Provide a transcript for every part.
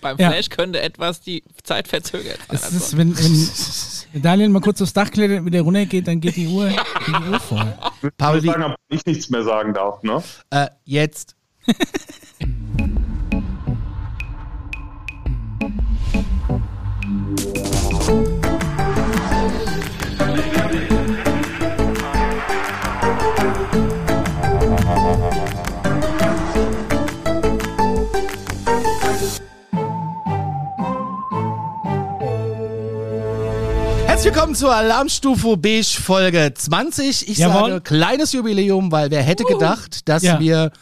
beim Ja. Flash könnte etwas die Zeit verzögert sein. Es Also, ist, wenn, wenn Daniel mal kurz aufs Dach klettert und wieder runtergeht, dann geht die Uhr, geht die Uhr voll. Ich wie- sagen, ob ich nichts mehr sagen darf, ne? Äh, jetzt. willkommen zur Alarmstufe Beige Folge 20. Ich Jawohl. sage kleines Jubiläum, weil wer hätte gedacht, dass Ja. wir,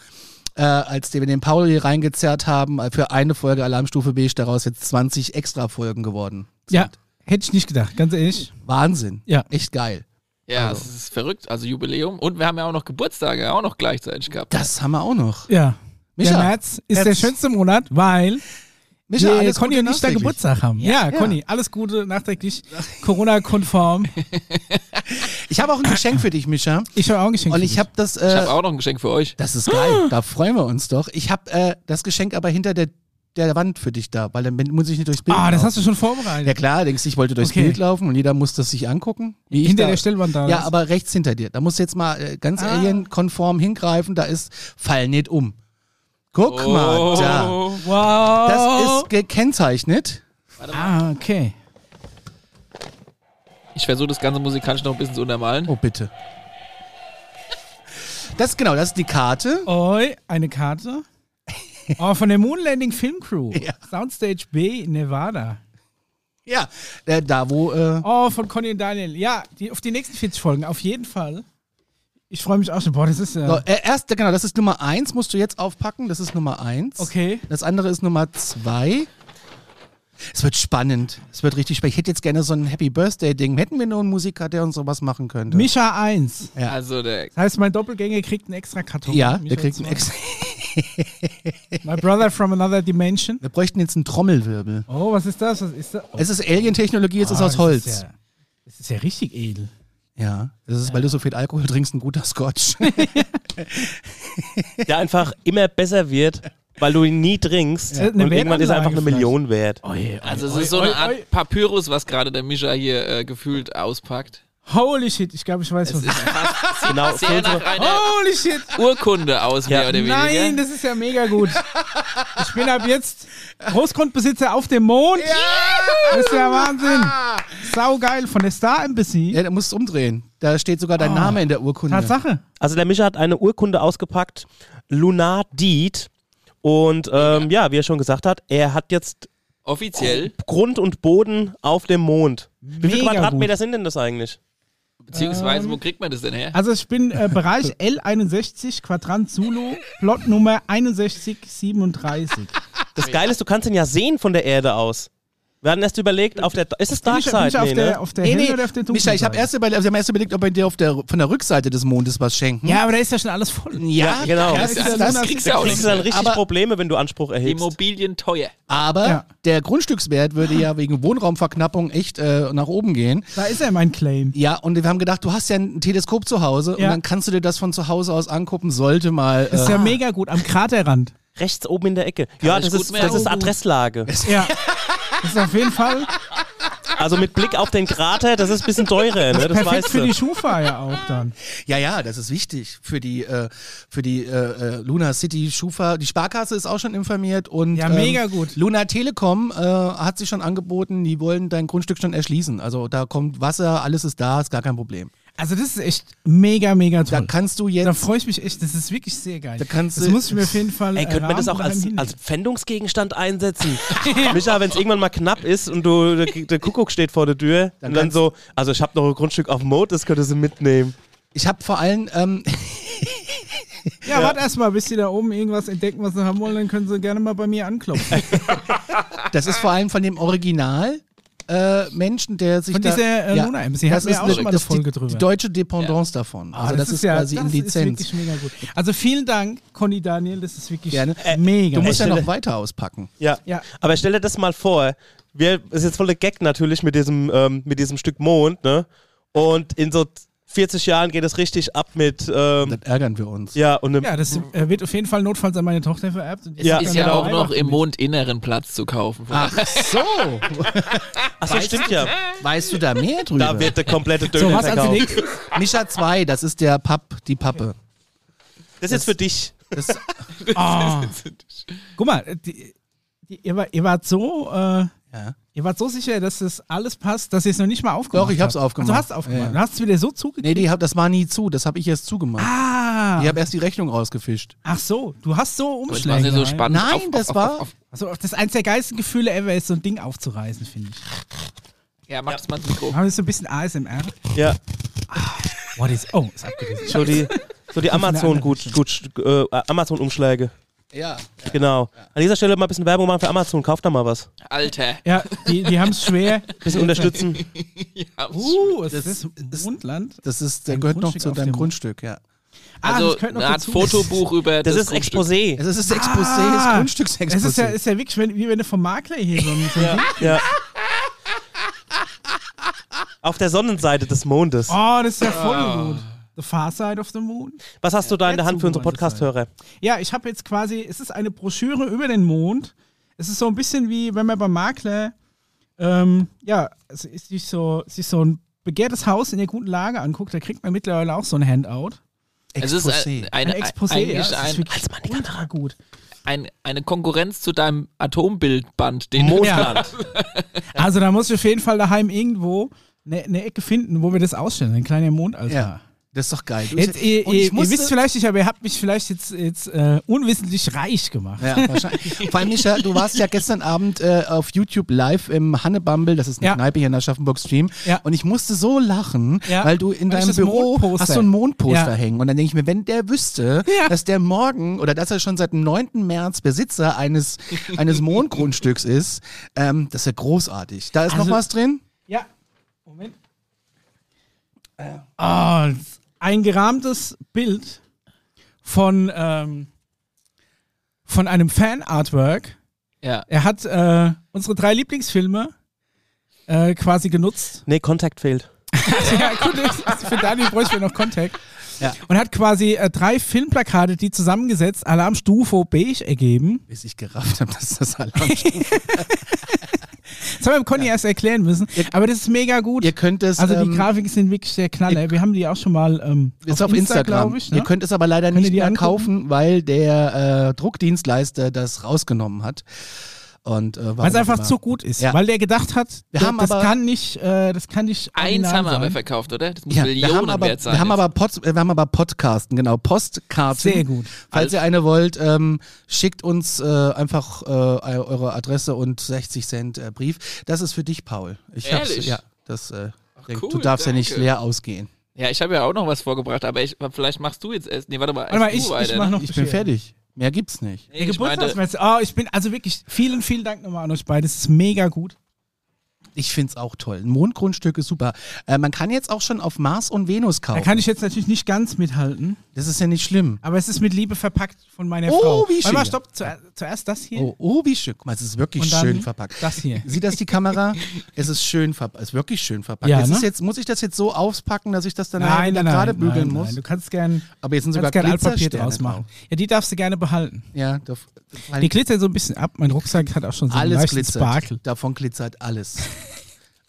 äh, als wir den Paul hier reingezerrt haben, äh, für eine Folge Alarmstufe Beige daraus jetzt 20 extra Folgen geworden. Ja, hätte ich nicht gedacht, ganz ehrlich. Wahnsinn. Ja. Echt geil. ja, also. es ist verrückt. Also Jubiläum. Und wir haben ja auch noch Geburtstage auch noch gleichzeitig gehabt. Das haben wir auch noch. Ja. Micha, der März ist der schönste Monat, weil Micha, wir alles Conny Gute und ich da. Geburtstag haben. Ja, Ja. Conny, alles Gute nachträglich, Corona-konform. Ich habe auch ein Geschenk für dich, Micha. Ich habe auch ein Geschenk. Und für ich dich. habe das. Ich Äh, habe auch noch ein Geschenk für euch. das ist geil. Da freuen wir uns doch. Ich habe äh, das Geschenk aber hinter der, der Wand für dich da, weil dann muss ich nicht durchs Bild Ah, das laufen. hast du schon vorbereitet. Ja klar, denkst du, ich wollte durchs Okay. Bild laufen und jeder muss das sich angucken. Wie ich Hinter da, der Stellwand da. Ja, ist. aber rechts hinter dir. Da musst du jetzt mal äh, ganz Ah. alienkonform hingreifen. Da ist Fall nicht um. Guck mal, da. Wow. Das ist gekennzeichnet. Ah, okay. Ich versuche das Ganze musikalisch noch ein bisschen zu untermalen. Oh, bitte. Das genau, das ist die Karte. Oi, eine Karte. Oh, von der Moonlanding Film Crew. Ja. Soundstage B in Nevada. Ja, äh, da wo. Äh, Oh, von Conny und Daniel. Ja, die, auf die nächsten 40 Folgen, auf jeden Fall. Ich freue mich auch schon. Boah, das ist ja. so, äh, erst, genau, das ist Nummer eins, musst du jetzt aufpacken. Das ist Nummer eins. Okay. Das andere ist Nummer zwei. Es wird spannend. Es wird richtig spannend. Ich hätte jetzt gerne so ein Happy Birthday-Ding. Hätten wir nur einen Musiker, der uns sowas machen könnte? Micha 1. Ja. Also der Das heißt, mein Doppelgänger kriegt einen extra Karton. ja, Micha der kriegt einen 2. extra. My brother from another dimension. Wir bräuchten jetzt einen Trommelwirbel. Oh, was ist das? Was ist das? Oh, Es ist Alien-Technologie, es ist ah, aus Holz. Ist ja, das ist ja richtig edel. Ja, das ist, weil du so viel Alkohol trinkst, ein guter Scotch. der einfach immer besser wird, weil du ihn nie trinkst. Ja, und irgendwann ist er einfach eine Million wert. Oi, Also es ist so eine Art. Papyrus, was gerade der Mischa hier äh, gefühlt auspackt. Holy shit, ich glaube, ich weiß, Es was ist das ist. fast Genau, Holy shit! Urkunde aus, Ja. mehr oder weniger. Nein, das ist ja mega gut. Ich bin ab jetzt Großgrundbesitzer auf dem Mond. Das ist ja Wahnsinn. Saugeil von der Star Embassy. ja, da musst du umdrehen. Da steht sogar dein Oh. Name in der Urkunde. Tatsache. Also der Mischa hat eine Urkunde ausgepackt, Lunar Deed. Und ähm, ja, wie er schon gesagt hat, er hat jetzt Offiziell, Grund und Boden auf dem Mond. Wie viele Quadratmeter gut. sind denn das eigentlich? Beziehungsweise wo kriegt man das denn her? Also ich bin äh, Bereich L61, Quadrant Zulu, Plotnummer 6137. Das Geile ist, du kannst ihn ja sehen von der Erde aus. Wir hatten erst überlegt, auf der. Ist es Dark auf, Nee, der, ne? auf der Nee, nee, oder auf der dunklen Micha, ich habe erst, überlegt, also wir haben erst überlegt, ob wir dir auf der, von der Rückseite des Mondes was schenken. Ja, aber da ist ja schon alles voll. Ja, genau. Ja, Das, ist ja das Luna- kriegst du auch kriegst nicht. du dann richtig Aber- Probleme, wenn du Anspruch erhebst. Immobilien teuer. Aber Ja. der Grundstückswert würde ja wegen Wohnraumverknappung echt äh, nach oben gehen. Da ist ja mein Claim. Ja, und wir haben gedacht, du hast ja ein Teleskop zu Hause und Ja. dann kannst du dir das von zu Hause aus angucken, sollte mal. Das ist Äh, ja mega gut, am Kraterrand. Rechts oben in der Ecke. Ja, ich das ist, das ist Adresslage. Ja. Das ist auf jeden Fall Also mit Blick auf den Krater, das ist ein bisschen teurer, ne? Das perfekt weißt für du. die Schufa ja auch dann. ja, ja, das ist wichtig für die, äh, für die äh, äh, Luna City Schufa. Die Sparkasse ist auch schon informiert und Ja, ähm, mega gut. Luna Telekom äh, hat sich schon angeboten, die wollen dein Grundstück schon erschließen. Also da kommt Wasser, alles ist da, ist gar kein Problem. Also das ist echt mega, mega Da toll. kannst du Da jetzt. freue ich mich echt, das ist wirklich sehr geil. Da kannst das du- muss ich mir auf jeden Fall Ey, könnte man das auch als, als Pfändungsgegenstand einsetzen? Micha, wenn es irgendwann mal knapp ist und du, der, der Kuckuck steht vor der Tür Dann und dann so, also ich habe noch ein Grundstück auf Mode, das könnte sie mitnehmen. Ich habe vor allem, ähm, Ja, warte erstmal, bis sie da oben irgendwas entdecken, was sie haben wollen, dann können sie gerne mal bei mir anklopfen. das ist vor allem von dem Original. Äh, Menschen, der sich Von da, dieser äh, Ja, Luna Embassy das ist auch eine- schon mal eine das Folge die, drüber. Die deutsche Dependance davon. Ah, Also das, ist quasi das in Lizenz. Ist wirklich mega gut. Also vielen Dank, Conny Daniel, das ist wirklich Gerne. Äh, mega. Du musst ja noch weiter auspacken. Ja. Ja. Aber stell dir das mal vor, wir, das ist jetzt voll der Gag natürlich mit diesem, ähm, mit diesem Stück Mond, ne? Und in so 40 Jahren geht es richtig ab mit, ähm, Dann ärgern wir uns. ja, und Ja, das äh, wird auf jeden Fall notfalls an meine Tochter vererbt. Und Ja, ist Ist ja dabei auch noch im. Mondinneren Platz zu kaufen. Ach so. achso, stimmt ja. Weißt du da mehr drüber? Da wird der komplette So, Döner was als verkauft. nächstes? Mischa 2, das ist der Papp, die Pappe. Das ist jetzt für dich. Das, Ah. Guck mal, die, die, ihr, war, ihr wart so, äh, ja. ihr wart so sicher, dass das alles passt, dass ihr es noch nicht mal aufgemacht Doch, ich hab's habt. aufgemacht. Also, du hast es aufgemacht. Ja, ja. Du hast es wieder so zugekriegt. Nee, die hab, das war nie zu, das habe ich erst zugemacht. ah. Ich habe erst die Rechnung rausgefischt. Ach so, du hast so Das war Umschläge. nicht so spannend. Nein, Auf- das auf- war- auf- auf- Also, das ist eins der geilsten Gefühle ever, ist so ein Ding aufzureißen, finde ich. Ja, mach's mal ins Mikro. Aber das ist so ein bisschen ASMR. Ja, What is, oh, ist abgerissen. so die, so die andere Amazon Umschläge. Ja. Genau. An dieser Stelle mal ein bisschen Werbung machen für Amazon. Kauft da mal was. Alter. Ja, die, die haben es schwer. Bisschen unterstützen. Ja, Uh, was Das ist das? Mondland? Das ist, der gehört noch Grundstück zu auf deinem Grundstück, ja. Ah, also das könnte noch eine Art dazu. Fotobuch über Das, das, ist. Exposé. Es ist das Exposé, Ah. das Es Grundstücksexposé. ist ja, ist ja wirklich wenn, wie wenn du vom Makler hier so Ding- Ja. Auf der Sonnenseite des Mondes. oh, das ist ja voll gut. The Far Side of the Moon. Was hast du da in der Hand für unsere Podcast-Hörer? Ja, ich habe jetzt quasi, es ist eine Broschüre über den Mond. Es ist so ein bisschen wie, wenn man beim Makler, ähm, ja, es ist sich so, sich so ein begehrtes Haus in der guten Lage anguckt, da kriegt man mittlerweile auch so ein Handout. Es ist Exposé. ein, Ein eine, Exposé, eigentlich ja. das ist ein, Als man die gut. ein, eine Konkurrenz zu deinem Atombildband. Den Mondland. Also da muss ich auf jeden Fall daheim irgendwo eine, eine Ecke finden, wo wir das ausstellen. Ein kleiner Mondaltar. ja, das ist doch geil. Du- Jetzt, ihr, ihr, ihr wisst vielleicht nicht, aber ihr habt mich vielleicht jetzt, jetzt äh, unwissentlich reich gemacht. Ja, wahrscheinlich. Vor allem, Micha, du warst ja gestern Abend äh, auf YouTube live im Hannebumble, das ist eine Ja. Kneipe hier in der Schaffenburg Stream. Ja. Und ich musste so lachen, Ja. weil du in Weil deinem Büro Mondposter- hast so ein Mondposter hängen. Und dann denke ich mir, wenn der wüsste, dass der morgen oder dass er schon seit dem 9. März Besitzer eines, eines Mondgrundstücks ist, ähm, das ist ja großartig. Da ist Also- noch was drin? Ja. Moment. Ah, ein gerahmtes Bild von, ähm, von einem Fan-Artwork. Ja. Er hat äh, unsere drei Lieblingsfilme äh, quasi genutzt. Nee, Kontakt fehlt. ja, gut, für Daniel bräuchten wir noch Kontakt. Ja. Und hat quasi äh, drei Filmplakate, die zusammengesetzt Alarmstufe beige ergeben. Bis ich gerafft habe, dass das Alarmstufe Das haben wir dem Conny erst erklären müssen. Aber das ist mega gut. Ihr könnt es. also die ähm, Grafiken sind wirklich sehr knaller. Wir haben die auch schon mal ähm, Ist auf, Insta, Instagram. glaub ich. Ne? Ihr könnt es aber leider Könnt nicht mehr angucken? kaufen, weil der äh, Druckdienstleister das rausgenommen hat. Und, äh, Weil es einfach immer. zu gut ist. Ja. Weil der gedacht hat, Wir das, haben das aber- kann nicht, äh, das kann nicht Eins haben wir aber verkauft, oder? Das muss Ja, wir Millionen haben aber, wert sein. wir haben aber, Pod, äh, wir haben aber Podcasten, genau, Postkarten. Sehr gut. Falls ihr eine wollt, ähm, schickt uns äh, einfach äh, eure Adresse und 60 Cent äh, Brief. Das ist für dich, Paul. Ich hab's, Ehrlich? ja, das, äh, denk, du cool, darfst ja nicht danke. leer ausgehen. Ja, ich habe ja auch noch was vorgebracht, aber ich, vielleicht machst du jetzt erst. Nee, warte mal. Warte mal, ich, ich mach ne? noch Ich bin fertig. Mehr gibt's nicht. Nee, ich meinte, Geburtstagsmesse. Oh, ich bin also wirklich vielen, vielen Dank nochmal an euch beide. Das ist mega gut. Ich find's auch toll. Ein Mondgrundstück ist super. Äh, man kann jetzt auch schon auf Mars und Venus kaufen. Da kann ich jetzt natürlich nicht ganz mithalten, das ist ja nicht schlimm. aber es ist mit Liebe verpackt von meiner Oh, Frau. wie Warte mal, schön. stopp. Zuer zuerst das hier Oh, oh wie schön. Guck mal, es ist wirklich schön verpackt. das hier. Sieht das die Kamera? es ist schön verpackt. Es ist wirklich schön verpackt. Ja, ne? jetzt, muss ich das jetzt so auspacken, dass ich das dann gerade nein, bügeln nein, muss? nein. Du kannst gern, Aber jetzt sind sogar Glitzersterne draus machen. Ja, die darfst du gerne behalten. Ja, da, weil Die glitzert so ein bisschen ab. Mein Rucksack hat auch schon so einen alles leichten glitzert. Sparkle. Davon glitzert alles.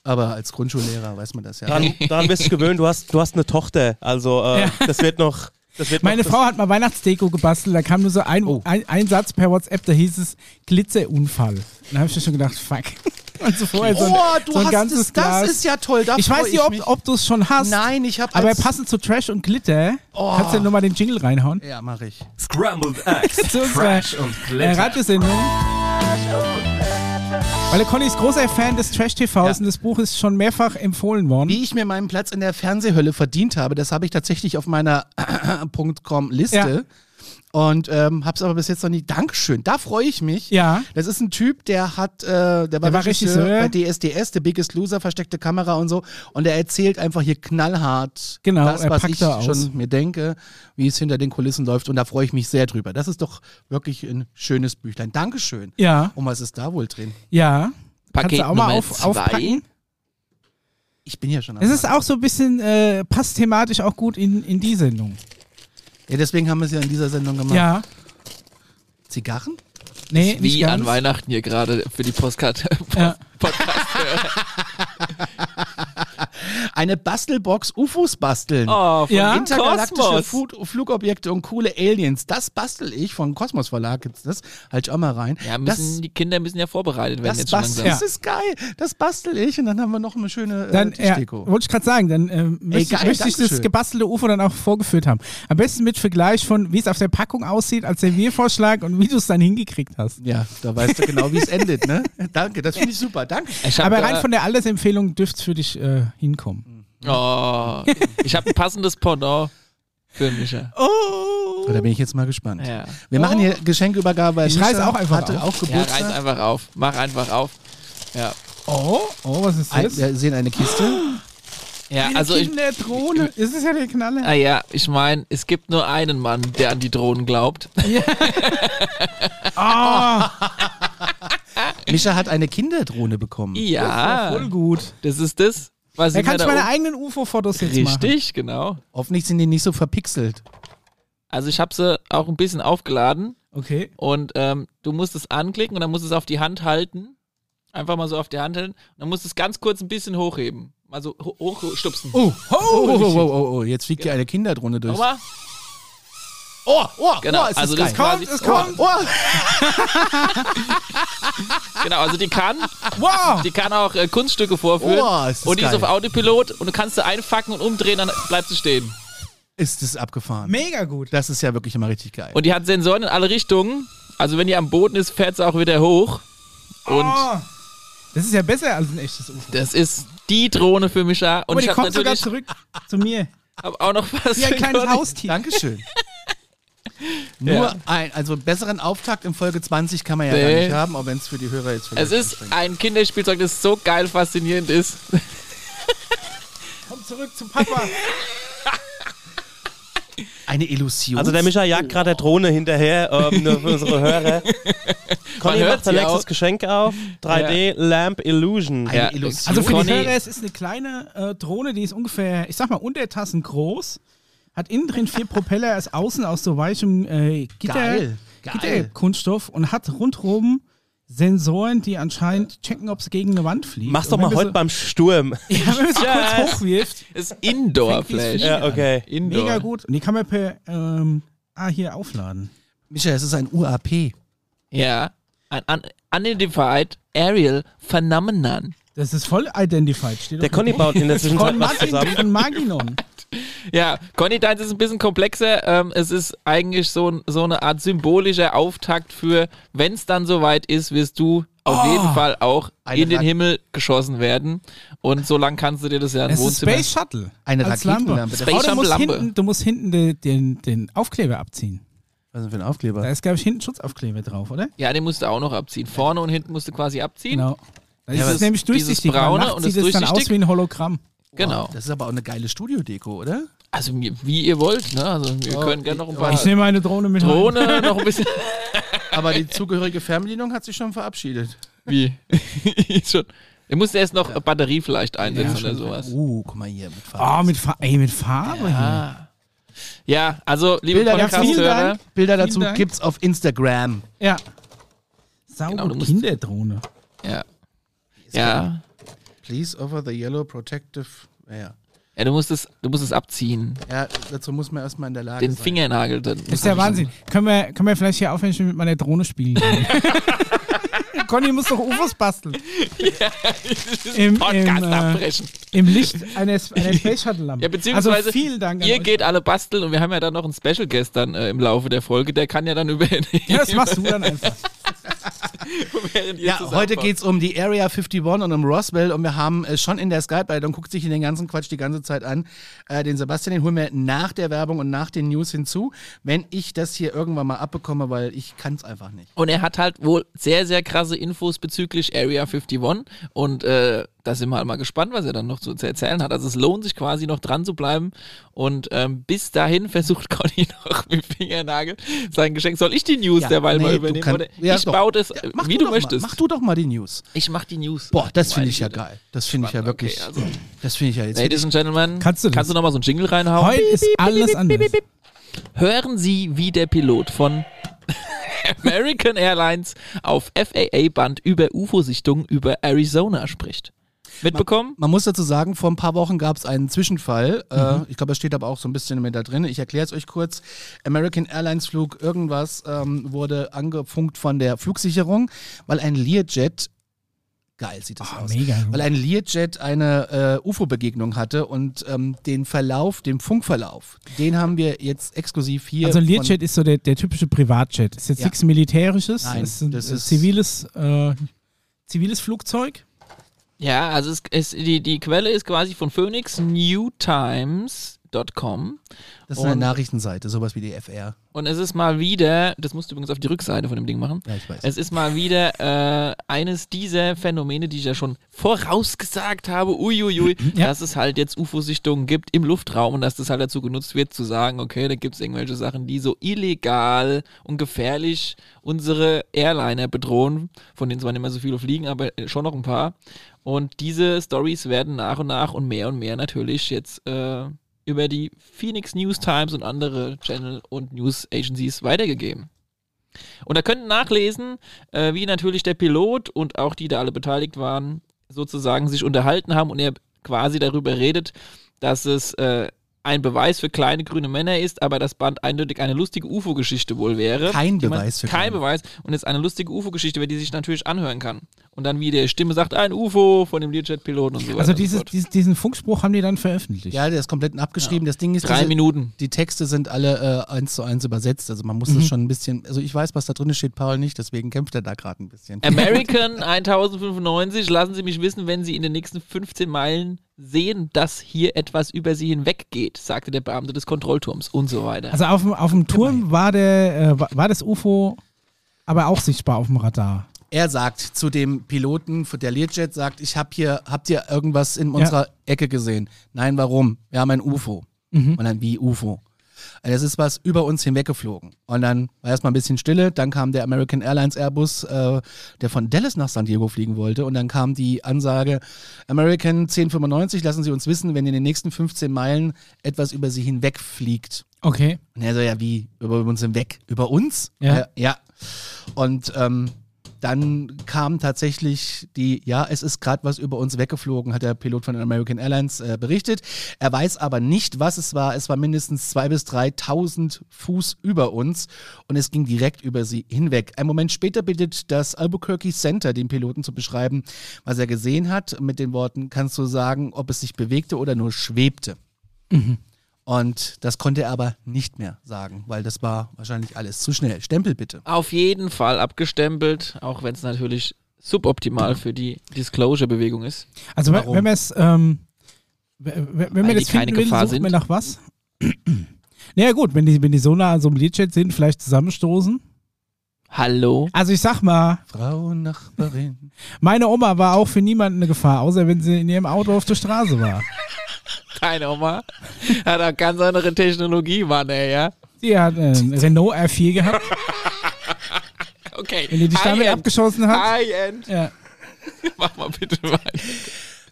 Aber als Grundschullehrer weiß man das ja. Daran, daran bist du gewöhnt, du hast, du hast eine Tochter. Also äh, Ja. das wird noch. Das wird Meine noch, Frau hat mal Weihnachtsdeko gebastelt, da kam nur so ein, Oh. ein, ein Satz per WhatsApp, da hieß es Glitzerunfall. Da habe ich mir schon gedacht, fuck. Und so vorher so ein, oh, du so ein hast ganzes es, das Glas. ist ja toll. Da ich weiß nicht, ob, ob du es schon hast, Nein, ich habe aber passend zu Trash und Glitter, Oh. kannst du nur mal den Jingle reinhauen. Ja, mache ich. Scrambled Eggs, Trash und äh, Glitter. Radiosendung. Weil der Conny ist großer Fan des Trash-TVs Ja. und das Buch ist schon mehrfach empfohlen worden. Wie ich mir meinen Platz in der Fernsehhölle verdient habe, das habe ich tatsächlich auf meiner .com Liste. Ja. Und ähm, hab's aber bis jetzt noch nie. Dankeschön, da freue ich mich. Ja. Das ist ein Typ, der hat, äh, der war, war Regisseur. bei DSDS, The Biggest Loser, versteckte Kamera und so. Und er erzählt einfach hier knallhart Genau, das, er was ich da schon mir denke, wie es hinter den Kulissen läuft. Und da freue ich mich sehr drüber. Das ist doch wirklich ein schönes Büchlein. Dankeschön. Ja, Und was ist da wohl drin? ja. Paket Kannst du auch mal Nummer auf, zwei. aufpacken? Ich bin ja schon am Es ist auch so ein bisschen, äh, passt thematisch auch gut in, in die Sendung. Ja, deswegen haben wir es ja in dieser Sendung gemacht. Ja. Zigarren? Nee, nicht Wie an. Weihnachten hier gerade für die Postcard Ja. Podcast. Eine Bastelbox UFOs basteln. Oh, von Ja. Intergalaktische. Food Flugobjekte und coole Aliens. Das bastel ich von Kosmos Verlag gibt's das. Halt ich auch mal rein. Ja, das müssen, die Kinder müssen ja vorbereitet werden das, jetzt schon bastel, langsam. das ist geil. Das bastel ich und dann haben wir noch eine schöne äh, Dann, ja, wollte ich gerade sagen, dann ähm, möchte, geil, möchte ich das gebastelte UFO dann auch vorgeführt haben. Am besten mit Vergleich von, wie es auf der Packung aussieht, als Serviervorschlag und wie du es dann hingekriegt hast. ja, da weißt du genau, wie es endet, ne? Danke, das finde ich super. Danke. Ich hab Aber rein von der Altersempfehlung dürfte es für dich äh, hinkommen. Oh, ich habe ein passendes Pendant für Micha. Oh! Da bin ich jetzt mal gespannt. Ja. Wir machen hier Geschenkübergabe. weil Ich reiß auch einfach hatte auf. auch Ja, reiß Geburtstag. einfach auf. Mach einfach auf. Ja. Oh, oh, was ist Ein, das? wir sehen eine Kiste. Ja, Eine also ich, Kinderdrohne. Ist es ja der Knaller? ah ja, ich meine, es gibt nur einen Mann, der an die Drohnen glaubt. Ah, Mischa hat eine Kinderdrohne bekommen. Ja, voll gut. das ist das, was Da ich kann ich meine eigenen UFO-Fotos jetzt machen. Richtig, genau. Hoffentlich sind die nicht so verpixelt. Also ich habe sie auch ein bisschen aufgeladen Okay. und ähm, du musst es anklicken und dann musst du es auf die Hand halten. Einfach mal so auf die Hand halten. Und dann musst du es ganz kurz ein bisschen hochheben. Mal so ho hochstupsen. Oh, Oh, oh, oh, oh, oh, oh. jetzt fliegt hier eine Kinderdrohne durch. Nochmal? Oh, oh, Genau, oh, ist also das das quasi- es kommt. Oh, Genau, also die kann, Wow. die kann auch äh, Kunststücke vorführen. Oh, ist das und die ist geil. auf Autopilot und du kannst sie einfacken und umdrehen, dann bleibt sie stehen. ist das abgefahren. Mega gut. Das ist ja wirklich immer richtig geil. Und die hat Sensoren in alle Richtungen. Also wenn die am Boden ist, fährt sie auch wieder hoch. Und Oh, das ist ja besser als ein echtes UFO. das ist die Drohne für mich. ja. Und Aber ich die kommt sogar zurück zu mir. hab auch noch was Wie ein kleines. Haustier. Dankeschön. Nur Ja. ein, also besseren Auftakt in Folge 20 kann man ja Nee. gar nicht haben, auch wenn es für die Hörer jetzt vielleicht Es ist ein Kinderspielzeug, das so geil faszinierend ist. Komm zurück zu Papa. Eine Illusion. Also der Micha jagt gerade der Drohne hinterher, ähm, nur für unsere Hörer. Conny hört macht sein nächstes auch. Geschenk auf. 3D Lamp Illusion. Eine Ja, Illusion. Also für Conny- die Hörer, es ist eine kleine äh, Drohne, die ist ungefähr, ich sag mal, Untertassen groß. Hat innen drin vier Propeller, ist außen aus so weichem äh, Gitter, Geil, geil. Gitterkunststoff und hat rundherum Sensoren, die anscheinend checken, ob es gegen eine Wand fliegt. Mach's doch mal heute so, beim Sturm. Ja, wenn man es kurz hochwirft, Das ist Indoor Fängt die's Flash. wieder Ja, okay. Indoor. mega gut. Und die kann man per, ähm, ah, hier aufladen. Micha, es ist ein UAP. Ja. Ein un Unidentified Aerial Phenomenon. Das ist voll identified. Steht Der Conny baut in der Zwischenzeit was zusammen. von Maginon. Ja, Conny Deins ist ein bisschen komplexer. Ähm, es ist eigentlich so, so eine Art symbolischer Auftakt für, wenn es dann soweit ist, wirst du auf Oh. jeden Fall auch in den Ra- Himmel geschossen werden. Und so lang kannst du dir das ja im Es ist Wohnzimmer. Space Shuttle. Eine Raketenlampe. Lampe. Das- Space Aber du musst, Shuttle Lampe. hinten, du musst hinten den, den, den Aufkleber abziehen. Was ist denn für ein Da Aufkleber? ist, glaube ich, hinten Schutzaufkleber drauf, oder? Ja, den musst du auch noch abziehen. Vorne und hinten musst du quasi abziehen. Genau. Da ist Ja, es das- nämlich durchsichtig. Braune und sieht das es dann aus wie ein Hologramm. Genau. Das ist aber auch eine geile Studio-Deko, oder? Also wie ihr wollt. Ne? Also wir Oh, können gerne noch ein oh. paar Ich nehme eine Drohne mit. rein. Drohne, noch ein bisschen. Aber die zugehörige Fernbedienung hat sich schon verabschiedet. Wie? Schon. Ihr müsst erst noch Batterie vielleicht einsetzen Ja, oder sowas. Uh, guck mal hier mit Oh, Farbe. mit, Fa ey, mit Farbe hier. Ah. Ja, also liebe Bilder, Podcast-Hörer, Dank. Bilder dazu Dank. gibt's auf Instagram. Ja. Genau, du musst- Kinderdrohne. ja. Ja. Please offer the yellow protective. Ja, ja, du musst es, du musst es abziehen. ja dazu muss man erstmal in der Lage Den sein. Fingernagel dann. Das ist der Wahnsinn. Können wir, können wir vielleicht hier aufhören, ich mit meiner Drohne spielen? Conny muss doch UFOs basteln. Im, Podcast im, äh, abbrechen. Im Licht eines, einer Space Shuttle Lampe. Ja, beziehungsweise also vielen Dank an Ihr euch. geht alle basteln und wir haben ja dann noch einen Special Guest dann äh, im Laufe der Folge, der kann ja dann übernehmen. Ja, das machst du dann einfach. Ja, heute baut. geht's um die Area 51 und um Roswell und wir haben äh, schon in der Skype-Leitung, guckt sich den ganzen Quatsch die ganze Zeit an, äh, den Sebastian, den holen wir nach der Werbung und nach den News hinzu, wenn ich das hier irgendwann mal abbekomme, weil ich kann's einfach nicht. Und er hat halt wohl sehr, sehr krasse Infos bezüglich Area 51 und äh, da sind wir halt mal gespannt, was er dann noch zu, zu erzählen hat. Also es lohnt sich quasi noch dran zu bleiben. Und ähm, bis dahin versucht Conny noch mit Fingernagel sein Geschenk. Soll ich die News Ja, derweil mal nee, du übernehmen? kann- ja, ich doch. baue das, Ja, äh, wie du, doch möchtest. Mal, mach du doch mal die News. ich mach die News. Boah, das finde ich ja geil. Das finde ich ja wirklich. okay, also- Das finde ich ja jetzt. Ladies and Gentlemen, Kannst du das? kannst du nochmal so einen Jingle reinhauen? Heute ist alles anders. Hören Sie, wie der Pilot von American Airlines auf FAA-Band über UFO-Sichtungen über Arizona spricht. Mitbekommen? Man muss dazu sagen, vor ein paar Wochen gab es einen Zwischenfall. Mhm. Äh, ich glaube, das steht aber auch so ein bisschen mit da drin. Ich erkläre es euch kurz. American Airlines Flug irgendwas ähm, wurde angefunkt von der Flugsicherung, weil ein Learjet, geil sieht das Ah, aus, mega. weil ein Learjet eine äh, UFO-Begegnung hatte und ähm, den Verlauf, den Funkverlauf, den haben wir jetzt exklusiv hier. Also ein Learjet ist so der, der typische Privatjet. Ist jetzt Ja. nichts Militärisches. Nein, ist ein das äh, ist- ziviles, äh, ziviles Flugzeug. Ja, also es, es, die, die Quelle ist quasi von phoenixnewtimes.com Das ist eine und- Nachrichtenseite, sowas wie die FR. und es ist mal wieder, das musst du übrigens auf die Rückseite von dem Ding machen, Ja, ich weiß. es ist mal wieder äh, eines dieser Phänomene, die ich ja schon vorausgesagt habe, uiuiui, Ja. dass es halt jetzt UFO-Sichtungen gibt im Luftraum und dass das halt dazu genutzt wird, zu sagen, okay, da gibt es irgendwelche Sachen, die so illegal und gefährlich unsere Airliner bedrohen, von denen zwar nicht mehr so viele fliegen, aber schon noch ein paar. Und diese Stories werden nach und nach und mehr und mehr natürlich jetzt äh, über die Phoenix News Times und andere Channel und News Agencies weitergegeben. Und da könnt ihr nachlesen, äh, wie natürlich der Pilot und auch die, da alle beteiligt waren, sozusagen sich unterhalten haben und er quasi darüber redet, dass es äh, ein Beweis für kleine grüne Männer ist, aber das Band eindeutig eine lustige UFO-Geschichte wohl wäre. Kein die man- Beweis für Kein Beweis. Und es ist eine lustige UFO-Geschichte, über die sich natürlich anhören kann. Und dann wie der Stimme sagt, ein UFO von dem Learjet-Piloten und so weiter. Also und so dieses, dies, diesen Funkspruch haben die dann veröffentlicht. Ja, der ist komplett abgeschrieben. Das Ding ist, Drei diese- Minuten. die Texte sind alle äh, eins zu eins übersetzt. Also man muss Mhm. das schon ein bisschen, also ich weiß, was da drin steht, Paul nicht, deswegen kämpft er da gerade ein bisschen. American 1095, lassen Sie mich wissen, wenn Sie in den nächsten 15 Meilen sehen, dass hier etwas über Sie hinweggeht, sagte der Beamte des Kontrollturms und so weiter. Also auf dem, auf dem Turm war, der, äh, war das UFO aber auch sichtbar auf dem Radar. Er sagt zu dem Piloten, der Learjet sagt, ich habe hier, habt ihr irgendwas in unserer Ecke gesehen? Nein, warum? Wir haben ein UFO. Mhm. Und dann, wie UFO? Das ist was über uns hinweggeflogen. Und dann war erstmal ein bisschen Stille. Dann kam der American Airlines Airbus, äh, der von Dallas nach San Diego fliegen wollte. Und dann kam die Ansage: American 1095, lassen Sie uns wissen, wenn in den nächsten 15 Meilen etwas über Sie hinwegfliegt. Okay. Und er so, ja, wie? Über uns hinweg? Über uns? Ja. Äh, ja. Und ähm, dann kam tatsächlich die, ja, es ist gerade was über uns weggeflogen, hat der Pilot von American Airlines äh, berichtet. Er weiß aber nicht, was es war. Es war mindestens 2.000 bis 3.000 Fuß über uns und es ging direkt über sie hinweg. Ein Moment später bittet das Albuquerque Center den Piloten zu beschreiben, was er gesehen hat. Mit den Worten, kannst du sagen, ob es sich bewegte oder nur schwebte. Und das konnte er aber nicht mehr sagen, weil das war wahrscheinlich alles zu schnell. Stempel bitte. Auf jeden Fall abgestempelt, auch wenn es natürlich suboptimal für die Disclosure-Bewegung ist. Also wenn, Warum? wenn wir es, ähm, wenn wir die das keine finden will, Gefahr suchen sind. wir nach was? naja gut, wenn die, wenn die so nah an so einem Learjet sind, vielleicht zusammenstoßen. Hallo? Also ich sag mal, Frau Nachbarin. meine Oma war auch für niemanden eine Gefahr, außer wenn sie in ihrem Auto auf der Straße war. Deine Oma hat auch ganz andere Technologie, Mann, ey, ja? Sie hat äh, einen Renault R4 gehabt, Okay. wenn die dich damit abgeschossen hat. High-End. Ja. Mach mal bitte weiter.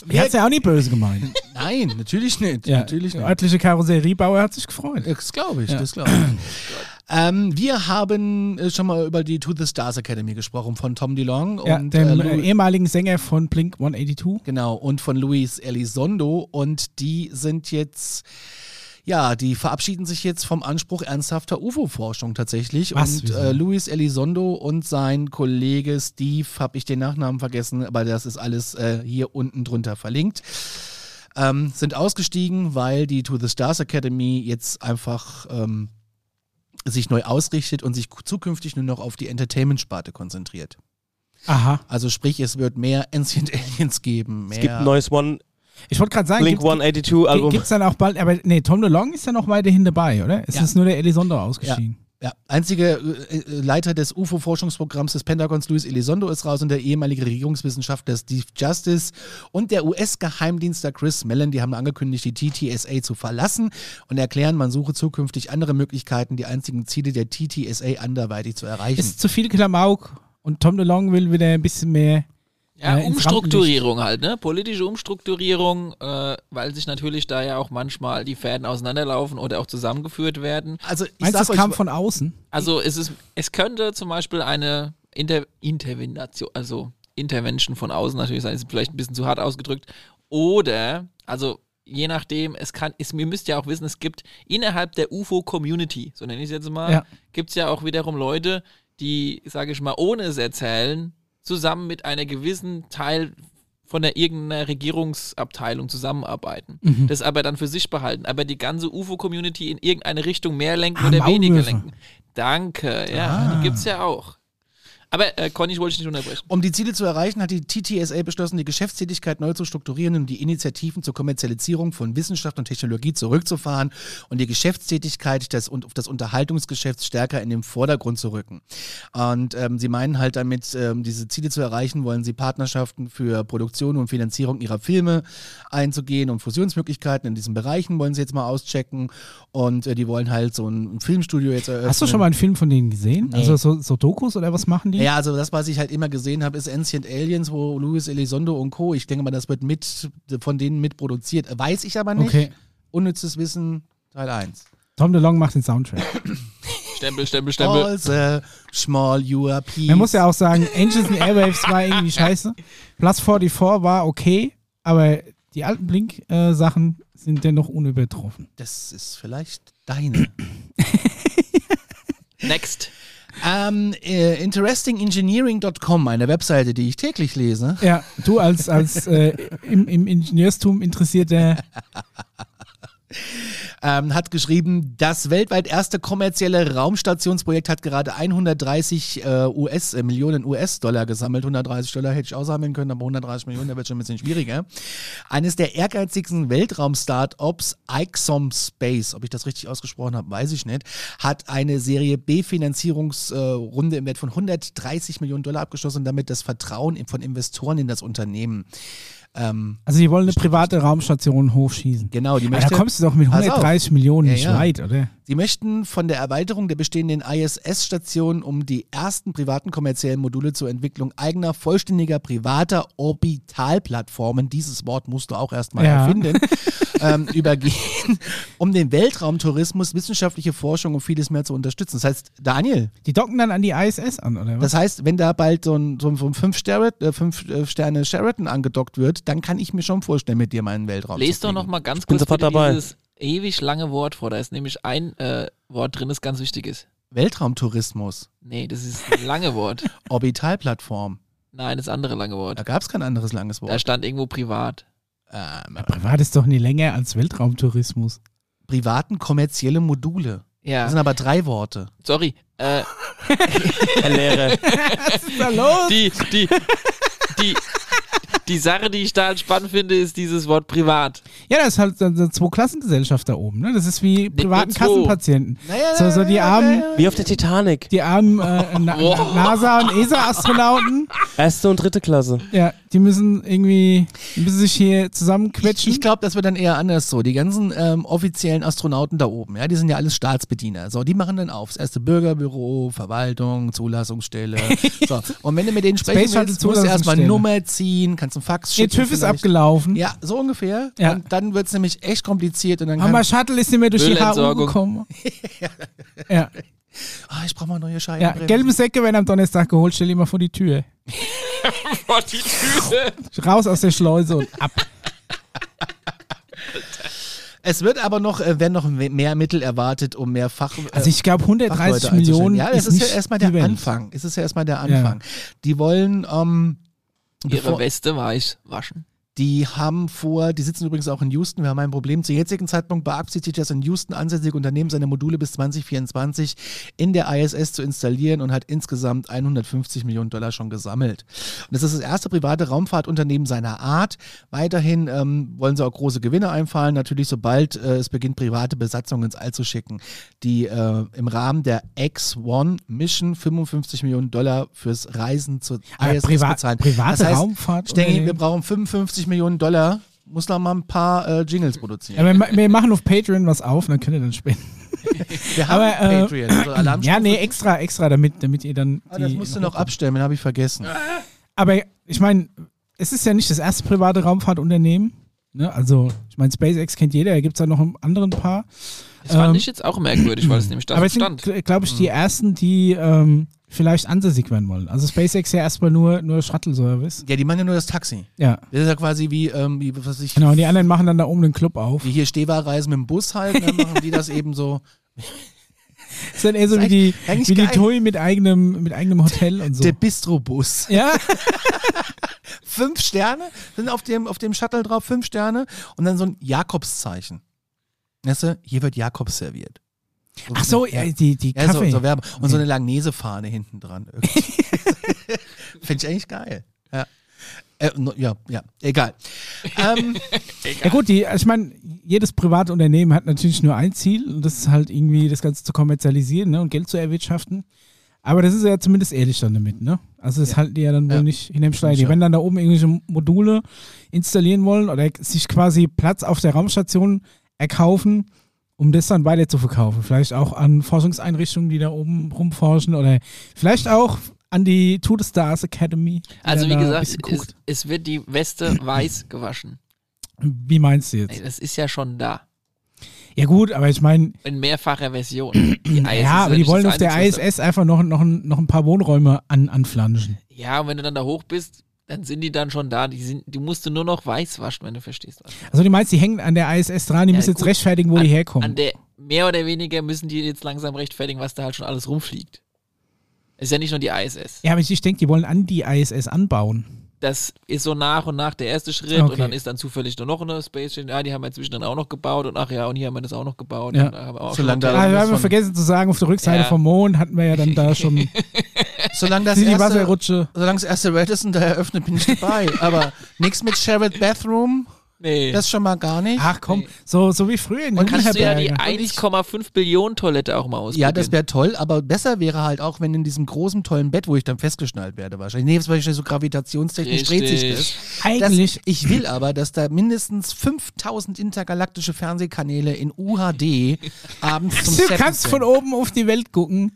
Die hat's ja auch nicht böse gemeint. Nein, natürlich nicht. Ja. Natürlich Der nicht. örtliche Karosseriebauer hat sich gefreut. Das glaube ich, Ja. das glaube ich. ähm, wir haben äh, schon mal über die To the Stars Academy gesprochen von Tom DeLong Ja, und dem äh, äh, ehemaligen Sänger von Blink 182. Genau, und von Luis Elizondo. Und die sind jetzt, ja, die verabschieden sich jetzt vom Anspruch ernsthafter UFO-Forschung tatsächlich. Was? Und äh, Luis Elizondo und sein Kollege Steve, habe ich den Nachnamen vergessen, aber das ist alles äh, hier unten drunter verlinkt. Ähm, sind ausgestiegen, weil die To the Stars Academy jetzt einfach ähm, sich neu ausrichtet und sich zukünftig nur noch auf die Entertainment-Sparte konzentriert. Aha. Also sprich, es wird mehr Ancient Aliens geben. Mehr Es gibt ein neues One, Ich wollte gerade sagen, Blink gibt, 182 Album. gibt es dann auch bald, aber nee, Tom DeLong ist ja noch weiterhin dabei, oder? Es Ja. ist nur der Elizondo ausgeschieden. Ja, einziger äh, äh, Leiter des UFO-Forschungsprogramms des Pentagons, Luis Elizondo, ist raus und der ehemalige Regierungswissenschaftler Steve Justice und der US-Geheimdienstler Chris Mellon, die haben angekündigt, die TTSA zu verlassen und erklären, man suche zukünftig andere Möglichkeiten, die einzigen Ziele der TTSA anderweitig zu erreichen. Ist zu viel Klamauk und Tom DeLong will wieder ein bisschen mehr. Ja, äh, Umstrukturierung halt, ne? Politische Umstrukturierung, äh, weil sich natürlich da ja auch manchmal die Fäden auseinanderlaufen oder auch zusammengeführt werden. also ich Meinst du, sag das kam von außen? Also es ist, es könnte zum Beispiel eine Inter Intervention, also Intervention von außen natürlich sein, ist vielleicht ein bisschen zu hart ausgedrückt. Oder, also je nachdem, es kann, es, ihr müsst ja auch wissen, es gibt innerhalb der UFO-Community, so nenne ich es jetzt mal, Ja. gibt es ja auch wiederum Leute, die, sage ich mal, ohne es erzählen, zusammen mit einer gewissen Teil von der irgendeiner Regierungsabteilung zusammenarbeiten. Mhm. Das aber dann für sich behalten, aber die ganze UFO-Community in irgendeine Richtung mehr lenken Ah, oder weniger lenken. Danke, ja, Ah. die gibt's ja auch. Aber äh, Conny, ich wollte dich nicht unterbrechen. Um die Ziele zu erreichen, hat die TTSA beschlossen, die Geschäftstätigkeit neu zu strukturieren und die Initiativen zur Kommerzialisierung von Wissenschaft und Technologie zurückzufahren und die Geschäftstätigkeit des, und das Unterhaltungsgeschäft stärker in den Vordergrund zu rücken. Und ähm, sie meinen halt damit, ähm, diese Ziele zu erreichen, wollen sie Partnerschaften für Produktion und Finanzierung ihrer Filme einzugehen und Fusionsmöglichkeiten in diesen Bereichen wollen sie jetzt mal auschecken und äh, die wollen halt so ein, ein Filmstudio jetzt eröffnen. Hast du schon mal einen Film von denen gesehen? Nee. Also so, so Dokus oder was machen die? Ja, also das, was ich halt immer gesehen habe, ist Ancient Aliens, wo Luis Elizondo und Co. Ich denke mal, das wird mit von denen mitproduziert. Weiß ich aber nicht. Okay. Unnützes Wissen, Teil 1. Tom DeLong macht den Soundtrack. Stempel, Stempel, Stempel. All the small UAPs. Man muss ja auch sagen, Angels and Airwaves war irgendwie scheiße. Plus 44 war okay, aber die alten Blink-Sachen sind dennoch unübertroffen. Das ist vielleicht deine. Next. Ähm, äh, interestingengineering.com, eine Webseite, die ich täglich lese. Ja, du als, als äh, im, im Ingenieurstum interessierter ähm, hat geschrieben, das weltweit erste kommerzielle Raumstationsprojekt hat gerade 130 äh, US, äh, Millionen US-Dollar gesammelt. 130 Dollar hätte ich aussammeln können, aber 130 Millionen, da wird schon ein bisschen schwieriger. Eines der ehrgeizigsten Weltraum-Startups, Ixom Space, ob ich das richtig ausgesprochen habe, weiß ich nicht, hat eine Serie B-Finanzierungsrunde im Wert von 130 Millionen Dollar abgeschlossen und damit das Vertrauen von Investoren in das Unternehmen. Ähm, Also die wollen eine private Raumstation hochschießen. genau, die möchte... da kommst du doch mit Pass auf. 130 Millionen Ja, nicht ja. weit, oder? Sie möchten von der Erweiterung der bestehenden ISS-Station um die ersten privaten kommerziellen Module zur Entwicklung eigener, vollständiger, privater Orbitalplattformen, dieses Wort musst du auch erstmal Ja. erfinden, ähm, übergehen, um den Weltraumtourismus, wissenschaftliche Forschung und vieles mehr zu unterstützen. Das heißt, Daniel, Die docken dann an die ISS an, oder was? das heißt, wenn da bald so ein, so ein, so ein fünf, Sterne, äh, fünf äh, Sterne Sheraton angedockt wird, dann kann ich mir schon vorstellen, mit dir meinen Weltraum Lest doch fliegen. noch mal ganz kurz dabei. dieses ewig lange Wort vor. Da ist nämlich ein äh, Wort drin, das ganz wichtig ist. Weltraumtourismus, Nee, das ist ein lange Wort. Orbitalplattform. Nein, das andere lange Da Wort. gab es kein anderes langes Da Wort. stand irgendwo privat. Ähm, Privat ist doch nie länger als Weltraumtourismus. privaten kommerzielle Module. Das Ja, sind aber drei Worte. sorry. Äh, Herr Lehrer. Was ist da los? die, die, die, die Sache, die ich da halt spannend finde, ist dieses Wort privat. Ja, das ist halt so eine Zwei-Klassengesellschaft da oben. Ne? Das ist wie privaten. Kassenpatienten. Naja, So, so die armen, Wie auf der Titanic. die armen äh, Na Wow. NASA- und ESA-Astronauten, Erste und dritte Klasse. ja, die müssen irgendwie, müssen sich hier zusammenquetschen. Ich, ich glaube, das wird dann eher anders so. Die ganzen ähm, offiziellen Astronauten da oben, ja, die sind ja alles Staatsbediener. So, die machen dann auf. Das erste Bürgerbüro, Verwaltung, Zulassungsstelle. so. Und wenn du mit denen sprechen Space willst, musst du erstmal. Nummer ziehen, kannst einen Fax Ihr schicken. TÜV ist abgelaufen. Ja, so ungefähr. Ja. Und dann wird es nämlich echt kompliziert und dann Hammer kann, Shuttle ist nicht mehr durch die HU Müllentsorgung. gekommen. ja, ah, ich brauche mal neue Scheiben. ja, gelbe Säcke werden am Donnerstag geholt, stell die mal vor die Tür. Vor die Tür. Raus aus der Schleuse und ab. Es wird aber noch, äh, werden noch me- mehr Mittel erwartet, um mehr Fach. äh, Also ich glaube 130 Fachleute einzustellen. Millionen Ja, das ist ist, ja erstmal der Welt. Anfang. Es ist ja erstmal der Anfang. Die wollen, ähm, Ihre Weste weiß waschen. Die haben vor, die sitzen übrigens auch in Houston, wir haben ein Problem. Zum jetzigen Zeitpunkt beabsichtigt das in Houston ansässige Unternehmen, seine Module bis 2024 in der ISS zu installieren und hat insgesamt 150 Millionen Dollar schon gesammelt. Und das ist das erste private Raumfahrtunternehmen seiner Art. Weiterhin ähm, wollen sie auch große Gewinne einfahren, natürlich sobald äh, es beginnt, private Besatzungen ins All zu schicken, die äh, im Rahmen der X-1 Mission 55 Millionen Dollar fürs Reisen zur Aber ISS priva bezahlen. private das heißt, Raumfahrt. Stengi, wir brauchen 55 Millionen Dollar. Muss noch mal ein paar äh, Jingles produzieren. ja, wir, wir machen auf Patreon was auf, dann könnt ihr dann spenden. Wir haben aber, äh, Patreon. Also Alarmstufe. Ja, nee, extra, extra, damit, damit ihr dann. Ah, das musst du noch abstellen, den habe ich vergessen. Aber ich meine, es ist ja nicht das erste private Raumfahrtunternehmen. Ne? Also, ich meine, SpaceX kennt jeder, da gibt es ja noch ein anderen Paar. Das fand Ähm, ich jetzt auch merkwürdig, weil es nämlich da Aber so stand. glaube ich, die ersten, die ähm, vielleicht ansässig werden wollen. Also SpaceX ja erstmal nur, nur Shuttle-Service. Ja, die machen ja nur das Taxi. Ja, Das ist ja quasi wie, ähm, wie was ich, genau. Und die anderen machen dann da oben den Club auf. wie hier Stehwahlreisen mit dem Bus halt, dann machen die das eben so. Das ist dann eher so wie die, wie die. TUI mit eigenem, mit eigenem Hotel und so. Der Bistro-Bus. ja, Fünf Sterne sind auf dem, auf dem Shuttle drauf, fünf Sterne und dann so ein Jakobszeichen. Weißt du, hier wird Jakobs serviert. ach so, ja, die, die Ja, so, Kaffee. so Werbung. Und so eine Langnese-Fahne hinten dran. Finde ich eigentlich geil. Ja. Äh, no, ja, ja, egal. ähm, Ja gut, die, ich meine, jedes private Unternehmen hat natürlich nur ein Ziel und das ist halt irgendwie das Ganze zu kommerzialisieren ne, und Geld zu erwirtschaften. Aber das ist ja zumindest ehrlich dann damit, ne? Also das halten die ja dann wohl Ja. nicht in dem Stein. Die Ja. werden dann da oben irgendwelche Module installieren wollen oder sich quasi Platz auf der Raumstation erkaufen, um das dann weiter zu verkaufen. Vielleicht auch an Forschungseinrichtungen, die da oben rumforschen oder vielleicht auch an die To the Stars Academy. Also wie gesagt, es, es wird die Weste weiß gewaschen. Wie meinst du jetzt? Ey, Das ist ja schon da. Ja gut, aber ich meine, In mehrfacher Version. Ja, aber die wollen auf der ISS einfach noch, noch, ein- noch ein paar Wohnräume an, anflanschen. Ja, und wenn du dann da hoch bist, dann sind die dann schon da. Die, sind, die musst du nur noch weiß waschen, wenn du verstehst. was. Also die meinst, die hängen an der ISS dran, die Ja, müssen jetzt gut. rechtfertigen, wo an, die herkommen. An der mehr oder weniger müssen die jetzt langsam rechtfertigen, was da halt schon alles rumfliegt. Ist ja nicht nur die ISS. ja, aber ich, ich denke, die wollen an die ISS anbauen. Das ist so nach und nach der erste Schritt Okay. und dann ist dann zufällig nur noch eine Space Station. Ja, die haben wir inzwischen dann auch noch gebaut und ach ja, und hier haben wir das auch noch gebaut. Ja. Und da haben wir auch Solange schon da- Ah, wir haben vergessen zu sagen, auf der Rückseite Ja. vom Mond hatten wir ja dann da schon solange das die erste, solange das erste Radisson da eröffnet, bin ich dabei. Aber nichts mit Shared Bathroom, nee. das schon mal gar nicht. Ach komm, so, so wie früher in und kannst du ja die Jugendherberge. 1,5 Billionen Toilette auch mal ausprobieren. Ja, das wäre toll, aber besser wäre halt auch, wenn in diesem großen, tollen Bett, wo ich dann festgeschnallt werde, wahrscheinlich. Nee, das ist wahrscheinlich so gravitationstechnisch dreht sich das. Richtig. Eigentlich, Das, ich will aber, dass da mindestens 5000 intergalaktische Fernsehkanäle in UHD abends zum du Seppen kannst sind. von oben auf die Welt gucken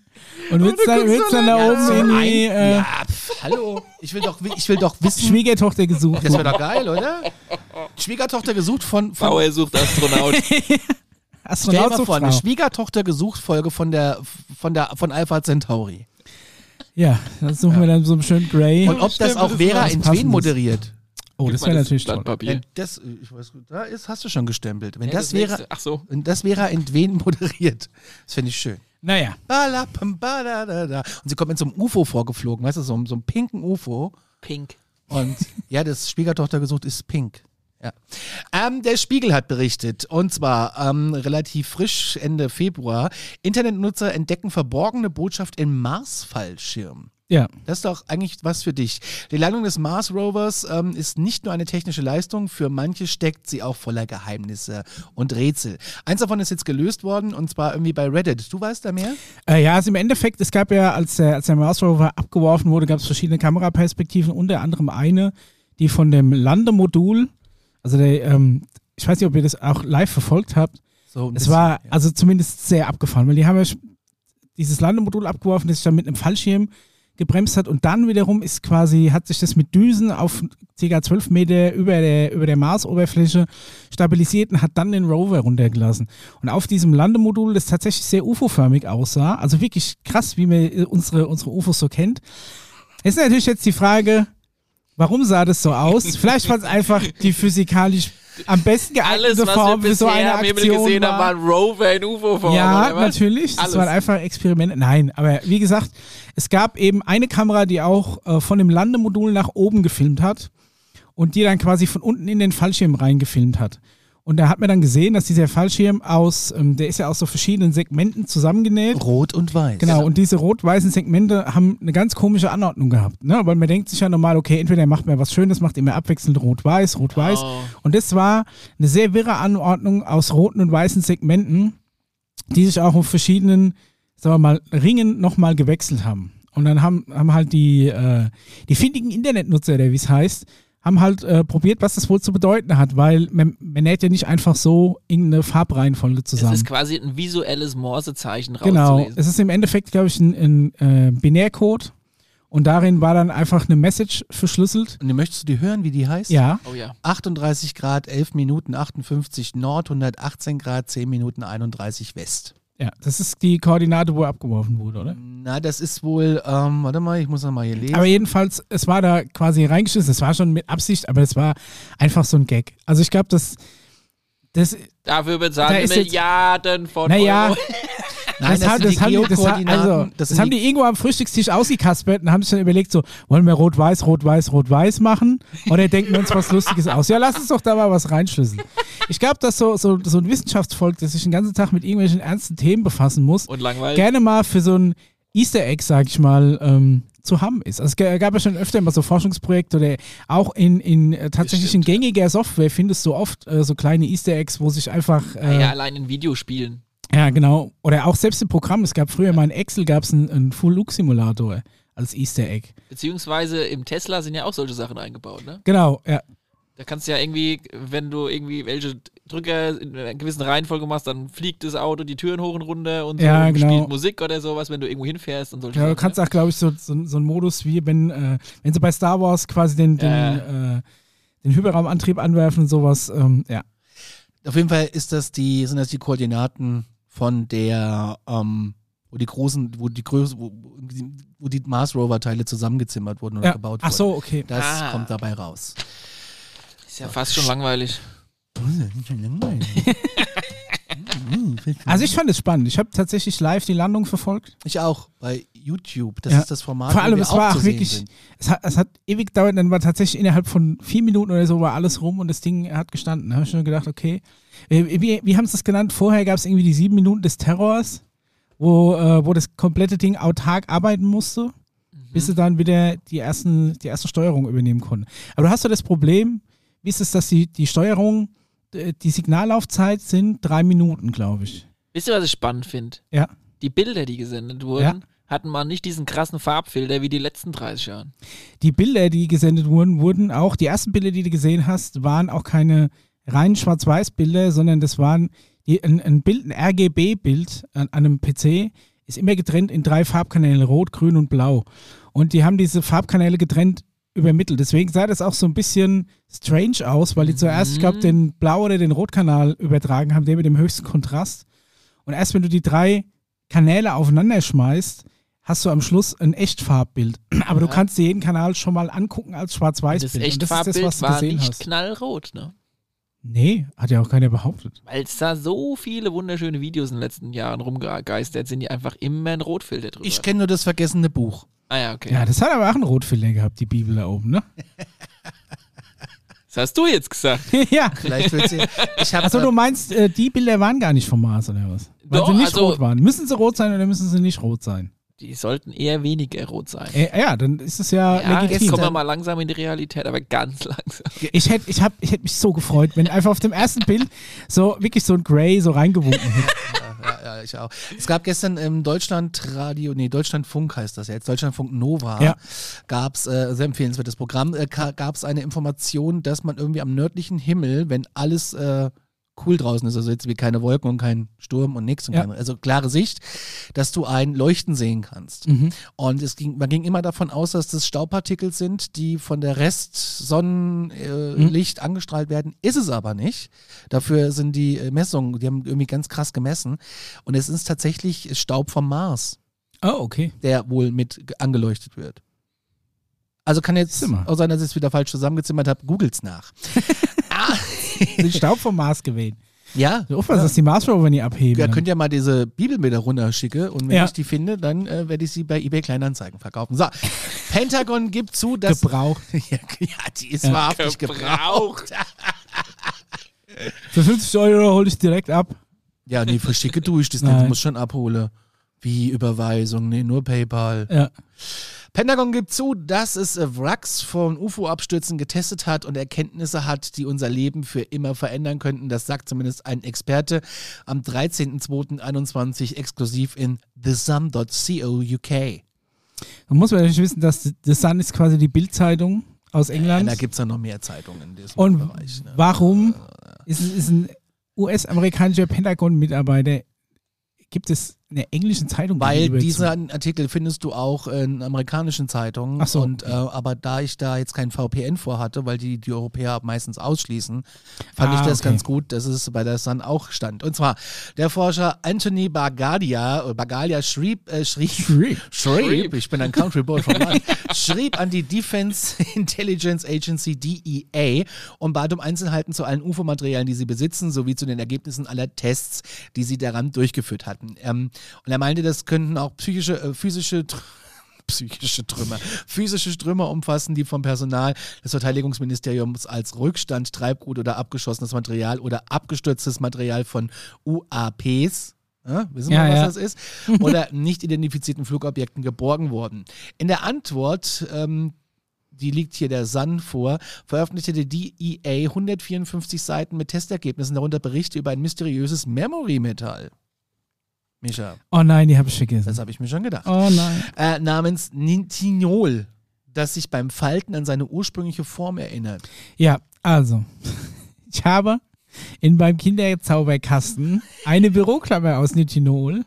und willst dann, willst dann da Ja, oben so irgendwie ein- äh, ja, pf, hallo. Ich will doch, ich will doch wissen. Schwiegertochter gesucht. Das wäre doch geil, oder? Schwiegertochter gesucht von, von Bauer sucht Astronaut. Stell dir Astronaut mal sucht vor, eine. Schwiegertochter gesucht Folge von der von der von Alpha Centauri. Ja, das suchen wir dann so einen schönen Grey. Und ob das auch Vera in. Twen moderiert. Oh, das wäre natürlich toll. Wenn das, ich weiß, da ist, hast du schon gestempelt. Wenn Ja, das, wäre, nächste- Ach so. wenn das wäre in Twen moderiert, das finde ich schön. Naja. Und sie kommt mit so einem UFO vorgeflogen, weißt du, so, einem- so einem pinken UFO. Pink. Und ja, das Schwiegertochter gesucht ist pink. Ja. Ähm, der Spiegel hat berichtet, und zwar ähm, relativ frisch Ende Februar, Internetnutzer entdecken verborgene Botschaft im Mars-Fallschirm. Ja. Das ist doch eigentlich was für dich. Die Landung des Mars Rovers ähm, ist nicht nur eine technische Leistung, für manche steckt sie auch voller Geheimnisse und Rätsel. Eins davon ist jetzt gelöst worden und zwar irgendwie bei Reddit. Du weißt da mehr? Äh, ja, also im Endeffekt, es gab ja, als der, als der Mars Rover abgeworfen wurde, gab es verschiedene Kameraperspektiven, unter anderem eine, die von dem Landemodul, also der, ähm, ich weiß nicht, ob ihr das auch live verfolgt habt, So es war ja. also zumindest sehr abgefahren, weil die haben ja dieses Landemodul abgeworfen, das sich dann mit einem Fallschirm gebremst hat und dann wiederum ist quasi, hat sich das mit Düsen auf ca. 12 Meter über der, über der Marsoberfläche stabilisiert und hat dann den Rover runtergelassen. Und auf diesem Landemodul, das tatsächlich sehr UFO-förmig aussah, also wirklich krass, wie man äh, unsere, unsere UFOs so kennt, ist natürlich jetzt die Frage, warum sah das so aus? Vielleicht war es einfach die physikalisch am besten Alles, geeignete Form für so eine am Himmel Aktion gesehen war. haben, war ein Rover in UFO-Form. Ja, natürlich. Das Alles. waren einfach Experimente. Nein, aber wie gesagt, es gab eben eine Kamera, die auch äh, von dem Landemodul nach oben gefilmt hat. und die dann quasi von unten in den Fallschirm reingefilmt hat. Und da hat man dann gesehen, dass dieser Fallschirm aus, ähm, der ist ja aus so verschiedenen Segmenten zusammengenäht. Rot und weiß. Genau, und diese rot-weißen Segmente haben eine ganz komische Anordnung gehabt. Ne? Weil man denkt sich ja normal, okay, entweder macht man was Schönes, macht immer abwechselnd rot-weiß, rot-weiß. Oh. Und das war eine sehr wirre Anordnung aus roten und weißen Segmenten, die sich auch auf verschiedenen, sagen wir mal, Ringen nochmal gewechselt haben. Und dann haben, haben halt die, äh, die findigen Internetnutzer, der wie es heißt, haben halt äh, probiert, was das wohl zu bedeuten hat, weil man, man näht ja nicht einfach so irgendeine Farbreihenfolge Es zusammen. ist quasi ein visuelles Morsezeichen Genau, rauszulesen. es ist im Endeffekt, glaube ich, ein, ein äh, Binärcode und darin war dann einfach eine Message verschlüsselt. Und möchtest du die hören, wie die heißt? Ja, Oh ja. 38 Grad, 11 Minuten 58 Nord, 118 Grad, 10 Minuten 31 West. Ja, das ist die Koordinate, wo er abgeworfen wurde, oder? Na, das ist wohl, ähm, warte mal, ich muss noch mal hier lesen. Aber jedenfalls, es war da quasi reingeschissen, es war schon mit Absicht, aber es war einfach so ein Gag. Also ich glaube, das, das, Dafür Da bezahlen ist wir jetzt- Milliarden von naja, Euro. Nein, das, haben, das, haben die, das, ha- also, das das, haben die irgendwo am Frühstückstisch ausgekaspert und haben sich dann überlegt, so, wollen wir rot-weiß, rot-weiß, rot-weiß machen? Oder denken wir uns was Lustiges aus? Ja, lass uns doch da mal was reinschlüsseln. Ich glaube, dass so, so, so ein Wissenschaftsvolk, das sich den ganzen Tag mit irgendwelchen ernsten Themen befassen muss, Und langweilig. gerne mal für so ein Easter Egg, sag ich mal, ähm, zu haben ist. Also es gab ja schon öfter mal so Forschungsprojekte oder auch in, in äh, tatsächlich in gängiger Software findest du oft äh, so kleine Easter Eggs, wo sich einfach äh, ja, ja. allein in Videospielen. Genau oder auch selbst im Programm. Es gab früher mal in Excel gab es einen, einen Full Look Simulator als Easter Egg. Beziehungsweise im Tesla sind ja auch solche Sachen eingebaut, ne? Genau, ja. Da kannst du ja irgendwie, wenn du irgendwie welche Drücker in einer gewissen Reihenfolge machst, dann fliegt das Auto die Türen hoch und runter und so Ja, und genau. spielt Musik oder sowas, wenn du irgendwo hinfährst und solche Ja, du kannst ne? auch, glaube ich, so, so, so einen Modus wie, wenn, äh, wenn sie bei Star Wars quasi den, den, Ja. äh, den Hyperraumantrieb anwerfen und sowas. Ähm, ja. Auf jeden Fall ist das die, sind das die Koordinaten von der, ähm, wo die großen, wo die Größe, wo, wo die Mars Rover Teile zusammengezimmert wurden oder ja. gebaut Ach wurden. so, okay. Das Ah. kommt dabei raus. Ist ja fast schon langweilig. Also ich fand es spannend. Ich habe tatsächlich live die Landung verfolgt. Ich auch bei YouTube. Das Ja. ist das Format. Vor wo allem, wir es war auch wirklich, es hat, es hat ewig gedauert, dann war tatsächlich innerhalb von vier Minuten oder so war alles rum und das Ding hat gestanden. Da habe ich schon gedacht, okay. Äh, Wie, wie haben sie das genannt? Vorher gab es irgendwie die sieben Minuten des Terrors, wo, äh, wo das komplette Ding autark arbeiten musste, bis sie dann wieder die ersten, die erste Steuerung übernehmen konnten. Aber du hast ja das Problem, wie ist es, dass die, die Steuerung, äh, die Signallaufzeit sind drei Minuten, glaube ich. Wisst ihr, was ich spannend finde? Ja. Die Bilder, die gesendet wurden, Ja. hatten mal nicht diesen krassen Farbfilter wie die letzten 30 Jahre. die Bilder, die gesendet wurden, wurden auch, die ersten Bilder, die du gesehen hast, waren auch keine reinen Schwarz-Weiß-Bilder, sondern das waren die, ein, ein Bild, ein RGB-Bild an, an einem PC, ist immer getrennt in drei Farbkanäle, Rot, Grün und Blau. Und die haben diese Farbkanäle getrennt übermittelt. Deswegen sah das auch so ein bisschen strange aus, weil die zuerst, ich glaube, den Blau- oder den Rotkanal übertragen haben, der mit dem höchsten Kontrast. Und erst wenn du die drei Kanäle aufeinander schmeißt, hast du am Schluss ein Echtfarbbild. Aber du Ja. kannst dir jeden Kanal schon mal angucken als Das Schwarz-Weiß-Bild. Und Echtfarbbild war nicht hast. knallrot, ne? Nee, hat ja auch keiner behauptet. Weil es da so viele wunderschöne Videos in den letzten Jahren rumgegeistert sind, die einfach immer einen Rotfilter drüber Ich kenne nur das vergessene Buch. Ah ja, okay. Ja, das hat aber auch einen Rotfilter gehabt, die Bibel da oben, ne? Das hast du jetzt gesagt. ja. Vielleicht wird sie. Ich habe Achso, du meinst, äh, die Bilder waren gar nicht vom Mars oder was? Weil Doch, sie nicht also- rot waren. Müssen sie rot sein oder müssen sie nicht rot sein? Die sollten eher weniger rot sein. Äh, ja, dann ist es ja, Ja, jetzt legitim. kommen wir mal langsam in die Realität, aber ganz langsam. Ich hätte ich hab, ich hätt mich so gefreut, wenn einfach auf dem ersten Bild so wirklich so ein Grey so reingewunken hätte. ja, ja, ich auch. Es gab gestern im Deutschlandradio, nee, Deutschlandfunk heißt das jetzt, Deutschlandfunk Nova, Ja. gab es, äh, sehr empfehlenswertes Programm, äh, gab es eine Information, dass man irgendwie am nördlichen Himmel, wenn alles äh, cool draußen ist, also jetzt wie keine Wolken und kein Sturm und nichts, und Ja. keine, also klare Sicht, dass du ein Leuchten sehen kannst. Mhm. Und es ging, man ging immer davon aus, dass das Staubpartikel sind, die von der Restsonnenlicht angestrahlt werden. Ist es aber nicht. Dafür sind die äh, Messungen, die haben irgendwie ganz krass gemessen. Und es ist tatsächlich Staub vom Mars, Oh, okay. der wohl mit ge- angeleuchtet wird. Also kann jetzt Zimmer. auch sein, dass ich es wieder falsch zusammengezimmert habe. Googelt's nach. Den Staub vom Mars gewählt. Ja, So aufpassen, dass die Mars Rover nicht abheben. Ja, könnt ihr mal diese Bibel mir da runterschicken und wenn Ja. ich die finde, dann äh, werde ich sie bei eBay Kleinanzeigen verkaufen. So, Pentagon gibt zu, dass. Gebraucht. ja, ja, die ist Ja. wahrhaftig gebraucht. Für 50 Euro hole ich direkt ab. Ja, nee, verschicke tue ich das nicht. Du musst schon abholen. Wie Überweisung? Nee, nur PayPal. Ja. Pentagon gibt zu, dass es äh, Wracks von UFO-Abstürzen getestet hat und Erkenntnisse hat, die unser Leben für immer verändern könnten. Das sagt zumindest ein Experte am 13.02.21 exklusiv in thesun.co UK. Man muss natürlich wissen, dass The Sun ist quasi die Bildzeitung aus Ja, England. da gibt es ja noch mehr Zeitungen in diesem Und Bereich. Ne? warum ist, es- ist ein US-amerikanischer Pentagon-Mitarbeiter, gibt es eine englische Zeitung Weil diesen Artikel findest du auch in amerikanischen Zeitungen. Ach so, Und, okay. äh, aber da ich da jetzt kein VPN vorhatte, weil die die Europäer meistens ausschließen, fand ich Ah, das okay. ganz gut, dass es bei der Sun auch stand. Und zwar der Forscher Anthony Bagalia, äh, Bagalia schrieb, äh, schrieb, Schrieb. schrieb, ich bin ein Country Boy from London, schrieb an die Defense Intelligence Agency DEA und bat um Einzelheiten zu allen UFO-Materialien, die sie besitzen, sowie zu den Ergebnissen aller Tests, die sie daran durchgeführt hatten. Ähm, und er meinte, das könnten auch psychische, äh, physische psychische Trümmer, physische Trümmer umfassen, die vom Personal des Verteidigungsministeriums als Rückstand, Treibgut oder abgeschossenes Material oder abgestürztes Material von UAPs ja, wissen wir, Ja, was ja. das ist? Oder nicht identifizierten Flugobjekten geborgen wurden. In der Antwort, ähm, die liegt hier der Sun vor, veröffentlichte die DEA 154 Seiten mit Testergebnissen, darunter Berichte über ein mysteriöses Memory-Metall. Micha, Oh nein, die habe ich vergessen. das habe ich mir schon gedacht. Oh nein. Äh, namens Nintinol, das sich beim Falten an seine ursprüngliche Form erinnert. Ja, also, ich habe in meinem Kinderzauberkasten eine Büroklammer aus Nitinol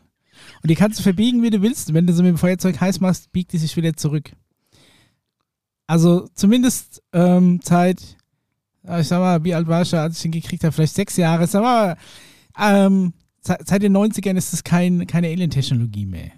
und die kannst du verbiegen, wie du willst. Wenn du sie mit dem Feuerzeug heiß machst, biegt die sich wieder zurück. Also zumindest ähm, seit, ja, ich sag mal, wie alt war ich da, als ich ihn gekriegt habe? Vielleicht sechs Jahre. Sag mal, ähm, seit, den 90ern ist es kein, keine Alien-Technologie mehr.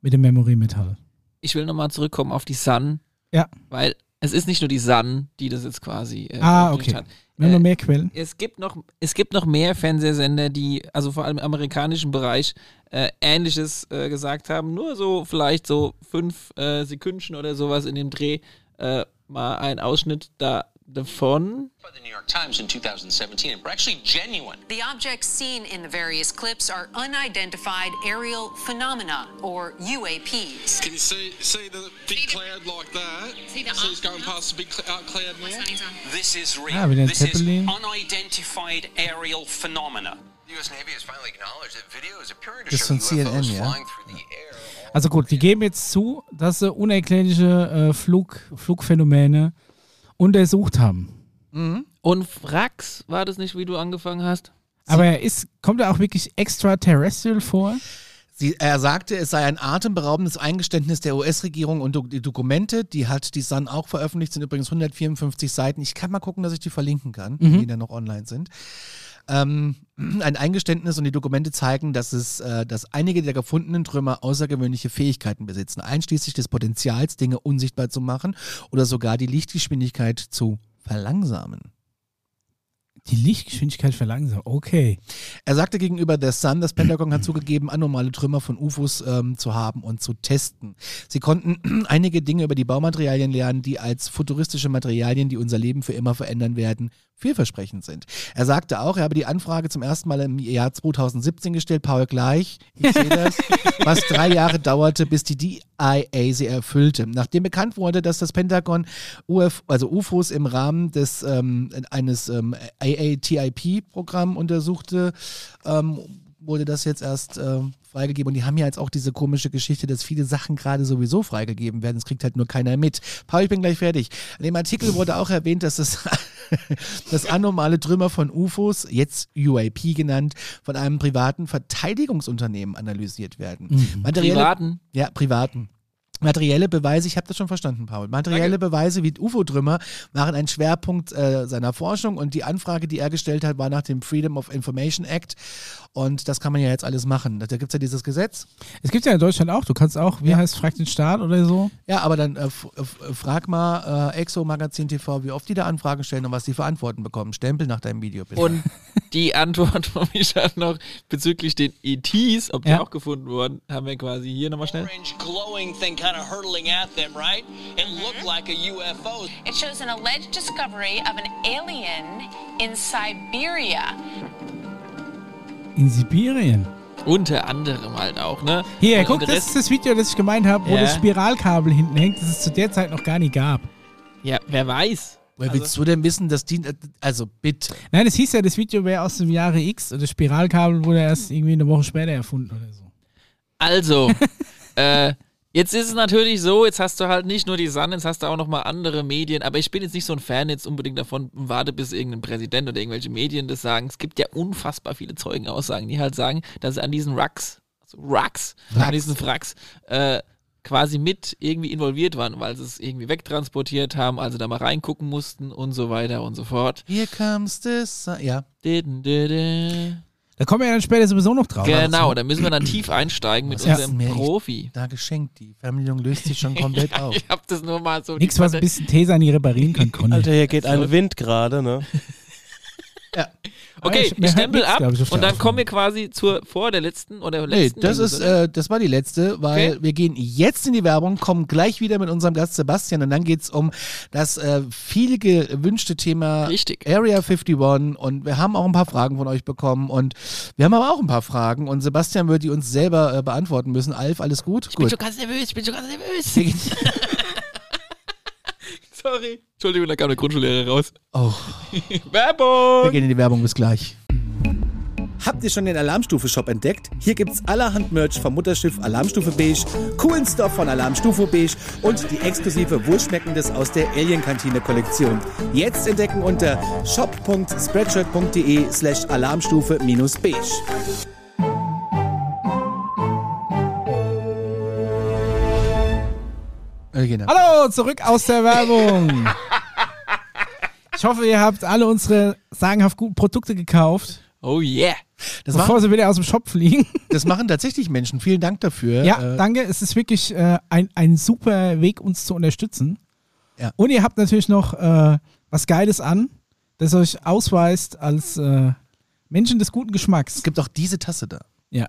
Mit dem Memory-Metall. Ich will nochmal zurückkommen auf die Sun. Ja. Weil es ist nicht nur die Sun, die das jetzt quasi äh, Ah, okay. hat. Wir haben Äh, noch mehr Quellen. Es gibt noch, es gibt noch mehr Fernsehsender, die, also vor allem im amerikanischen Bereich, äh, Ähnliches äh, gesagt haben. Nur so vielleicht so fünf äh, Sekündchen oder sowas in dem Dreh. Äh, mal ein Ausschnitt da davon. by the New York Times in 2017 and were actually genuine. The objects seen in the various clips are unidentified aerial phenomena, or UAPs. Can you see see the big cloud like that? See the it's going past the big cl- uh, cloud now. This is real. Ah, this is unidentified aerial phenomena. The U.S. Navy has finally acknowledged that video is appearing to Das show ist von UFOs CNN, ja? flying through the air. Also gut, die geben jetzt zu, dass sie unerklärliche äh, Flug, Flugphänomene untersucht haben. Und Frax, war das nicht, wie du angefangen hast? Aber er ist, kommt er auch wirklich extraterrestrial vor? Sie, er sagte, es sei ein atemberaubendes Eingeständnis der US-Regierung und die Dokumente, die hat die Sun auch veröffentlicht, sind übrigens 154 Seiten. Ich kann mal gucken, dass ich die verlinken kann, die da noch online sind. Ähm, ein Eingeständnis und die Dokumente zeigen, dass es, äh, dass einige der gefundenen Trümmer außergewöhnliche Fähigkeiten besitzen, einschließlich des Potenzials, Dinge unsichtbar zu machen oder sogar die Lichtgeschwindigkeit zu verlangsamen. Die Lichtgeschwindigkeit verlangsamt. Okay. Er sagte gegenüber The Sun, das Pentagon hat zugegeben, anormale Trümmer von UFOs ähm, zu haben und zu testen. Sie konnten einige Dinge über die Baumaterialien lernen, die als futuristische Materialien, die unser Leben für immer verändern werden, vielversprechend sind. Er sagte auch, er habe die Anfrage zum ersten Mal im Jahr 2017 gestellt, Paul gleich, ich sehe das, was drei Jahre dauerte, bis die DIA sie erfüllte. Nachdem bekannt wurde, dass das Pentagon UF, also UFOs im Rahmen des ähm, eines ähm, AATIP-Programm untersuchte, ähm, wurde das jetzt erst äh, freigegeben. Und die haben ja jetzt auch diese komische Geschichte, dass viele Sachen gerade sowieso freigegeben werden. Das kriegt halt nur keiner mit. Paul, ich bin gleich fertig. In dem Artikel wurde auch erwähnt, dass das, das anormale Trümmer von UFOs, jetzt UAP genannt, von einem privaten Verteidigungsunternehmen analysiert werden. Materielle, Privaten. Ja, privaten. Materielle Beweise, ich habe das schon verstanden, Paul. Materielle Beweise wie UFO-Trümmer waren ein Schwerpunkt äh, seiner Forschung und die Anfrage, die er gestellt hat, war nach dem Freedom of Information Act und das kann man ja jetzt alles machen. Da gibt es ja dieses Gesetz. Es gibt ja in Deutschland auch, du kannst auch, wie Ja. heißt Frag den Staat oder so? Ja, aber dann äh, f- f- frag mal äh, Exo Magazin TV, wie oft die da Anfragen stellen und was die für Antworten bekommen. Stempel nach deinem Video bitte. Und Die Antwort von Micha noch bezüglich den ETs, ob die Ja. auch gefunden wurden, haben wir quasi hier nochmal schnell. Orange glowing thing kind of hurtling at them, right? It looked like a UFO. It shows an alleged discovery of an alien in Siberia. In Sibirien. Unter anderem halt auch, ne? Hier, Und guck, das ist das Video, das ich gemeint habe, wo Ja. das Spiralkabel hinten hängt, das es zu der Zeit noch gar nicht gab. Ja, wer weiß. Woher willst du denn wissen, dass die. Also bitte. Nein, es hieß ja, das Video wäre aus dem Jahre X und das Spiralkabel wurde erst irgendwie eine Woche später erfunden oder so. Also, äh, jetzt ist es natürlich so, jetzt hast du halt nicht nur die Sun, jetzt hast du auch nochmal andere Medien, aber ich bin jetzt nicht so ein Fan jetzt unbedingt davon, warte bis irgendein Präsident oder irgendwelche Medien das sagen. Es gibt ja unfassbar viele Zeugenaussagen, die halt sagen, dass sie an diesen Rucks, also Rucks, an diesen Wracks, äh, quasi mit irgendwie involviert waren, weil sie es irgendwie wegtransportiert haben, also da mal reingucken mussten und so weiter und so fort. Here comes the sun. Ja. Didin. Da kommen wir ja dann später sowieso noch drauf. Genau, da müssen wir dann tief einsteigen mit hast unserem Profi. Da geschenkt. Die Fernbedienung löst sich schon komplett auf. Ich hab das nur mal so. Nichts, was ein bisschen Tesa nie reparieren kann, Conny. Alter, hier geht ein Wind gerade, ne? Okay, ich- ich hört stempel ab ich, und dann kommen wir quasi zur vor der letzten oder Nee, letzten. das ist, äh, das war die letzte, weil Okay. wir gehen jetzt in die Werbung, kommen gleich wieder mit unserem Gast Sebastian und dann geht's um das äh, viel gewünschte Thema Richtig. Area 51 und wir haben auch ein paar Fragen von euch bekommen und wir haben aber auch ein paar Fragen und Sebastian wird die uns selber äh, beantworten müssen. Alf, alles gut? ich bin gut. schon ganz nervös, ich bin schon ganz nervös. Sorry. Entschuldigung, da kam der Grundschullehrer raus. Oh, wir Werbung! gehen in die Werbung, bis gleich. Habt ihr schon den Alarmstufe-Shop entdeckt? Hier gibt's allerhand Merch vom Mutterschiff Alarmstufe Beige, coolen Stuff von Alarmstufe Beige und die exklusive Wohlschmeckendes aus der Alien-Kantine-Kollektion. Jetzt entdecken unter shop.spreadshirt.de slash alarmstufe-beige. Genau. Hallo, zurück aus der Werbung. Ich hoffe, ihr habt alle unsere sagenhaft guten Produkte gekauft, Oh yeah. Das, bevor machen, sie wieder aus dem Shop fliegen. das machen tatsächlich Menschen. Vielen Dank dafür. Ja, Äh, danke. Es ist wirklich äh, ein, ein super Weg, uns zu unterstützen. Ja. Und ihr habt natürlich noch äh, was Geiles an, das euch ausweist als äh, Menschen des guten Geschmacks. Es gibt auch diese Tasse da. Ja.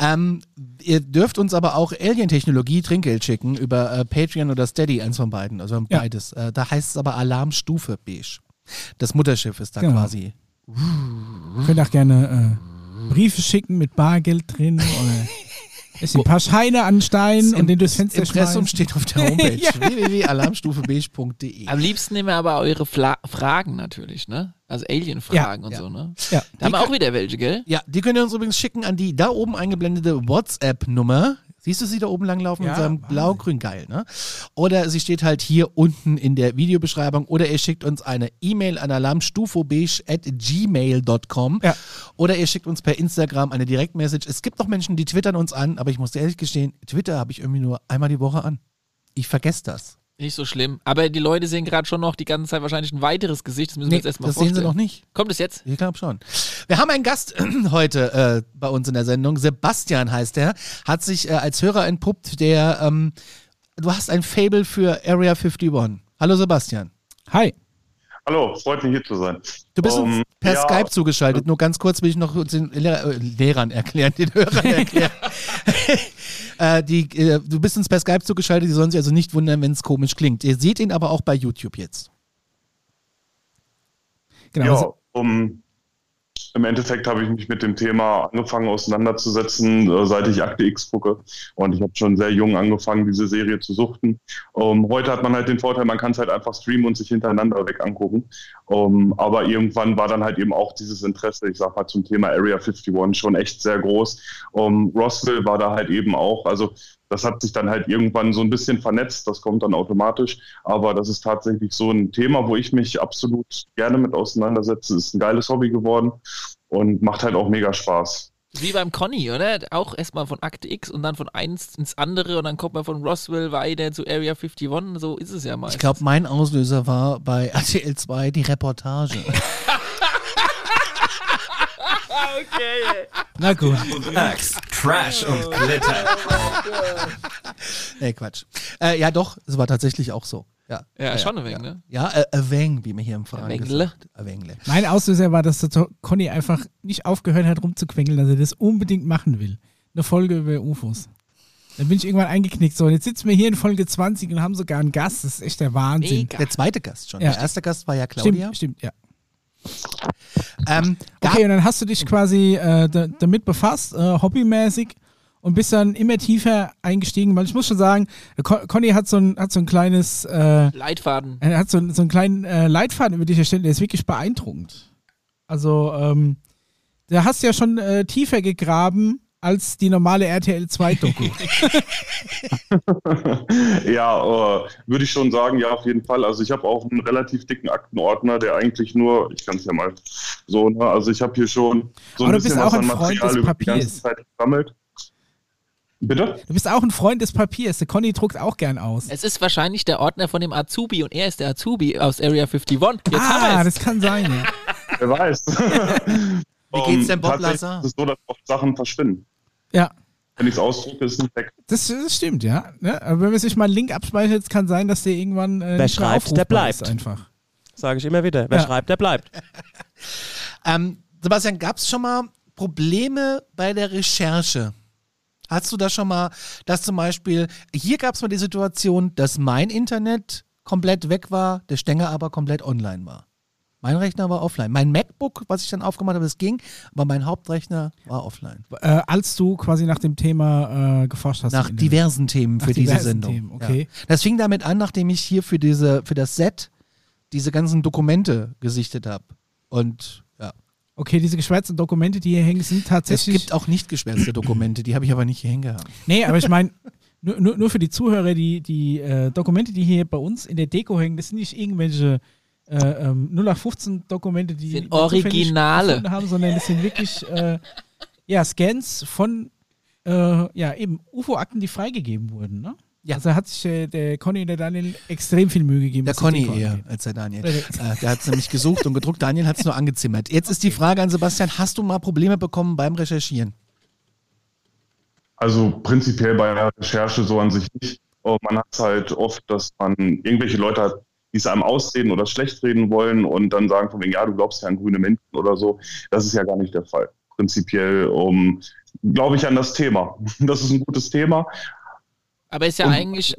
Ähm, ihr dürft uns aber auch Alien-Technologie Trinkgeld schicken über äh, Patreon oder Steady, eins von beiden. Also Ja. beides. Äh, da heißt es aber Alarmstufe Beige. Das Mutterschiff ist da Genau. quasi. Könnt auch gerne äh, Briefe schicken mit Bargeld drin oder ist ein paar Scheine an Stein und den durchs Fenster Impressum schmeißen. steht auf der Homepage Ja. www.alarmstufebeige.de. Am liebsten nehmen wir aber eure Fla Fragen natürlich, ne? Also Alien-Fragen Ja, und ja. so, ne? Ja. Da haben wir auch wieder welche, gell? Ja, die könnt ihr uns übrigens schicken an die da oben eingeblendete WhatsApp-Nummer. Siehst du sie da oben langlaufen Ja, in seinem blau-grün geil, ne? Oder sie steht halt hier unten in der Videobeschreibung oder ihr schickt uns eine E-Mail an alarmstufobeige@gmail.com Ja. oder ihr schickt uns per Instagram eine Direktmessage. Es gibt noch Menschen, die twittern uns an, aber ich muss ehrlich gestehen, Twitter habe ich irgendwie nur einmal die Woche an. Ich vergesse das. Nicht so schlimm. Aber die Leute sehen gerade schon noch die ganze Zeit wahrscheinlich ein weiteres Gesicht. Das müssen wir Nee, jetzt erstmal das sehen vorstellen. sie noch nicht. Kommt es jetzt? Ich glaube schon. Wir haben einen Gast heute äh, bei uns in der Sendung. Sebastian heißt er. Hat sich äh, als Hörer entpuppt, der, ähm, du hast ein Fable für Area 51. Hallo Sebastian. Hi. Hallo, freut mich hier zu sein. Du bist uns Ähm, per ja, Skype zugeschaltet. Nur ganz kurz will ich noch den Lehrer, äh, Lehrern erklären, den Hörern erklären. äh, die, äh, du bist uns per Skype zugeschaltet, die sollen sich also nicht wundern, wenn es komisch klingt. Ihr seht ihn aber auch bei YouTube jetzt. Genau. Ja, also- um, im Endeffekt habe ich mich mit dem Thema angefangen auseinanderzusetzen, äh, seit ich Akte X gucke. Und ich habe schon sehr jung angefangen, diese Serie zu suchten. Um, heute hat man halt den Vorteil, man kann es halt einfach streamen und sich hintereinander weg angucken. Um, aber irgendwann war dann halt eben auch dieses Interesse, ich sag mal, zum Thema Area 51 schon echt sehr groß. Um, Roswell war da halt eben auch. Also das hat sich dann halt irgendwann so ein bisschen vernetzt, das kommt dann automatisch. Aber das ist tatsächlich so ein Thema, wo ich mich absolut gerne mit auseinandersetze. Ist ein geiles Hobby geworden und macht halt auch mega Spaß. Wie beim Conny, oder? Auch erstmal von Akte X und dann von eins ins andere und dann kommt man von Roswell weiter zu Area 51. So ist es ja mal. Ich glaube, mein Auslöser war bei RTL 2 die Reportage. okay. Na gut. Axt, Trash und Glitter. Nee, Quatsch. Äh, ja, doch, es war tatsächlich auch so. Ja, Ja, schon ein wenig, ne? Ja, äh, ein wenig, wie man hier im Verein Wengle. gesagt. Ein Wengle. Mein Auslöser war, dass der Conny einfach nicht aufgehört hat rumzuquengeln, dass er das unbedingt machen will. Eine Folge über UFOs. Dann bin ich irgendwann eingeknickt. So, und jetzt sitzen wir hier in Folge 20 und haben sogar einen Gast. Das ist echt der Wahnsinn. Mega. Der zweite Gast schon. Ja. Der erste Gast war ja Claudia. Stimmt, stimmt, ja. Ähm, Okay, und dann hast du dich quasi äh, da, damit befasst, äh, hobbymäßig, und bist dann immer tiefer eingestiegen, weil ich muss schon sagen, Con Conny hat so ein, hat so ein kleines, äh, Leitfaden. er hat so, ein- so einen kleinen äh, Leitfaden über dich erstellt, der ist wirklich beeindruckend. Also, ähm, da hast du ja schon äh, tiefer gegraben als die normale RTL 2-Doku. ja, äh, würde ich schon sagen, ja, auf jeden Fall. Also ich habe auch einen relativ dicken Aktenordner, der eigentlich nur, ich kann es ja mal so, ne, also ich habe hier schon so ein Aber du bist bisschen auch was ein an Freund Material des über die ganze Papiers. Zeit gesammelt. Bitte? du bist auch ein Freund des Papiers. Der Conny druckt auch gern aus. Es ist wahrscheinlich der Ordner von dem Azubi und er ist der Azubi aus Area 51. Jetzt ah, das kann sein, ja. Wer weiß. Wie geht's denn Bob Lazar? ist es so, dass oft Sachen verschwinden. Ja. Wenn ich es ausdrucke, ist es weg. Das, das stimmt, ja. Ne? Aber wenn man sich mal einen Link abspeichert, kann sein, dass der irgendwann äh, Wer schreibt, der bleibt. Einfach. Sage ich immer wieder. Wer Ja. schreibt, der bleibt. Ähm, Sebastian, gab es schon mal Probleme bei der Recherche? Hast du da schon mal, dass zum Beispiel, hier gab es mal die Situation, dass mein Internet komplett weg war, der Stänger aber komplett online war. Mein Rechner war offline. Mein MacBook, was ich dann aufgemacht habe, das ging, aber mein Hauptrechner war offline. Äh, als du quasi nach dem Thema äh, geforscht hast. Nach diversen Themen für diese diversen Sendung. Themen, okay. Ja. Das fing damit an, nachdem ich hier für diese, für das Set diese ganzen Dokumente gesichtet habe. Und ja. Okay, diese geschwärzten Dokumente, die hier hängen, sind Es tatsächlich. gibt auch nicht geschwärzte Dokumente, die habe ich aber nicht hier hingehauen. Nee, aber ich meine, nur, nur, nur für die Zuhörer, die, die äh, Dokumente, die hier bei uns in der Deko hängen, das sind nicht irgendwelche äh, ähm, 0815 Dokumente, die Sind Originale. haben, sondern das sind wirklich äh, ja, Scans von äh, ja, eben UFO-Akten, die freigegeben wurden. Ne? Ja. Also hat sich äh, der Conny und der Daniel extrem viel Mühe gegeben. Der Conny eher als der Daniel. Der- Äh, der hat es nämlich gesucht und gedruckt. Daniel hat es nur angezimmert. Jetzt ist die Frage an Sebastian: Hast du mal Probleme bekommen beim Recherchieren? Also prinzipiell bei der Recherche so an sich nicht. Aber man hat es halt oft, dass man irgendwelche Leute hat, die es einem ausreden oder schlecht reden wollen und dann sagen von wegen, ja, du glaubst ja an grüne Menschen oder so. Das ist ja gar nicht der Fall. Prinzipiell um, glaube ich an das Thema. Das ist ein gutes Thema. Aber ist ja Und- eigentlich,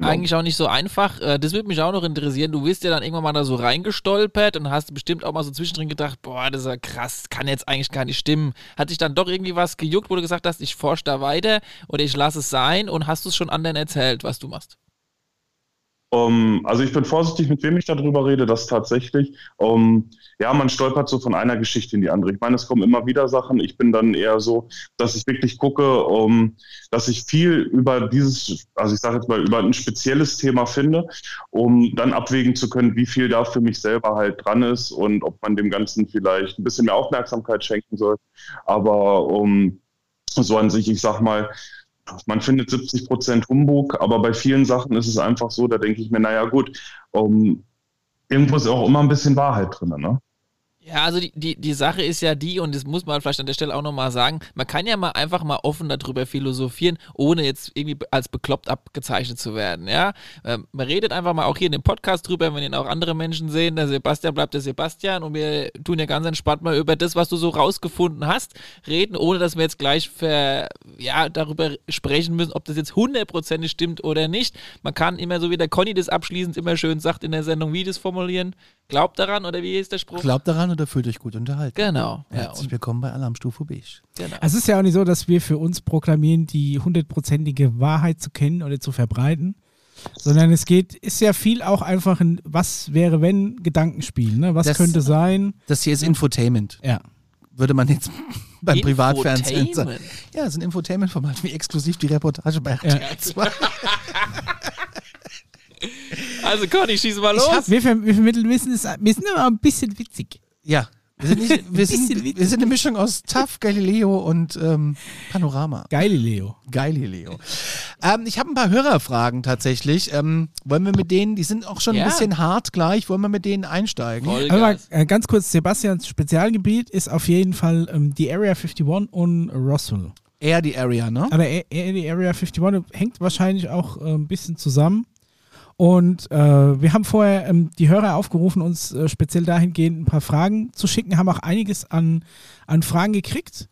eigentlich auch nicht so einfach. Äh, Das würde mich auch noch interessieren. Du bist ja dann irgendwann mal da so reingestolpert und hast bestimmt auch mal so zwischendrin gedacht, boah, das ist ja krass, kann jetzt eigentlich gar nicht stimmen. Hat dich dann doch irgendwie was gejuckt, wo du gesagt hast, ich forsche da weiter oder ich lasse es sein und hast du es schon anderen erzählt, was du machst? Um, also ich bin vorsichtig, mit wem ich darüber rede, das tatsächlich. Um, ja, man stolpert so von einer Geschichte in die andere. Ich meine, es kommen immer wieder Sachen. Ich bin dann eher so, dass ich wirklich gucke, um, dass ich viel über dieses, also ich sage jetzt mal, über ein spezielles Thema finde, um dann abwägen zu können, wie viel da für mich selber halt dran ist und ob man dem Ganzen vielleicht ein bisschen mehr Aufmerksamkeit schenken soll. Aber um, so an sich, ich sag mal, man findet 70 Prozent Humbug, aber bei vielen Sachen ist es einfach so, da denke ich mir, naja gut, um, irgendwo ist auch immer ein bisschen Wahrheit drin, ne? Ja, also die, die, die Sache ist ja die, und das muss man vielleicht an der Stelle auch nochmal sagen, man kann ja mal einfach mal offen darüber philosophieren, ohne jetzt irgendwie als bekloppt abgezeichnet zu werden, ja. Ähm, man redet einfach mal auch hier in dem Podcast drüber, wenn ihn auch andere Menschen sehen, der Sebastian bleibt der Sebastian und wir tun ja ganz entspannt mal über das, was du so rausgefunden hast, reden, ohne dass wir jetzt gleich ver, ja, darüber sprechen müssen, ob das jetzt hundertprozentig stimmt oder nicht. Man kann immer, so wie der Conny das abschließend immer schön sagt in der Sendung, wie das formulieren, glaubt daran oder wie ist der Spruch? Glaubt daran oder fühlt euch gut unterhalten? Genau. Ja, Herzlich willkommen bei Alarmstufe Beige. Genau. Also Es ist ja auch nicht so, dass wir für uns proklamieren, die hundertprozentige Wahrheit zu kennen oder zu verbreiten, sondern es geht, ist ja viel auch einfach ein Was wäre wenn Gedankenspiel, ne? Was Das- könnte sein? Das hier ist Infotainment. Ja. Würde man jetzt beim Privatfernsehen sagen. Infotainment? Ja, es ist ein Infotainment-Format, wie exklusiv die Reportage bei RTL 2. Also Conny, schieß mal los. Ich hab, wir, ver wir vermitteln Wissen, ist, wir sind aber ein bisschen witzig. Ja. Wir sind, nicht, wir, Bisschen sind, witzig. wir sind eine Mischung aus TAF, Galileo und ähm, Panorama. Geile Leo. Galileo. Ähm, ich habe ein paar Hörerfragen tatsächlich. Ähm, wollen wir mit denen, die sind auch schon Ja. ein bisschen hart gleich, wollen wir mit denen einsteigen? Aber äh, ganz kurz, Sebastians Spezialgebiet ist auf jeden Fall ähm, die Area 51 und Roswell. Eher die Area, ne? Aber eher eher die Area 51 hängt wahrscheinlich auch äh, ein bisschen zusammen. Und äh, wir haben vorher ähm, die Hörer aufgerufen, uns äh, speziell dahingehend ein paar Fragen zu schicken, haben auch einiges an, an Fragen gekriegt,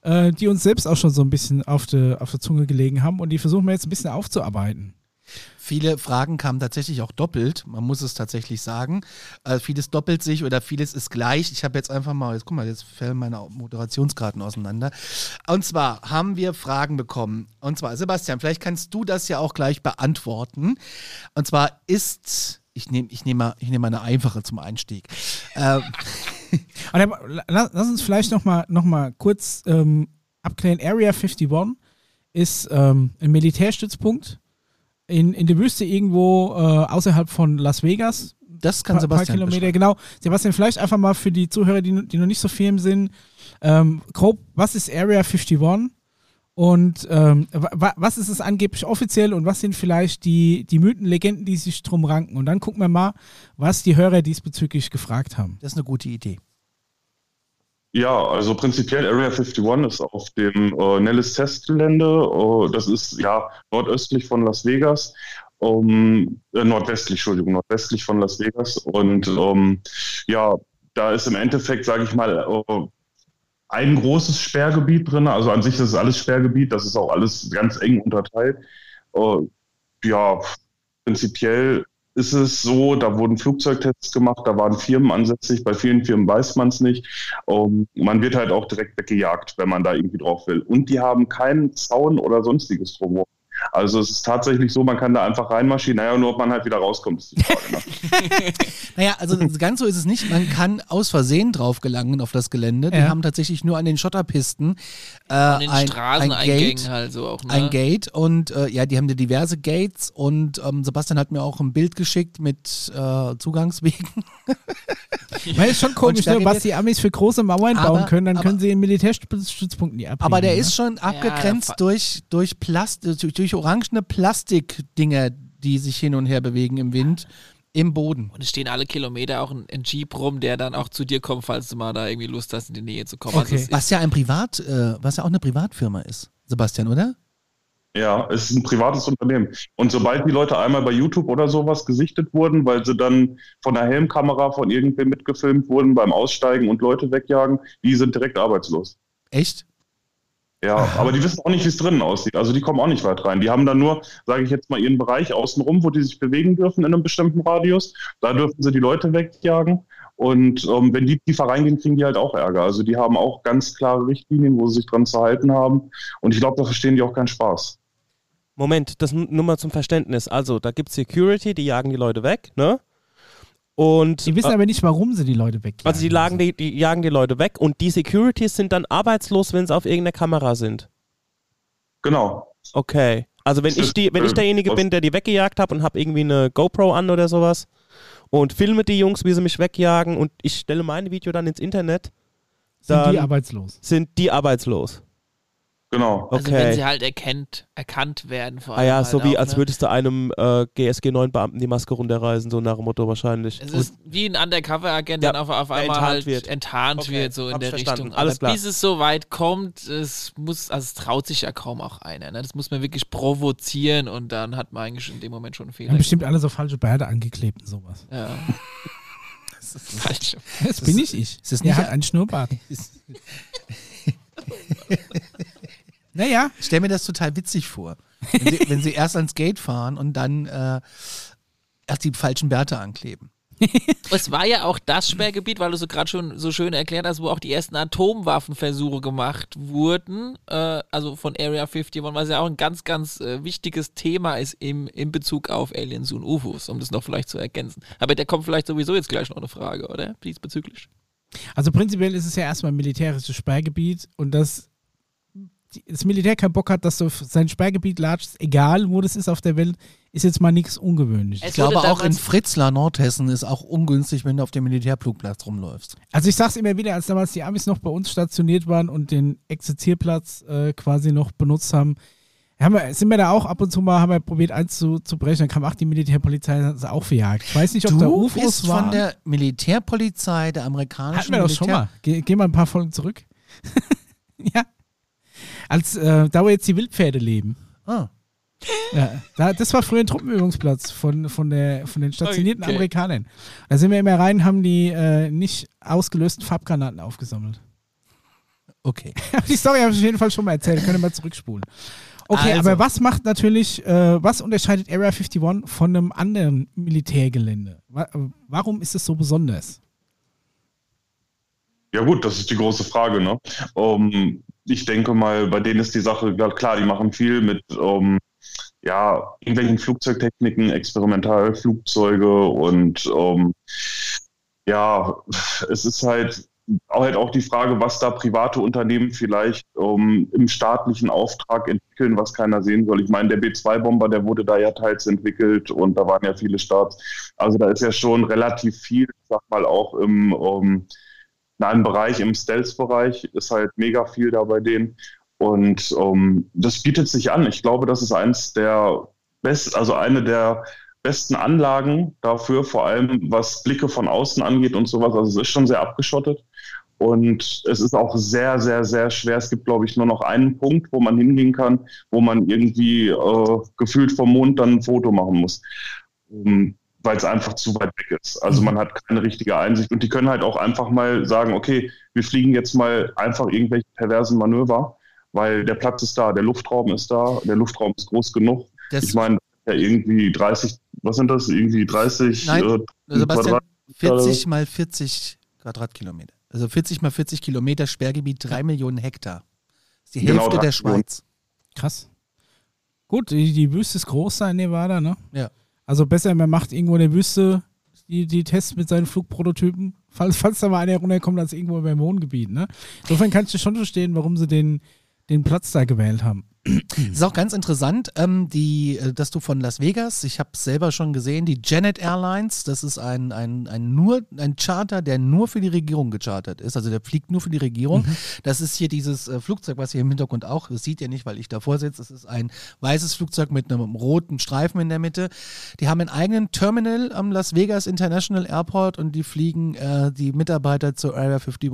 äh, die uns selbst auch schon so ein bisschen auf der auf der Zunge gelegen haben und die versuchen wir jetzt ein bisschen aufzuarbeiten. Viele Fragen kamen tatsächlich auch doppelt, man muss es tatsächlich sagen. Äh, vieles doppelt sich oder vieles ist gleich. Ich habe jetzt einfach mal, jetzt guck mal, jetzt fällen meine Moderationskarten auseinander. Und zwar haben wir Fragen bekommen. Und zwar, Sebastian, vielleicht kannst du das ja auch gleich beantworten. Und zwar ist, ich nehme ich nehm mal, nehm mal eine einfache zum Einstieg. Ähm, lass, lass uns vielleicht nochmal noch mal kurz ähm, abklären. Area 51 ist ähm, ein Militärstützpunkt in, in der Wüste irgendwo äh, außerhalb von Las Vegas. Das kann paar, Sebastian paar Kilometer, genau. Sebastian, vielleicht einfach mal für die Zuhörer, die, die noch nicht so firm sind, ähm, grob, was ist Area 51 und ähm, wa was ist es angeblich offiziell und was sind vielleicht die, die Mythen, Legenden, die sich drum ranken? Und dann gucken wir mal, was die Hörer diesbezüglich gefragt haben. Das ist eine gute Idee. Ja, also prinzipiell Area 51 ist auf dem äh, Nellis Testgelände. Äh, das ist ja nordöstlich von Las Vegas. Um, äh, nordwestlich, Entschuldigung, nordwestlich von Las Vegas. Und ähm, ja, da ist im Endeffekt, sage ich mal, äh, ein großes Sperrgebiet drin. Also an sich ist es alles Sperrgebiet. Das ist auch alles ganz eng unterteilt. Äh, ja, prinzipiell ist es so, da wurden Flugzeugtests gemacht, da waren Firmen ansässig, bei vielen Firmen weiß man es nicht. Um, man wird halt auch direkt weggejagt, wenn man da irgendwie drauf will. Und die haben keinen Zaun oder sonstiges drumherum. Also es ist tatsächlich so, man kann da einfach reinmarschieren, naja, nur ob man halt wieder rauskommt, ist die Frage. Ne? Naja, also ganz so ist es nicht. Man kann aus Versehen drauf gelangen auf das Gelände. Die Ja. haben tatsächlich nur an den Schotterpisten äh, An den ein, ein Gate, halt so auch, ne? ein Gate und äh, ja, die haben da diverse Gates und ähm, Sebastian hat mir auch ein Bild geschickt mit äh, Zugangswegen. Weil es ist schon komisch, Und ne, was die Amis für große Mauern Aber- bauen können, dann aber- können sie in Militärstützpunkten die abhängen. Aber der ne? ist schon abgegrenzt fa- durch, durch, Plast durch, durch orangene Plastikdinger, die sich hin und her bewegen im Wind, im Boden. Und es stehen alle Kilometer auch ein, ein Jeep rum, der dann auch zu dir kommt, falls du mal da irgendwie Lust hast, in die Nähe zu kommen. Also es ist, Was ja ein Privat, äh, was ja auch eine Privatfirma ist, Sebastian, oder? Ja, es ist ein privates Unternehmen. Und sobald die Leute einmal bei YouTube oder sowas gesichtet wurden, weil sie dann von der Helmkamera von irgendwem mitgefilmt wurden beim Aussteigen und Leute wegjagen, die sind direkt arbeitslos. Echt? Ja, aber die wissen auch nicht, wie es drinnen aussieht. Also die kommen auch nicht weit rein. Die haben dann nur, sage ich jetzt mal, ihren Bereich außenrum, wo die sich bewegen dürfen in einem bestimmten Radius. Da dürfen sie die Leute wegjagen. Und ähm, wenn die tiefer reingehen, kriegen die halt auch Ärger. Also die haben auch ganz klare Richtlinien, wo sie sich dran zu halten haben. Und ich glaube, da verstehen die auch keinen Spaß. Moment, das nur mal zum Verständnis. Also, da gibt es Security, die jagen die Leute weg, ne? Und Die wissen äh, aber nicht, warum sie die Leute wegjagen. also die, lagen die, die jagen die Leute weg und die Securities sind dann arbeitslos, wenn sie auf irgendeiner Kamera sind. Genau. Okay. Also wenn ich die, wenn ich ähm, derjenige bin, der die weggejagt habe und habe irgendwie eine GoPro an oder sowas und filme die Jungs, wie sie mich wegjagen und ich stelle mein Video dann ins Internet, Sind dann die arbeitslos? sind die arbeitslos. Genau. also wenn sie halt erkennt, erkannt werden vor Ah allem ja, halt so wie auch, als ne? würdest du einem äh, GSG 9 Beamten die Maske runterreißen, so nach dem Motto wahrscheinlich. Es ist wie ein Undercover-Agent, Ja, dann auf, auf einmal enttarnt halt wird. enttarnt Okay, wird, so in der verstanden. Richtung. Alles Aber klar. bis es so weit kommt, es muss, also es traut sich ja kaum auch einer. Ne? Das muss man wirklich provozieren und dann hat man eigentlich in dem Moment schon einen Die Fehler. haben bestimmt alle so falsche Bärte angeklebt und sowas. Ja. Das ist Falsch. Das bin ich ich. Ist das Der nicht hat einen Schnurrbart. naja. Ich stelle mir das total witzig vor. Wenn sie, wenn sie erst ans Gate fahren und dann äh, erst die falschen Bärte ankleben. Es war ja auch das Sperrgebiet, weil du so gerade schon so schön erklärt hast, wo auch die ersten Atomwaffenversuche gemacht wurden, äh, also von Area 51, was ja auch ein ganz, ganz äh, wichtiges Thema ist im, in Bezug auf Aliens und UFOs, um das noch vielleicht zu ergänzen. Aber der kommt vielleicht sowieso jetzt gleich noch eine Frage, oder? Diesbezüglich. Also prinzipiell ist es ja erstmal ein militärisches Sperrgebiet und das das Militär keinen Bock hat, dass du auf sein Sperrgebiet latschst, egal wo das ist auf der Welt, ist jetzt mal nichts Ungewöhnliches. Ich glaube, auch in Fritzlar, Nordhessen, ist auch ungünstig, wenn du auf dem Militärflugplatz rumläufst. Also ich sag's immer wieder, als damals die Amis noch bei uns stationiert waren und den Exerzierplatz äh, quasi noch benutzt haben, haben wir, sind wir da auch ab und zu mal, haben wir probiert einzubrechen, dann kam auch die Militärpolizei und hat uns auch verjagt. Ich weiß nicht, ob du da UFOs bist waren. von der Militärpolizei der amerikanischen Hatten wir doch schon Militär- mal. Ge geh mal ein paar Folgen zurück. ja. Als äh, da wo jetzt die Wildpferde leben. Ah. Ja, da, das war früher ein Truppenübungsplatz von, von, der, von den stationierten Okay. Amerikanern. Da sind wir immer rein, haben die äh, nicht ausgelösten Farbgranaten aufgesammelt. Okay. die Story habe ich auf jeden Fall schon mal erzählt, können wir mal zurückspulen. Okay, Also. aber was macht natürlich, äh, was unterscheidet Area 51 von einem anderen Militärgelände? Wa warum ist es so besonders? Ja gut, das ist die große Frage. Ne? Ähm, ich denke mal, bei denen ist die Sache klar, die machen viel mit ähm, ja, irgendwelchen Flugzeugtechniken, Experimentalflugzeuge und ähm, ja, es ist halt auch, halt auch die Frage, was da private Unternehmen vielleicht ähm, im staatlichen Auftrag entwickeln, was keiner sehen soll. Ich meine, der B-2-Bomber, der wurde da ja teils entwickelt und da waren ja viele Starts. Also da ist ja schon relativ viel, ich sag mal, auch im ähm, in einem Bereich, im Stealth-Bereich, ist halt mega viel da bei denen. Und ähm, das bietet sich an. Ich glaube, das ist eins der best, also eine der besten Anlagen dafür, vor allem was Blicke von außen angeht und sowas. Also es ist schon sehr abgeschottet. Und es ist auch sehr, sehr, sehr schwer. Es gibt, glaube ich, nur noch einen Punkt, wo man hingehen kann, wo man irgendwie äh, gefühlt vom Mond dann ein Foto machen muss. Um, weil es einfach zu weit weg ist. Also man hat keine richtige Einsicht und die können halt auch einfach mal sagen, okay, wir fliegen jetzt mal einfach irgendwelche perversen Manöver, weil der Platz ist da, der Luftraum ist da, der Luftraum ist groß genug. Das- ich meine, ja irgendwie 30, was sind das? Irgendwie 30 Nein, äh, Sebastian, Quadrat- 40 mal 40 Quadratkilometer. Also 40 mal 40 Kilometer Sperrgebiet, 3 Millionen Hektar. Das ist die Genau, Hälfte der Schweiz. Krass. Gut, die, die Wüste ist groß da in Nevada, ne? Ja. Also besser, man macht irgendwo in der Wüste die, die Tests mit seinen Flugprototypen, falls, falls da mal einer runterkommt, als irgendwo im Wohngebiet, ne? Insofern kann ich schon verstehen, warum sie den, den Platz da gewählt haben. Ist auch ganz interessant, ähm, die, äh, dass du von Las Vegas, ich habe es selber schon gesehen, die Janet Airlines, das ist ein, ein, ein, nur, ein Charter, der nur für die Regierung gechartert ist. Also der fliegt nur für die Regierung. Das ist hier dieses äh, Flugzeug, was ihr im Hintergrund auch, das sieht ihr nicht, weil ich davor sitze. Das ist ein weißes Flugzeug mit einem roten Streifen in der Mitte. Die haben einen eigenen Terminal am Las Vegas International Airport und die fliegen äh, die Mitarbeiter zur Area 51.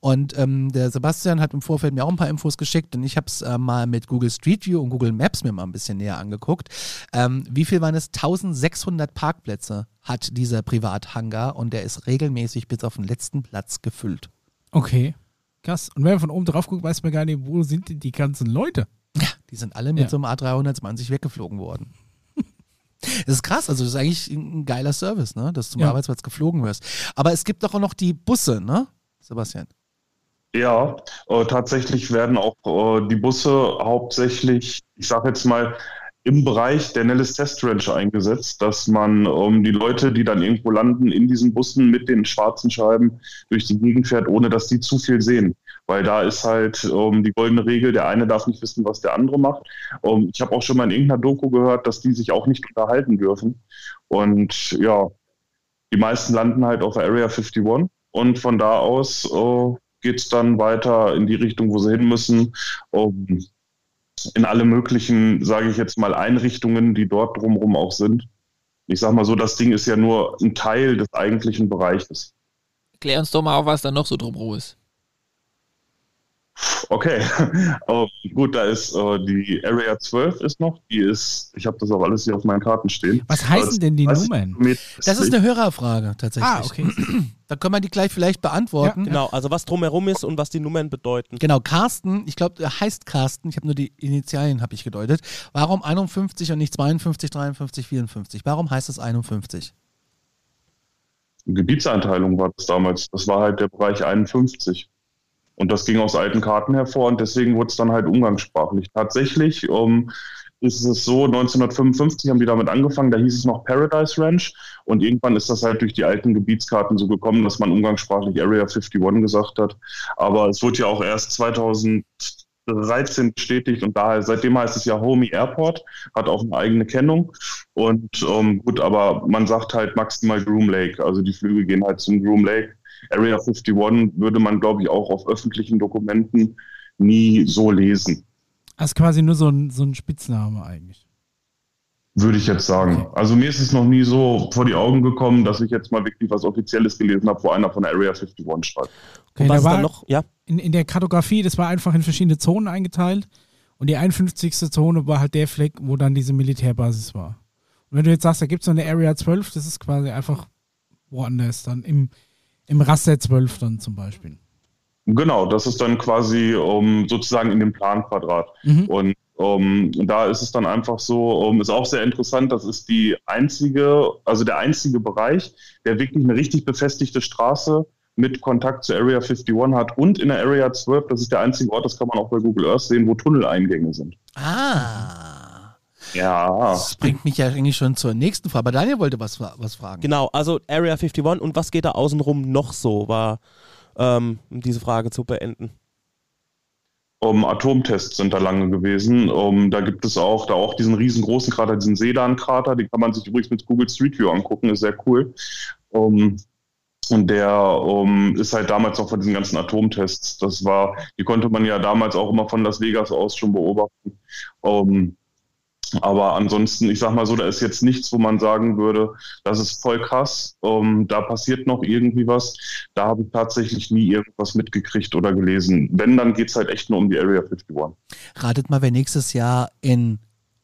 Und ähm, der Sebastian hat im Vorfeld mir auch ein paar Infos geschickt und ich habe es äh, mal mit Google Street View und Google Maps mir mal ein bisschen näher angeguckt. Ähm, wie viel waren es? 1600 Parkplätze hat dieser Privathangar und der ist regelmäßig bis auf den letzten Platz gefüllt. Okay. Krass. Und wenn man von oben drauf guckt, weiß man gar nicht, wo sind denn die ganzen Leute? Ja, die sind alle mit Ja. so einem A320 weggeflogen worden. Das ist krass, also das ist eigentlich ein geiler Service, ne? dass du zum Ja. Arbeitsplatz geflogen wirst. Aber es gibt doch auch noch die Busse, ne, Sebastian? Ja, äh, tatsächlich werden auch äh, die Busse hauptsächlich, ich sage jetzt mal, im Bereich der Nellis Test Ranch eingesetzt, dass man ähm, die Leute, die dann irgendwo landen, in diesen Bussen mit den schwarzen Scheiben durch die Gegend fährt, ohne dass die zu viel sehen. Weil da ist halt ähm, die goldene Regel, der eine darf nicht wissen, was der andere macht. Ähm, ich habe auch schon mal in irgendeiner Doku gehört, dass die sich auch nicht unterhalten dürfen. Und ja, die meisten landen halt auf Area 51 und von da aus äh, geht es dann weiter in die Richtung, wo sie hin müssen. Um, in alle möglichen, sage ich jetzt mal, Einrichtungen, die dort drumherum auch sind. Ich sag mal so, das Ding ist ja nur ein Teil des eigentlichen Bereiches. Klär uns doch mal auf, was da noch so drumherum ist. Okay, oh, gut, da ist äh, die Area 12 ist noch, die ist, ich habe das auch alles hier auf meinen Karten stehen. Was heißen denn die 30 Nummern? Das ist eine Hörerfrage tatsächlich. Ah, okay. Da können wir die gleich vielleicht beantworten. Genau, also was drumherum ist und was die Nummern bedeuten. Genau, Carsten, ich glaube, er heißt Carsten, ich habe nur die Initialien habe ich gedeutet. Warum 51 und nicht 52, 53, 54? Warum heißt es 51? Gebietseinteilung war das damals. Das war halt der Bereich 51. Und das ging aus alten Karten hervor und deswegen wurde es dann halt umgangssprachlich. Tatsächlich ähm, ist es so, 1955 haben die damit angefangen, da hieß es noch Paradise Ranch und irgendwann ist das halt durch die alten Gebietskarten so gekommen, dass man umgangssprachlich Area 51 gesagt hat. Aber es wurde ja auch erst 2013 bestätigt und daher, seitdem heißt es ja Homey Airport, hat auch eine eigene Kennung. Und ähm, gut, aber man sagt halt maximal Groom Lake, also die Flüge gehen halt zum Groom Lake. Area 51 würde man, glaube ich, auch auf öffentlichen Dokumenten nie so lesen, Das ist quasi nur so ein, so ein Spitzname eigentlich. würde ich jetzt sagen. Also mir ist es noch nie so vor die Augen gekommen, dass ich jetzt mal wirklich was Offizielles gelesen habe, wo einer von der Area 51 schreibt. Okay, da war dann noch? Ja. in, in der Kartografie, das war einfach in verschiedene Zonen eingeteilt. Und die 51. Zone war halt der Fleck, wo dann diese Militärbasis war. Und wenn du jetzt sagst, da gibt es so eine Area 12, das ist quasi einfach woanders, dann im, im Raster 12 dann zum Beispiel. Genau, das ist dann quasi um, sozusagen in dem Planquadrat. Mhm. Und um, da ist es dann einfach so, um, ist auch sehr interessant, das ist die einzige, also der einzige Bereich, der wirklich eine richtig befestigte Straße mit Kontakt zur Area 51 hat und in der Area 12, das ist der einzige Ort, das kann man auch bei Google Earth sehen, wo Tunneleingänge sind. Ah. Ja. Das bringt mich ja eigentlich schon zur nächsten Frage. Aber Daniel wollte was, was fragen. Genau, also Area 51 und was geht da außenrum noch so, war, ähm, um diese Frage zu beenden. Um, Atomtests sind da lange gewesen. Um, da gibt es auch, da auch diesen riesengroßen Krater, diesen Sedan-Krater, den kann man sich übrigens mit Google Street View angucken, ist sehr cool. Um, und der um, ist halt damals noch von diesen ganzen Atomtests. Das war, die konnte man ja damals auch immer von Las Vegas aus schon beobachten. Um, aber ansonsten, ich sag mal so, da ist jetzt nichts, wo man sagen würde, das ist voll krass, um, da passiert noch irgendwie was. Da habe ich tatsächlich nie irgendwas mitgekriegt oder gelesen. Wenn, dann geht es halt echt nur um die Area 51. Ratet mal, wer nächstes Jahr in,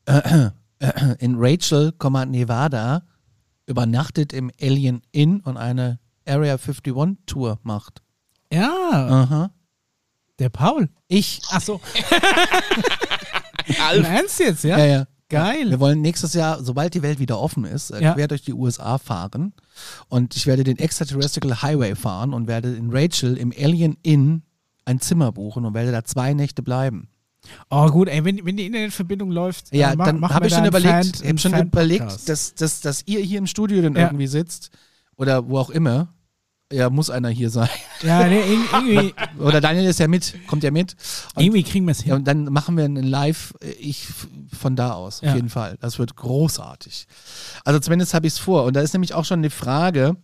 äh, äh, in Rachel, Nevada übernachtet im Alien Inn und eine Area 51 Tour macht. Ja. Aha. Der Paul. Ich. Ach so. Alf. Ernst jetzt, ja? Ja, ja. Geil. Wir wollen nächstes Jahr, sobald die Welt wieder offen ist, äh, Ja. quer durch die USA fahren. Und ich werde den Extraterrestrial Highway fahren und werde in Rachel im Alien Inn ein Zimmer buchen und werde da zwei Nächte bleiben. Oh gut, ey, wenn, wenn die Internetverbindung läuft, Ja, mach- dann habe ich schon überlegt, Fan- ich hab schon überlegt, dass, dass, dass ihr hier im Studio dann Ja. irgendwie sitzt oder wo auch immer. Ja, muss einer hier sein. Ja, nee, irg- irgendwie, Oder Daniel ist ja mit, kommt ja mit. Und, irgendwie kriegen wir es hin. ja, und dann machen wir einen Live, äh, ich von da aus, Ja. auf jeden Fall. Das wird großartig. Also zumindest habe ich es vor. Und da ist nämlich auch schon die Frage,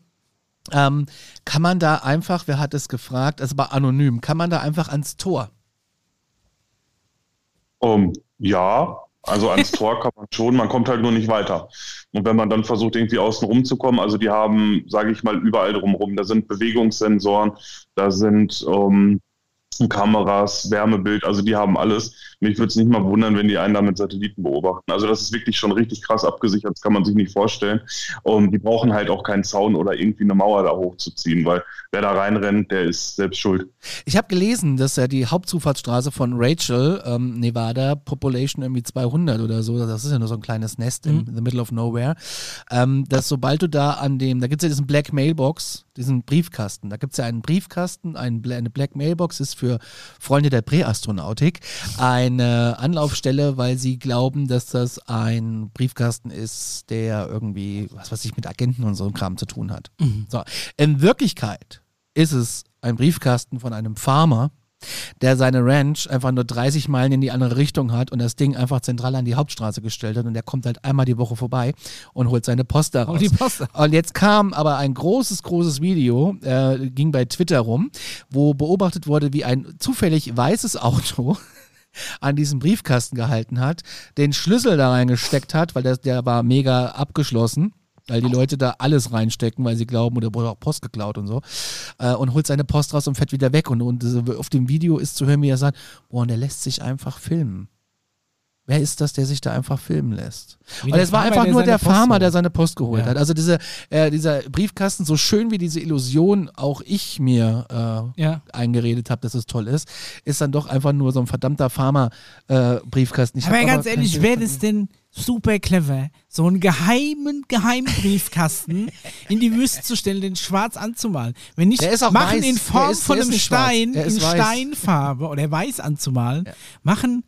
ähm, kann man da einfach, wer hat es gefragt, also bei anonym, kann man da einfach ans Tor? Um, ja, also ans Tor kann man schon, man kommt halt nur nicht weiter. Und wenn man dann versucht, irgendwie außen rumzukommen, also die haben, sage ich mal, überall drumherum, da sind Bewegungssensoren, da sind ähm, Kameras, Wärmebild, also die haben alles. Mich würde es nicht mal wundern, wenn die einen da mit Satelliten beobachten. Also das ist wirklich schon richtig krass abgesichert, das kann man sich nicht vorstellen. Und die brauchen halt auch keinen Zaun oder irgendwie eine Mauer da hochzuziehen, weil wer da reinrennt, der ist selbst schuld. Ich habe gelesen, dass ja die Hauptzufahrtsstraße von Rachel, ähm, Nevada, Population irgendwie 200 oder so, das ist ja nur so ein kleines Nest Mhm. in the middle of nowhere, ähm, dass sobald du da an dem, da gibt es ja diesen Black Mailbox, diesen Briefkasten, da gibt es ja einen Briefkasten, ein, Bla- eine Black Mailbox ist für Freunde der Präastronautik eine Anlaufstelle, weil sie glauben, dass das ein Briefkasten ist, der irgendwie, was weiß ich, mit Agenten und so einem Kram zu tun hat. Mhm. So. In Wirklichkeit ist es ein Briefkasten von einem Farmer, der seine Ranch einfach nur 30 Meilen in die andere Richtung hat und das Ding einfach zentral an die Hauptstraße gestellt hat und der kommt halt einmal die Woche vorbei und holt seine Post daraus. Und die Post. Und jetzt kam aber ein großes, großes Video, äh, ging bei Twitter rum, wo beobachtet wurde, wie ein zufällig weißes Auto an diesem Briefkasten gehalten hat, den Schlüssel da reingesteckt hat, weil der, der war mega abgeschlossen. Weil die Leute da alles reinstecken, weil sie glauben, oder wurde auch Post geklaut und so. Äh, und holt seine Post raus und fährt wieder weg. Und, und so auf dem Video ist zu hören, wie er sagt, boah, und der lässt sich einfach filmen. Wer ist das, der sich da einfach filmen lässt? Wie Und es war Farmer, einfach nur der Farmer, der seine Post geholt Ja. hat. Also diese, äh, dieser Briefkasten, so schön wie diese Illusion auch ich mir äh, Ja. eingeredet habe, dass es toll ist, ist dann doch einfach nur so ein verdammter Farmer-Briefkasten. aber ganz ehrlich, wäre das denn super clever, so einen geheimen, geheimen Briefkasten in die Wüste zu stellen, den schwarz anzumalen? Wenn nicht, ist machen weiß. in Form ist- von ist einem. Stein, in ist. Steinfarbe oder weiß anzumalen, machen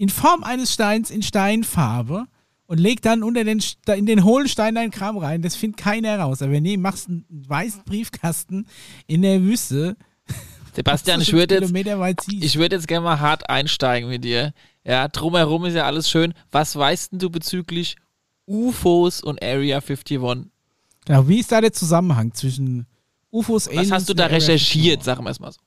in Form eines Steins in Steinfarbe und leg dann unter den, in den hohlen Stein deinen Kram rein. Das findet keiner raus. Aber nee, machst einen weißen Briefkasten in der Wüste. Sebastian, ich würde jetzt, ich würde jetzt gerne mal hart einsteigen mit dir. Ja, drumherum ist ja alles schön. Was weißt denn du bezüglich UFOs und Area 51? Genau, wie ist da der Zusammenhang zwischen UFOs, Was Aliens hast du da recherchiert? Sagen wir es mal so.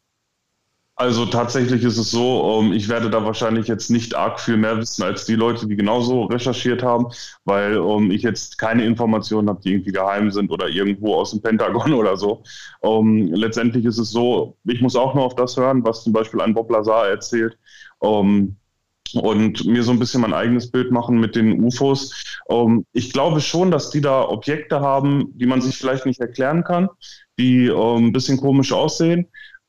Also tatsächlich ist es so, ähm, ich werde da wahrscheinlich jetzt nicht arg viel mehr wissen als die Leute, die genauso recherchiert haben, weil ähm, ich jetzt keine Informationen habe, die irgendwie geheim sind oder irgendwo aus dem Pentagon oder so. Ähm, letztendlich ist es so, ich muss auch nur auf das hören, was zum Beispiel ein Bob Lazar erzählt. Und mir so ein bisschen mein eigenes Bild machen mit den UFOs. Ähm, ich glaube schon, dass die da Objekte haben, die man sich vielleicht nicht erklären kann, die ähm, ein bisschen komisch aussehen,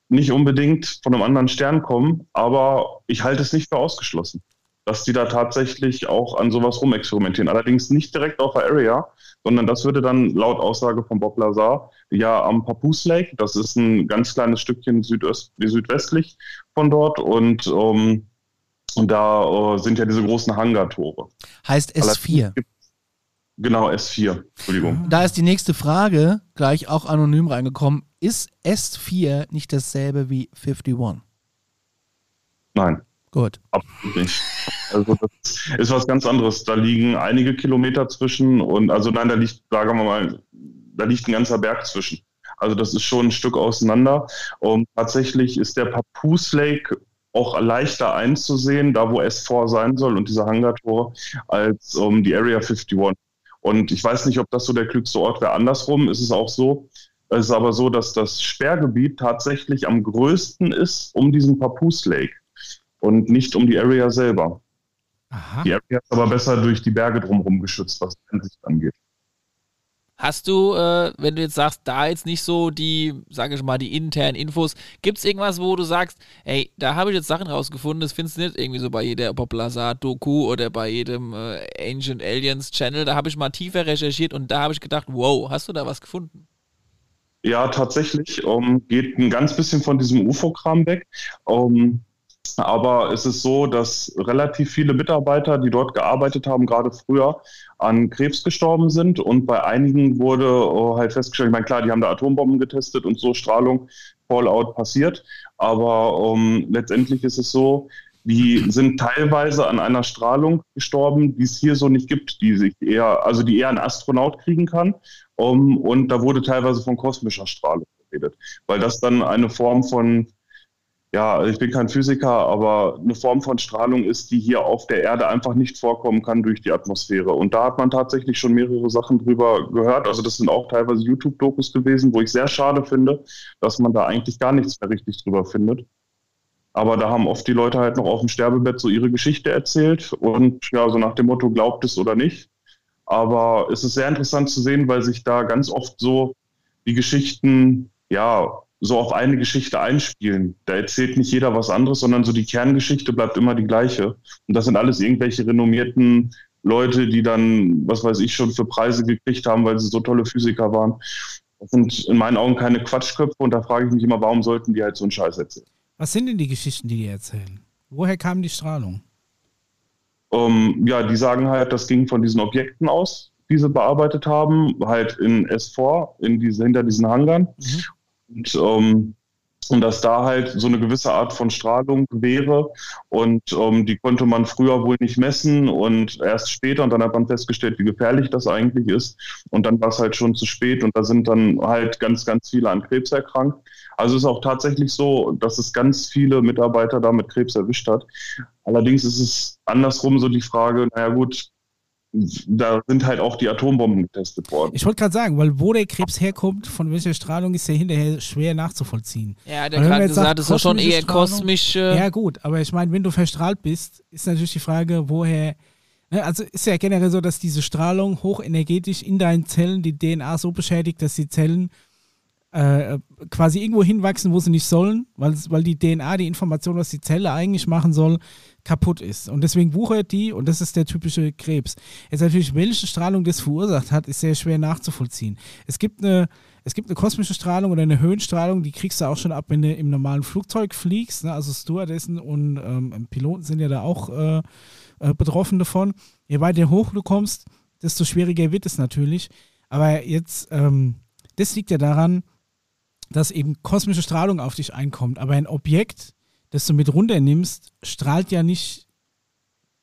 nicht unbedingt von einem anderen Stern kommen, aber ich halte es nicht für ausgeschlossen, dass die da tatsächlich auch an sowas rumexperimentieren. Allerdings nicht direkt auf der Area, sondern das würde dann laut Aussage von Bob Lazar ja am Papoose Lake, das ist ein ganz kleines Stückchen südöst, südwestlich von dort und ähm, und da äh, sind ja diese großen Hangartore. Heißt S4. Genau, S4. Entschuldigung. Da ist die nächste Frage gleich auch anonym reingekommen. Ist S4 nicht dasselbe wie 51? Nein. Gut. Absolut nicht. Also das ist was ganz anderes. Da liegen einige Kilometer zwischen und also nein, da liegt, sagen wir mal, da liegt ein ganzer Berg zwischen. Also das ist schon ein Stück auseinander. Und tatsächlich ist der Papoose Lake auch leichter einzusehen, da wo S4 sein soll und diese Hangartor, als um, die Area 51. Und ich weiß nicht, ob das so der klügste Ort wäre. Andersrum ist es auch so, es ist aber so, dass das Sperrgebiet tatsächlich am größten ist um diesen Papoose Lake und nicht um die Area selber. Aha. Die Area ist aber besser durch die Berge drumherum geschützt, was die Ansicht angeht. Hast du, äh, wenn du jetzt sagst, da jetzt nicht so die, sage ich mal, die internen Infos, gibt es irgendwas, wo du sagst, ey, da habe ich jetzt Sachen rausgefunden, das findest du nicht irgendwie so bei jeder Bob Lazar-Doku oder bei jedem äh, Ancient Aliens Channel, da habe ich mal tiefer recherchiert und da habe ich gedacht, wow, hast du da was gefunden? Ja, tatsächlich um, geht ein ganz bisschen von diesem UFO-Kram weg. Um, aber es ist so, dass relativ viele Mitarbeiter, die dort gearbeitet haben, gerade früher an Krebs gestorben sind. Und bei einigen wurde oh, halt festgestellt, ich meine, klar, die haben da Atombomben getestet und so Strahlung, Fallout passiert. Aber um, letztendlich ist es so, die sind teilweise an einer Strahlung gestorben, die es hier so nicht gibt, die sich eher, also die eher ein Astronaut kriegen kann. Um, und da wurde teilweise von kosmischer Strahlung geredet, weil das dann eine Form von ja, also ich bin kein Physiker, aber eine Form von Strahlung ist, die hier auf der Erde einfach nicht vorkommen kann durch die Atmosphäre. Und da hat man tatsächlich schon mehrere Sachen drüber gehört. Also das sind auch teilweise YouTube-Dokus gewesen, wo ich sehr schade finde, dass man da eigentlich gar nichts mehr richtig drüber findet. Aber da haben oft die Leute halt noch auf dem Sterbebett so ihre Geschichte erzählt und ja, so nach dem Motto, glaubt es oder nicht. Aber es ist sehr interessant zu sehen, weil sich da ganz oft so die Geschichten, ja, so auf eine Geschichte einspielen. Da erzählt nicht jeder was anderes, sondern so die Kerngeschichte bleibt immer die gleiche. Und das sind alles irgendwelche renommierten Leute, die dann, was weiß ich, schon für Preise gekriegt haben, weil sie so tolle Physiker waren. Das sind in meinen Augen keine Quatschköpfe und da frage ich mich immer, warum sollten die halt so einen Scheiß erzählen? Was sind denn die Geschichten, die die erzählen? Woher kam die Strahlung? Um, ja, die sagen halt, das ging von diesen Objekten aus, die sie bearbeitet haben, halt in S4, in diese, hinter diesen Hangern. Mhm. Und, ähm, und dass da halt so eine gewisse Art von Strahlung wäre. Und ähm, die konnte man früher wohl nicht messen und erst später. Und dann hat man festgestellt, wie gefährlich das eigentlich ist. Und dann war es halt schon zu spät. Und da sind dann halt ganz, ganz viele an Krebs erkrankt. Also ist auch tatsächlich so, dass es ganz viele Mitarbeiter da mit Krebs erwischt hat. Allerdings ist es andersrum so die Frage, naja gut, da sind halt auch die Atombomben getestet worden. Ich wollte gerade sagen, weil wo der Krebs herkommt, von welcher Strahlung ist ja hinterher schwer nachzuvollziehen. Ja, der gerade gesagt, das ist schon eher kosmische. Ja, gut, aber ich meine, wenn du verstrahlt bist, ist natürlich die Frage, woher. Ne, also ist ja generell so, dass diese Strahlung hochenergetisch in deinen Zellen die DNA so beschädigt, dass die Zellen äh, quasi irgendwo hinwachsen, wo sie nicht sollen, weil, weil die DNA, die Information, was die Zelle eigentlich machen soll, kaputt ist. Und deswegen wuchert die, und das ist der typische Krebs. Jetzt natürlich, welche Strahlung das verursacht hat, ist sehr schwer nachzuvollziehen. Es gibt eine, es gibt eine kosmische Strahlung oder eine Höhenstrahlung, die kriegst du auch schon ab, wenn du im normalen Flugzeug fliegst. Ne? Also Stewardessen und ähm, Piloten sind ja da auch äh, äh, betroffen davon. Je weiter hoch du kommst, desto schwieriger wird es natürlich. Aber jetzt, ähm, das liegt ja daran, dass eben kosmische Strahlung auf dich einkommt. Aber ein Objekt, das du mit runternimmst, strahlt ja nicht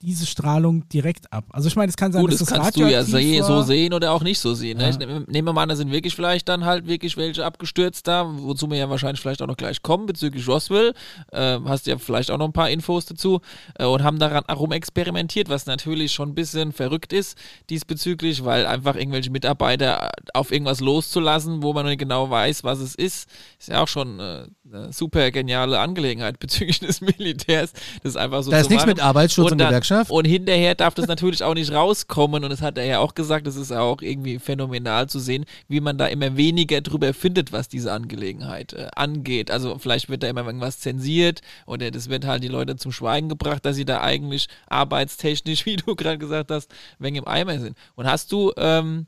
diese Strahlung direkt ab. Also ich meine, es kann sein, Gut, dass das das kannst du ja war. so sehen oder auch nicht so sehen. Ne? Ja. Ich nehm- Nehmen wir mal an, da sind wirklich vielleicht dann halt wirklich welche abgestürzt da, wozu wir ja wahrscheinlich vielleicht auch noch gleich kommen bezüglich Roswell. Äh, hast ja vielleicht auch noch ein paar Infos dazu äh, und haben daran herum experimentiert, was natürlich schon ein bisschen verrückt ist diesbezüglich, weil einfach irgendwelche Mitarbeiter auf irgendwas loszulassen, wo man nicht genau weiß, was es ist, ist ja auch schon äh, eine super geniale Angelegenheit bezüglich des Militärs. Das ist einfach so Da ist nichts mit Arbeitsschutz und dann- Gewerkschaft. Und hinterher darf das natürlich auch nicht rauskommen. Und das hat er ja auch gesagt, das ist auch irgendwie phänomenal zu sehen, wie man da immer weniger drüber findet, was diese Angelegenheit äh, angeht. Also vielleicht wird da immer irgendwas zensiert oder das wird halt die Leute zum Schweigen gebracht, dass sie da eigentlich arbeitstechnisch, wie du gerade gesagt hast, wegen im Eimer sind. Und hast du, ähm,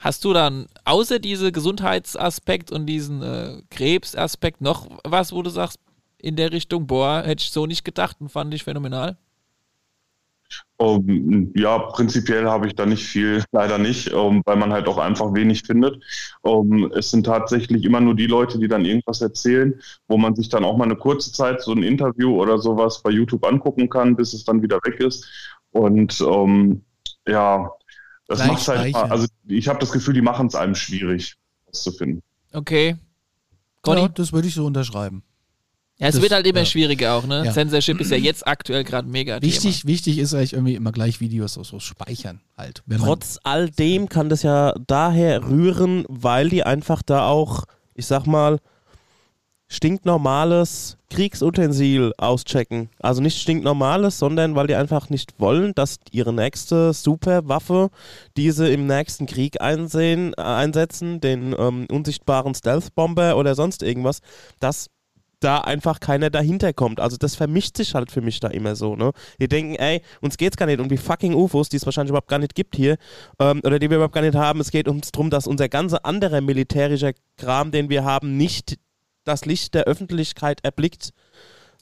Hast du dann außer diese Gesundheitsaspekt und diesen äh, Krebsaspekt noch was, wo du sagst, in der Richtung, boah, hätte ich so nicht gedacht und fand ich phänomenal? Ähm, ja, prinzipiell habe ich da nicht viel, leider nicht, ähm, weil man halt auch einfach wenig findet. Ähm, es sind tatsächlich immer nur die Leute, die dann irgendwas erzählen, wo man sich dann auch mal eine kurze Zeit so ein Interview oder sowas bei YouTube angucken kann, bis es dann wieder weg ist. Und ja, das Gleich macht halt, mal, also ich habe das Gefühl, die machen es einem schwierig, das zu finden. Okay. Conny? Ja, das würde ich so unterschreiben. Ja, es Das- wird halt immer ja. schwieriger auch, ne? Ja. Censorship ist ja jetzt aktuell gerade mega Wichtig, wichtig ist eigentlich irgendwie immer gleich Videos so, so speichern halt. Wenn man, Trotz all dem kann das ja daher rühren, weil die einfach da auch, ich sag mal, stinknormales Kriegsutensil auschecken. Also nicht stinknormales, sondern weil die einfach nicht wollen, dass ihre nächste Superwaffe, die sie im nächsten Krieg einsehen, äh, einsetzen, den ähm, unsichtbaren Stealth-Bomber oder sonst irgendwas, dass da einfach keiner dahinter kommt. Also das vermischt sich halt für mich da immer so, ne? Wir denken, ey, uns geht's gar nicht um die fucking UFOs, die es wahrscheinlich überhaupt gar nicht gibt hier, ähm, oder die wir überhaupt gar nicht haben. Es geht uns darum, dass unser ganzer anderer militärischer Kram, den wir haben, nicht das Licht der Öffentlichkeit erblickt.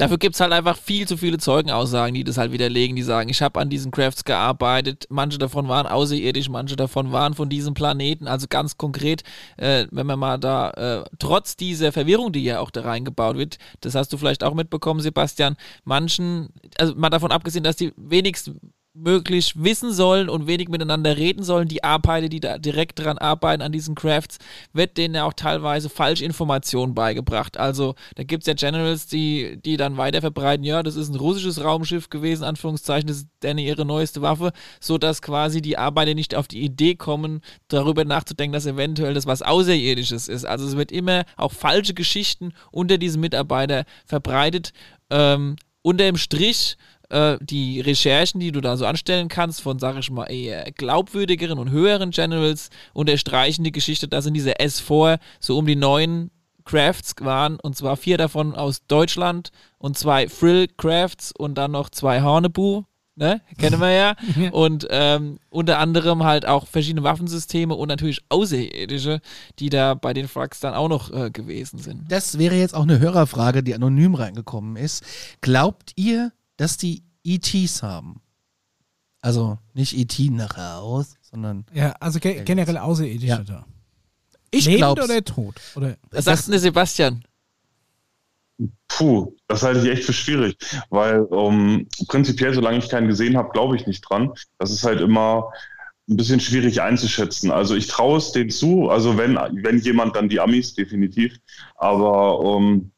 Dafür gibt es halt einfach viel zu viele Zeugenaussagen, die das halt widerlegen, die sagen, ich habe an diesen Crafts gearbeitet, manche davon waren außerirdisch, manche davon waren von diesem Planeten, also ganz konkret, äh, wenn man mal da, äh, trotz dieser Verwirrung, die ja auch da reingebaut wird, das hast du vielleicht auch mitbekommen, Sebastian, manchen, also mal davon abgesehen, dass die wenigstens möglich wissen sollen und wenig miteinander reden sollen, die Arbeiter, die da direkt dran arbeiten an diesen Crafts, wird denen ja auch teilweise Falschinformationen beigebracht. Also da gibt es ja Generals, die, die dann weiter verbreiten, ja, das ist ein russisches Raumschiff gewesen, Anführungszeichen, das ist dann ihre neueste Waffe, sodass quasi die Arbeiter nicht auf die Idee kommen, darüber nachzudenken, dass eventuell das was Außerirdisches ist. Also es wird immer auch falsche Geschichten unter diesen Mitarbeiter verbreitet. Ähm, unter dem Strich äh, die Recherchen, die du da so anstellen kannst, von, sag ich mal, eher glaubwürdigeren und höheren Generals, unterstreichen die Geschichte, dass in dieser S4 so um die neun Crafts waren, und zwar vier davon aus Deutschland und zwei Frill Crafts und dann noch zwei Hornebu. Ne? Kennen wir ja. Und ähm, unter anderem halt auch verschiedene Waffensysteme und natürlich Außerirdische, die da bei den Frags dann auch noch äh, gewesen sind. Das wäre jetzt auch eine Hörerfrage, die anonym reingekommen ist. Glaubt ihr, dass die ETs haben? Also nicht ET nach Haus, sondern. Ja, also ge generell Außerirdische Ja. da. Ich Lebend glaub's. oder tot? Oder Was sagt denn der Sebastian? Puh, das halte ich echt für schwierig, weil ähm, prinzipiell, solange ich keinen gesehen habe, glaube ich nicht dran. Das ist halt immer ein bisschen schwierig einzuschätzen. Also ich traue es denen zu, also wenn, wenn jemand, dann die Amis definitiv. Aber ähm,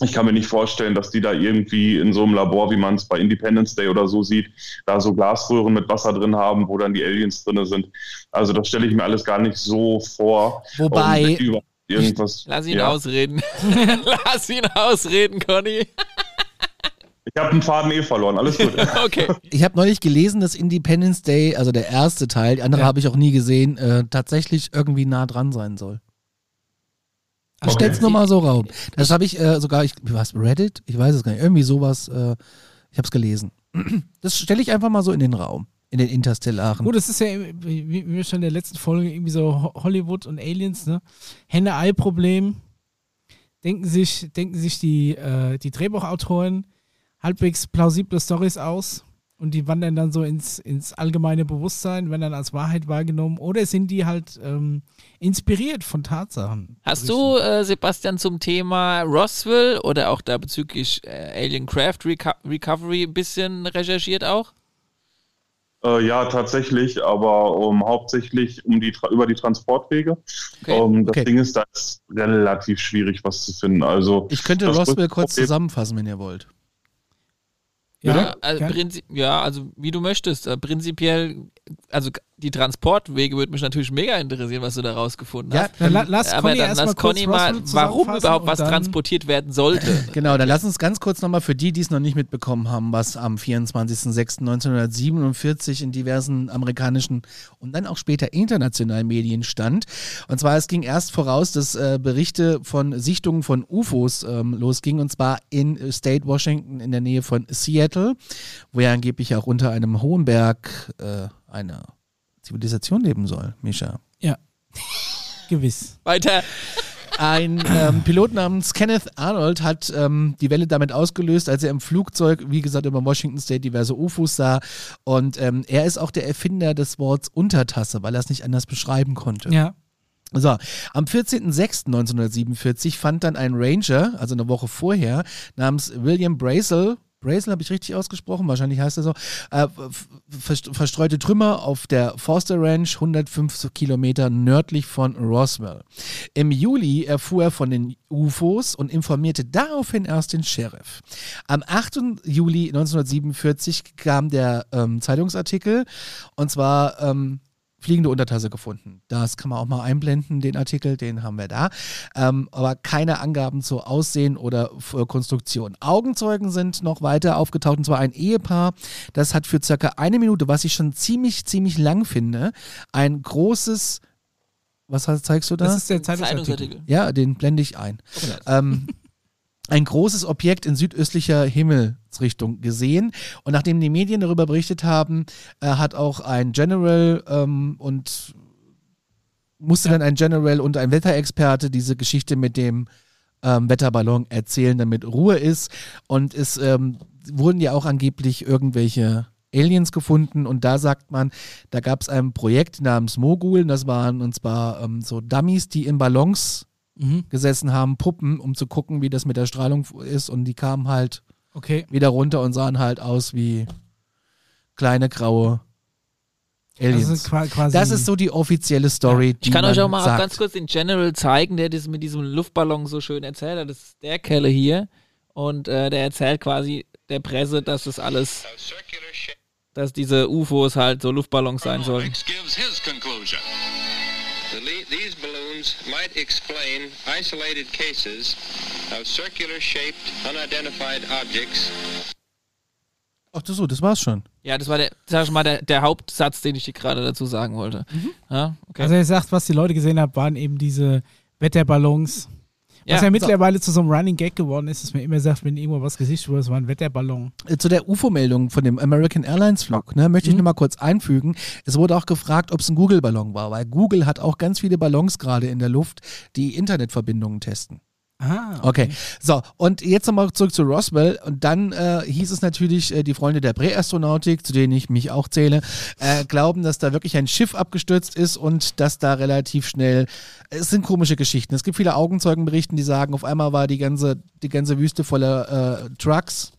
ich kann mir nicht vorstellen, dass die da irgendwie in so einem Labor, wie man es bei Independence Day oder so sieht, da so Glasröhren mit Wasser drin haben, wo dann die Aliens drin sind. Also das stelle ich mir alles gar nicht so vor. Wobei- irgendwas, Lass ihn ja. ausreden. Lass ihn ausreden, Conny. Ich habe den Faden eh verloren, alles gut. okay. Ich habe neulich gelesen, dass Independence Day, also der erste Teil, die andere Ja. habe ich auch nie gesehen, äh, tatsächlich irgendwie nah dran sein soll. Ich Okay. stell's nur mal so raum. Das habe ich äh, sogar, ich, was, Reddit? Ich weiß es gar nicht. Irgendwie sowas, äh, ich habe es gelesen. Das stelle ich einfach mal so in den Raum, in den interstellaren. Gut, das ist ja, wie wir schon in der letzten Folge, irgendwie so Ho- Hollywood und Aliens, ne? Henne-Ei-Problem. Denken sich, denken sich die, äh, die Drehbuchautoren halbwegs plausible Stories aus und die wandern dann so ins, ins allgemeine Bewusstsein, werden dann als Wahrheit wahrgenommen oder sind die halt ähm, inspiriert von Tatsachen. Hast du, äh, Sebastian, zum Thema Roswell oder auch da bezüglich äh, Alien Craft Reco Recovery ein bisschen recherchiert auch? Äh, ja, tatsächlich, aber um, hauptsächlich um die, Tra- über die Transportwege. Okay. Ähm, das Okay. Ding ist, da ist relativ schwierig, was zu finden. Also, Ich könnte Roswell kurz zusammenfassen, wenn ihr wollt. Ja, also, ja, also wie du möchtest. Äh, prinzipiell, also die Transportwege würde mich natürlich mega interessieren, was du da rausgefunden Ja, hast. Dann la- lass Aber Conny dann erst mal lass Conny mal, warum überhaupt was transportiert werden sollte. Genau, dann lass uns ganz kurz nochmal für die, die es noch nicht mitbekommen haben, was am 24.06.1947 in diversen amerikanischen und dann auch später internationalen Medien stand. Und zwar, es ging erst voraus, dass äh, Berichte von Sichtungen von UFOs ähm, losgingen, und zwar in äh, State Washington in der Nähe von Seattle, wo ja angeblich auch unter einem hohen Berg äh, eine Zivilisation leben soll, Misha. Ja. Gewiss. Weiter. Ein ähm, Pilot namens Kenneth Arnold hat ähm, die Welle damit ausgelöst, als er im Flugzeug, wie gesagt, über Washington State diverse UFOs sah. Und ähm, er ist auch der Erfinder des Worts Untertasse, weil er es nicht anders beschreiben konnte. Ja. So, am 14.06.1947 fand dann ein Ranger, also eine Woche vorher, namens William Brazel, Brazel habe ich richtig ausgesprochen, wahrscheinlich heißt er so, äh, verstreute Trümmer auf der Forster Ranch, 105 Kilometer nördlich von Roswell. Im Juli erfuhr er von den UFOs und informierte daraufhin erst den Sheriff. Am 8. Juli 1947 kam der ähm, Zeitungsartikel und zwar ähm, fliegende Untertasse gefunden. Das kann man auch mal einblenden, den Artikel, den haben wir da. Ähm, aber keine Angaben zu Aussehen oder F- Konstruktion. Augenzeugen sind noch weiter aufgetaucht, und zwar ein Ehepaar, das hat für circa eine Minute, was ich schon ziemlich, ziemlich lang finde, ein großes, was zeigst du da? Das ist der Zeitungsartikel. Ja, den blende ich ein. Ähm, ein großes Objekt in südöstlicher Himmelsrichtung gesehen. Und nachdem die Medien darüber berichtet haben, äh, hat auch ein General ähm, und musste dann ein General und ein Wetterexperte diese Geschichte mit dem ähm, Wetterballon erzählen, damit Ruhe ist. Und es ähm, wurden ja auch angeblich irgendwelche Aliens gefunden und da sagt man, da gab es ein Projekt namens Mogul, das waren und zwar ähm, so Dummies, die in Ballons Mhm. gesessen haben, Puppen, um zu gucken, wie das mit der Strahlung ist und die kamen halt Okay. wieder runter und sahen halt aus wie kleine graue Aliens. Also das ist so die offizielle Story. Ich kann euch auch mal sagt. ganz kurz den General zeigen, der das mit diesem Luftballon so schön erzählt hat. Das ist der Kelle hier. Und äh, der erzählt quasi der Presse, dass das alles, dass diese UFOs halt so Luftballons sein sollen. gives his conclusion. The le- these balloons might explain isolated cases of circular-shaped, unidentified objects Ach das so, das war's schon. Ja, das war der, sag ich mal, der, der Hauptsatz, den ich dir gerade dazu sagen wollte. Ja, okay. Also er sagt, was die Leute gesehen haben, waren eben diese Wetterballons. Was Ja, ja, mittlerweile zu so einem Running Gag geworden ist, dass man immer sagt, wenn irgendwo was gesichtet wurde, es war ein Wetterballon. Äh, Zu der UFO-Meldung von dem American Airlines Flug, ne, möchte ich Mhm. nur mal kurz einfügen. Es wurde auch gefragt, ob es ein Google-Ballon war, weil Google hat auch ganz viele Ballons gerade in der Luft, die Internetverbindungen testen. Ah, Okay, so und jetzt nochmal zurück zu Roswell und dann äh, hieß es natürlich, äh, die Freunde der Präastronautik, zu denen ich mich auch zähle, äh, glauben, dass da wirklich ein Schiff abgestürzt ist und dass da relativ schnell, es sind komische Geschichten. Es gibt viele Augenzeugenberichten, die sagen, auf einmal war die ganze, die ganze Wüste voller äh, Trucks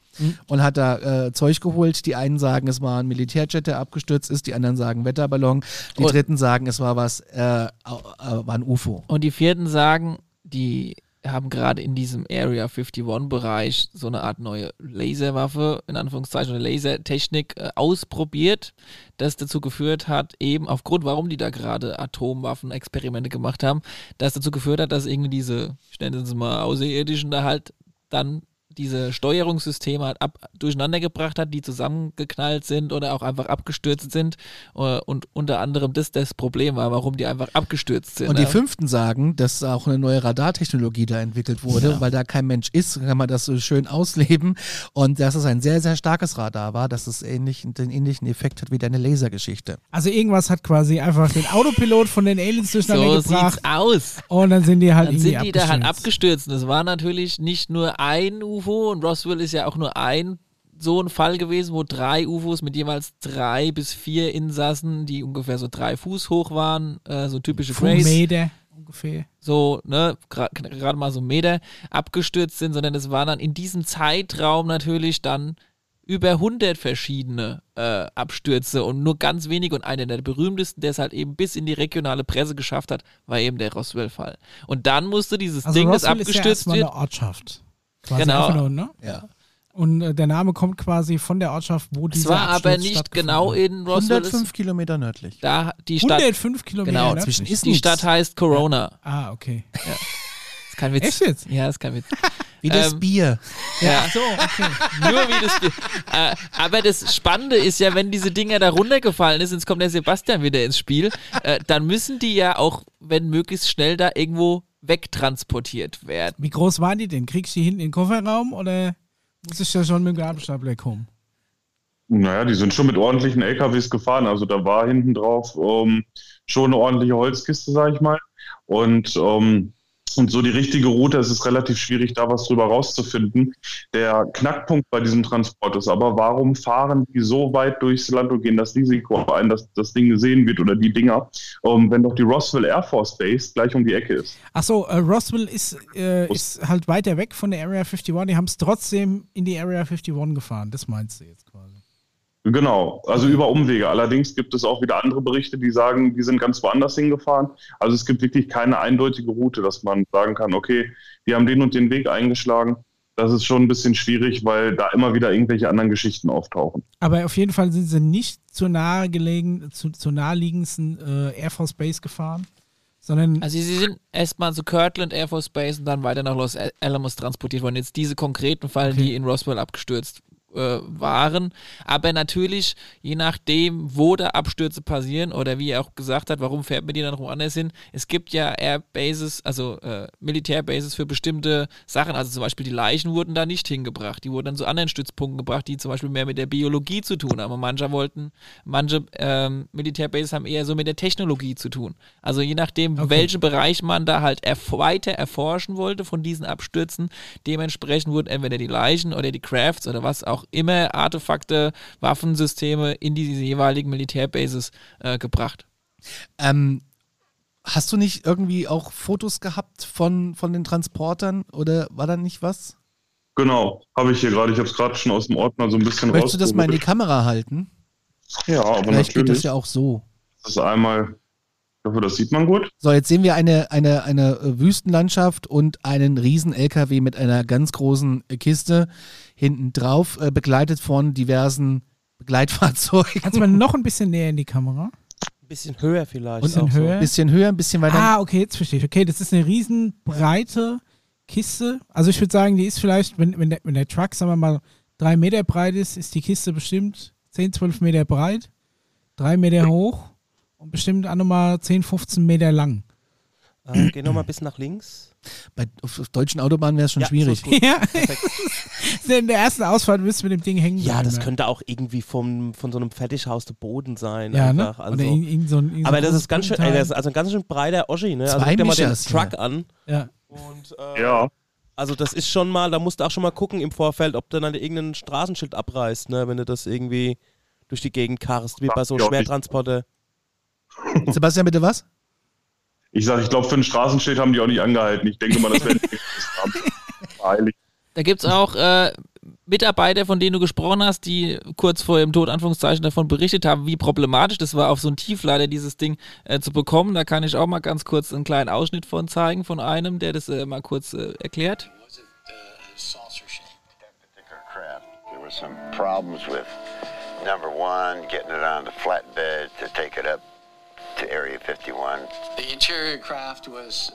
und hat da äh, Zeug geholt. Die einen sagen, es war ein Militärjet, der abgestürzt ist, die anderen sagen Wetterballon, die Und- dritten sagen, es war was, äh, äh, war ein UFO. Und die vierten sagen, die haben gerade in diesem Area 51-Bereich so eine Art neue Laserwaffe, in Anführungszeichen, eine Lasertechnik äh, ausprobiert, das dazu geführt hat, eben aufgrund, warum die da gerade Atomwaffen-Experimente gemacht haben, das dazu geführt hat, dass irgendwie diese, ich nenne es mal Außerirdischen, da halt dann diese Steuerungssysteme halt ab, durcheinander gebracht hat, die zusammengeknallt sind oder auch einfach abgestürzt sind. äh, Und unter anderem das das Problem war, warum die einfach abgestürzt sind. Und die ja. fünften sagen, dass auch eine neue Radartechnologie da entwickelt wurde, Ja. weil da kein Mensch ist, kann man das so schön ausleben. Und dass es ein sehr, sehr starkes Radar war, dass es ähnlich, den ähnlichen Effekt hat wie deine Lasergeschichte. Also irgendwas hat quasi einfach den Autopilot von den Aliens durcheinander So gebracht. sieht's aus. Und dann sind die halt Dann sind die da halt abgestürzt. abgestürzt. Und es war natürlich nicht nur ein UFO und Roswell ist ja auch nur ein so ein Fall gewesen, wo drei UFOs mit jeweils drei bis vier Insassen, die ungefähr so drei Fuß hoch waren, äh, so typische Grace, Meter ungefähr. so, ne, gra- gerade mal so Meter abgestürzt sind, sondern es war dann in diesem Zeitraum natürlich dann über 100 verschiedene äh, Abstürze und nur ganz wenige und einer der berühmtesten, der es halt eben bis in die regionale Presse geschafft hat, war eben der Roswell-Fall. Und dann musste dieses Also Ding, das Roswell ist ja abgestürzt wird, eine Ortschaft. Quasi Genau. nur, ne? Ja. Und äh, der Name kommt quasi von der Ortschaft, wo es dieser war aber Absturz nicht stattgefunden genau in Roswell. 105 ist, Kilometer nördlich. da die Stadt, 105 Kilometer genau, nördlich. zwischen ist die Stadt heißt Corona. Ah, okay. Das ist kein Witz. Echt jetzt? Ja, das ist kein Witz. Wie das Ähm, Bier. Ja, So, okay. nur wie das. Äh, aber das Spannende ist ja, wenn diese Dinger da runtergefallen ist, jetzt kommt der Sebastian wieder ins Spiel, äh, dann müssen die ja auch, wenn möglichst schnell da irgendwo wegtransportiert werden. Wie groß waren die denn? Kriegst du die hinten in den Kofferraum oder muss ich da schon mit dem Gabelstapler kommen? Naja, die sind schon mit ordentlichen LKWs gefahren. Also da war hinten drauf ähm, schon eine ordentliche Holzkiste, sag ich mal. Und, ähm, und so die richtige Route, es ist relativ schwierig, da was drüber rauszufinden. Der Knackpunkt bei diesem Transport ist aber, warum fahren die so weit durchs Land und gehen das Risiko ein, dass das Ding gesehen wird oder die Dinger, ähm, wenn doch die Roswell Air Force Base gleich um die Ecke ist. Achso, äh, Roswell ist, äh, ist halt weiter weg von der Area 51. Die haben es trotzdem in die Area 51 gefahren. Das meinst du jetzt quasi. Genau, also über Umwege. Allerdings gibt es auch wieder andere Berichte, die sagen, die sind ganz woanders hingefahren. Also es gibt wirklich keine eindeutige Route, dass man sagen kann, okay, die haben den und den Weg eingeschlagen. Das ist schon ein bisschen schwierig, weil da immer wieder irgendwelche anderen Geschichten auftauchen. Aber auf jeden Fall sind sie nicht zur nahe gelegen, zu, zur naheliegendsten äh, Air Force Base gefahren, sondern Also sie sind erstmal zu Kirtland Air Force Base und dann weiter nach Los Alamos transportiert worden. Jetzt diese konkreten Fälle, Okay. die in Roswell abgestürzt äh, waren. Aber natürlich, je nachdem, wo da Abstürze passieren oder wie er auch gesagt hat, warum fährt man die dann woanders hin? Es gibt ja Airbases, also äh, Militärbases für bestimmte Sachen. Also zum Beispiel die Leichen wurden da nicht hingebracht. Die wurden dann zu anderen Stützpunkten gebracht, die zum Beispiel mehr mit der Biologie zu tun haben. Und manche wollten, manche ähm, Militärbases haben eher so mit der Technologie zu tun. Also je nachdem, Okay. welchen Bereich man da halt erf weiter erforschen wollte von diesen Abstürzen, dementsprechend wurden entweder die Leichen oder die Crafts oder was auch immer, Artefakte, Waffensysteme in diese jeweiligen Militärbases äh, gebracht. Ähm, hast du nicht irgendwie auch Fotos gehabt von, von den Transportern oder war da nicht was? Genau, habe ich hier gerade. Ich habe es gerade schon aus dem Ordner so ein bisschen Möchtest du das mal in die. Kamera halten? Ja, aber Vielleicht geht das natürlich. ja auch so. Das ist einmal, ich hoffe, das sieht man gut. So, jetzt sehen wir eine, eine, eine äh, Wüstenlandschaft und einen riesen LKW mit einer ganz großen äh, Kiste hinten drauf, äh, begleitet von diversen Begleitfahrzeugen. kannst du mal noch ein bisschen näher in die Kamera? Ein bisschen höher vielleicht. Und in auch so. Ein bisschen höher, ein bisschen weiter. Ah, okay, jetzt verstehe ich. Okay, das ist eine riesen breite Kiste. Also ich würde sagen, die ist vielleicht, wenn, wenn, der, wenn der Truck, sagen wir mal, drei Meter breit ist, ist die Kiste bestimmt 10, 12 Meter breit, drei Meter hoch und bestimmt auch nochmal 10, 15 Meter lang. Äh, geh nochmal bis nach links. Bei, auf, auf deutschen Autobahnen wäre es schon Ja, schwierig. so. Ja, in der ersten Ausfahrt müsst ihr mit dem Ding hängen Ja, bleiben, das könnte auch irgendwie vom, von so einem Fertighaus der Boden sein. Ja, ne? einfach. Also. Oder irgend, irgend so ein, so Aber das ist ganz schön, ey, das ist also ein ganz schön breiter Oschi, ne? Also guck dir mal den Mischers Truck hier. an. Ja. Und, äh, Ja, Also das ist schon mal, da musst du auch schon mal gucken im Vorfeld, ob du dann irgendein Straßenschild abreißt, ne? Wenn du das irgendwie durch die Gegend karrst, wie bei so Ja. Schwertransporter. Sebastian, bitte was? ich sage, ich glaube, für ein Straßenschild haben die auch nicht angehalten. Ich denke mal, das wäre Heilig. Da gibt es auch äh, Mitarbeiter, von denen du gesprochen hast, die kurz vor dem Tod Anführungszeichen davon berichtet haben, wie problematisch das war, auf so einen Tieflader dieses Ding äh, zu bekommen. Da kann ich auch mal ganz kurz einen kleinen Ausschnitt von zeigen, von einem, der das äh, mal kurz äh, erklärt. some problems with number one, getting it on the flatbed to take it up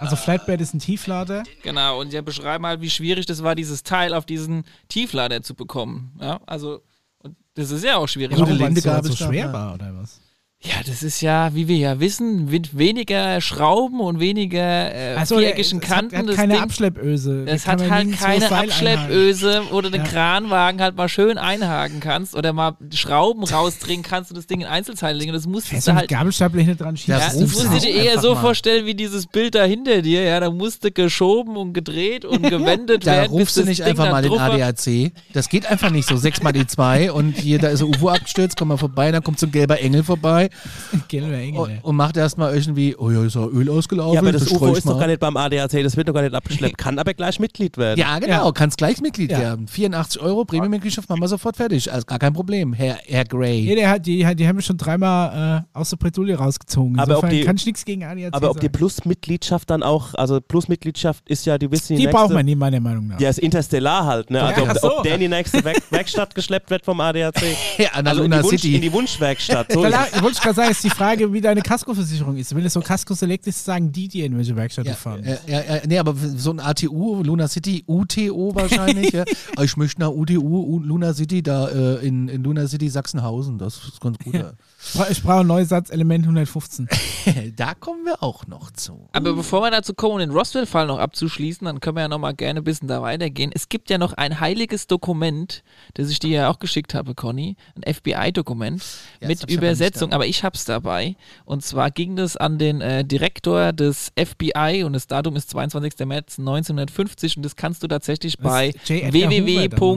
Also Flatbed ist ein Tieflader. Genau, und die beschreiben halt, wie schwierig das war, dieses Teil auf diesen Tieflader zu bekommen. Ja, also, und das ist ja auch schwierig. Gute Warum, weil es so, schwer war oder was? Ja, das ist ja, wie wir ja wissen, mit weniger Schrauben und weniger äh, Also, viereckigen es Kanten. hat, hat das keine Ding, Abschleppöse. Es Da hat halt keine. Abschleppöse, wo du den Ja. Kranwagen halt mal schön einhaken kannst oder mal Schrauben rausdrehen kannst und das Ding in Einzelteile legen. Das musstest Fährst du du halt. Gabelstapler hinten dran schießen? Ja, das musst du dir eher einfach so mal. vorstellen wie dieses Bild da hinter dir. Ja, da musste geschoben und gedreht und gewendet Da werden. bis rufst du nicht Ding einfach mal den. ADAC. Das geht einfach nicht so. Sechs mal die zwei und hier, da ist ein UFO abgestürzt, komm mal vorbei, dann kommt so ein gelber Engel vorbei Gelbe Engel. und, und macht erstmal irgendwie, oh ja, ist ja Öl ausgelaufen. Ja, aber das streu UFO ist doch mal. gar nicht beim ADAC, das wird doch gar nicht abgeschleppt, kann aber gleich Mitglied werden. Ja, genau, kannst gleich Mitglied Ja. werden. 84 Euro Premium-Mitgliedschaft machen wir sofort fertig. Also gar kein Problem, Herr, Herr Gray. Ja, der hat, die, die haben mich schon dreimal äh, aus der Bredouille rausgezogen. Aber ob Insofern die- kann ich nichts gegen ADAC Aber ob die sagen. Plus-Mitgliedschaft dann auch, also Plus-Mitgliedschaft ist ja, die wissen Die nächste, braucht man nie, meiner Meinung nach. Ja, ist Interstellar halt, ne? Also Ja, ob, so. ob der in die nächste Werk Werkstatt geschleppt wird vom ADAC. Ja, also in die, Wunsch, City. in die Wunschwerkstatt. So Da gerade sagen, ist die Frage, wie deine Kaskoversicherung ist. Wenn es so Kasko Select ist, sagen die dir, in welche Werkstatt du fahren Ja, ja, ja, nee, aber so ein ATU, Luna City, UTO wahrscheinlich. ja. Ich möchte nach UTU, Luna City, da äh, in, in Luna City Sachsenhausen. Das ist ganz gut. Ja. Ich bra- Ich brauche ein Neusatz, Element 115. da kommen wir auch noch zu. Aber bevor wir dazu kommen, den Roswell-Fall noch abzuschließen, dann können wir ja noch mal gerne ein bisschen da weitergehen. Es gibt ja noch ein heiliges Dokument, das ich dir ja auch geschickt habe, Conny, ein FBI-Dokument Ja, mit aber Übersetzung, nicht aber ich hab's dabei. Und zwar ging das an den äh, Direktor des FBI und das Datum ist 22. März 1950 und das kannst du tatsächlich Das bei www.fbi.org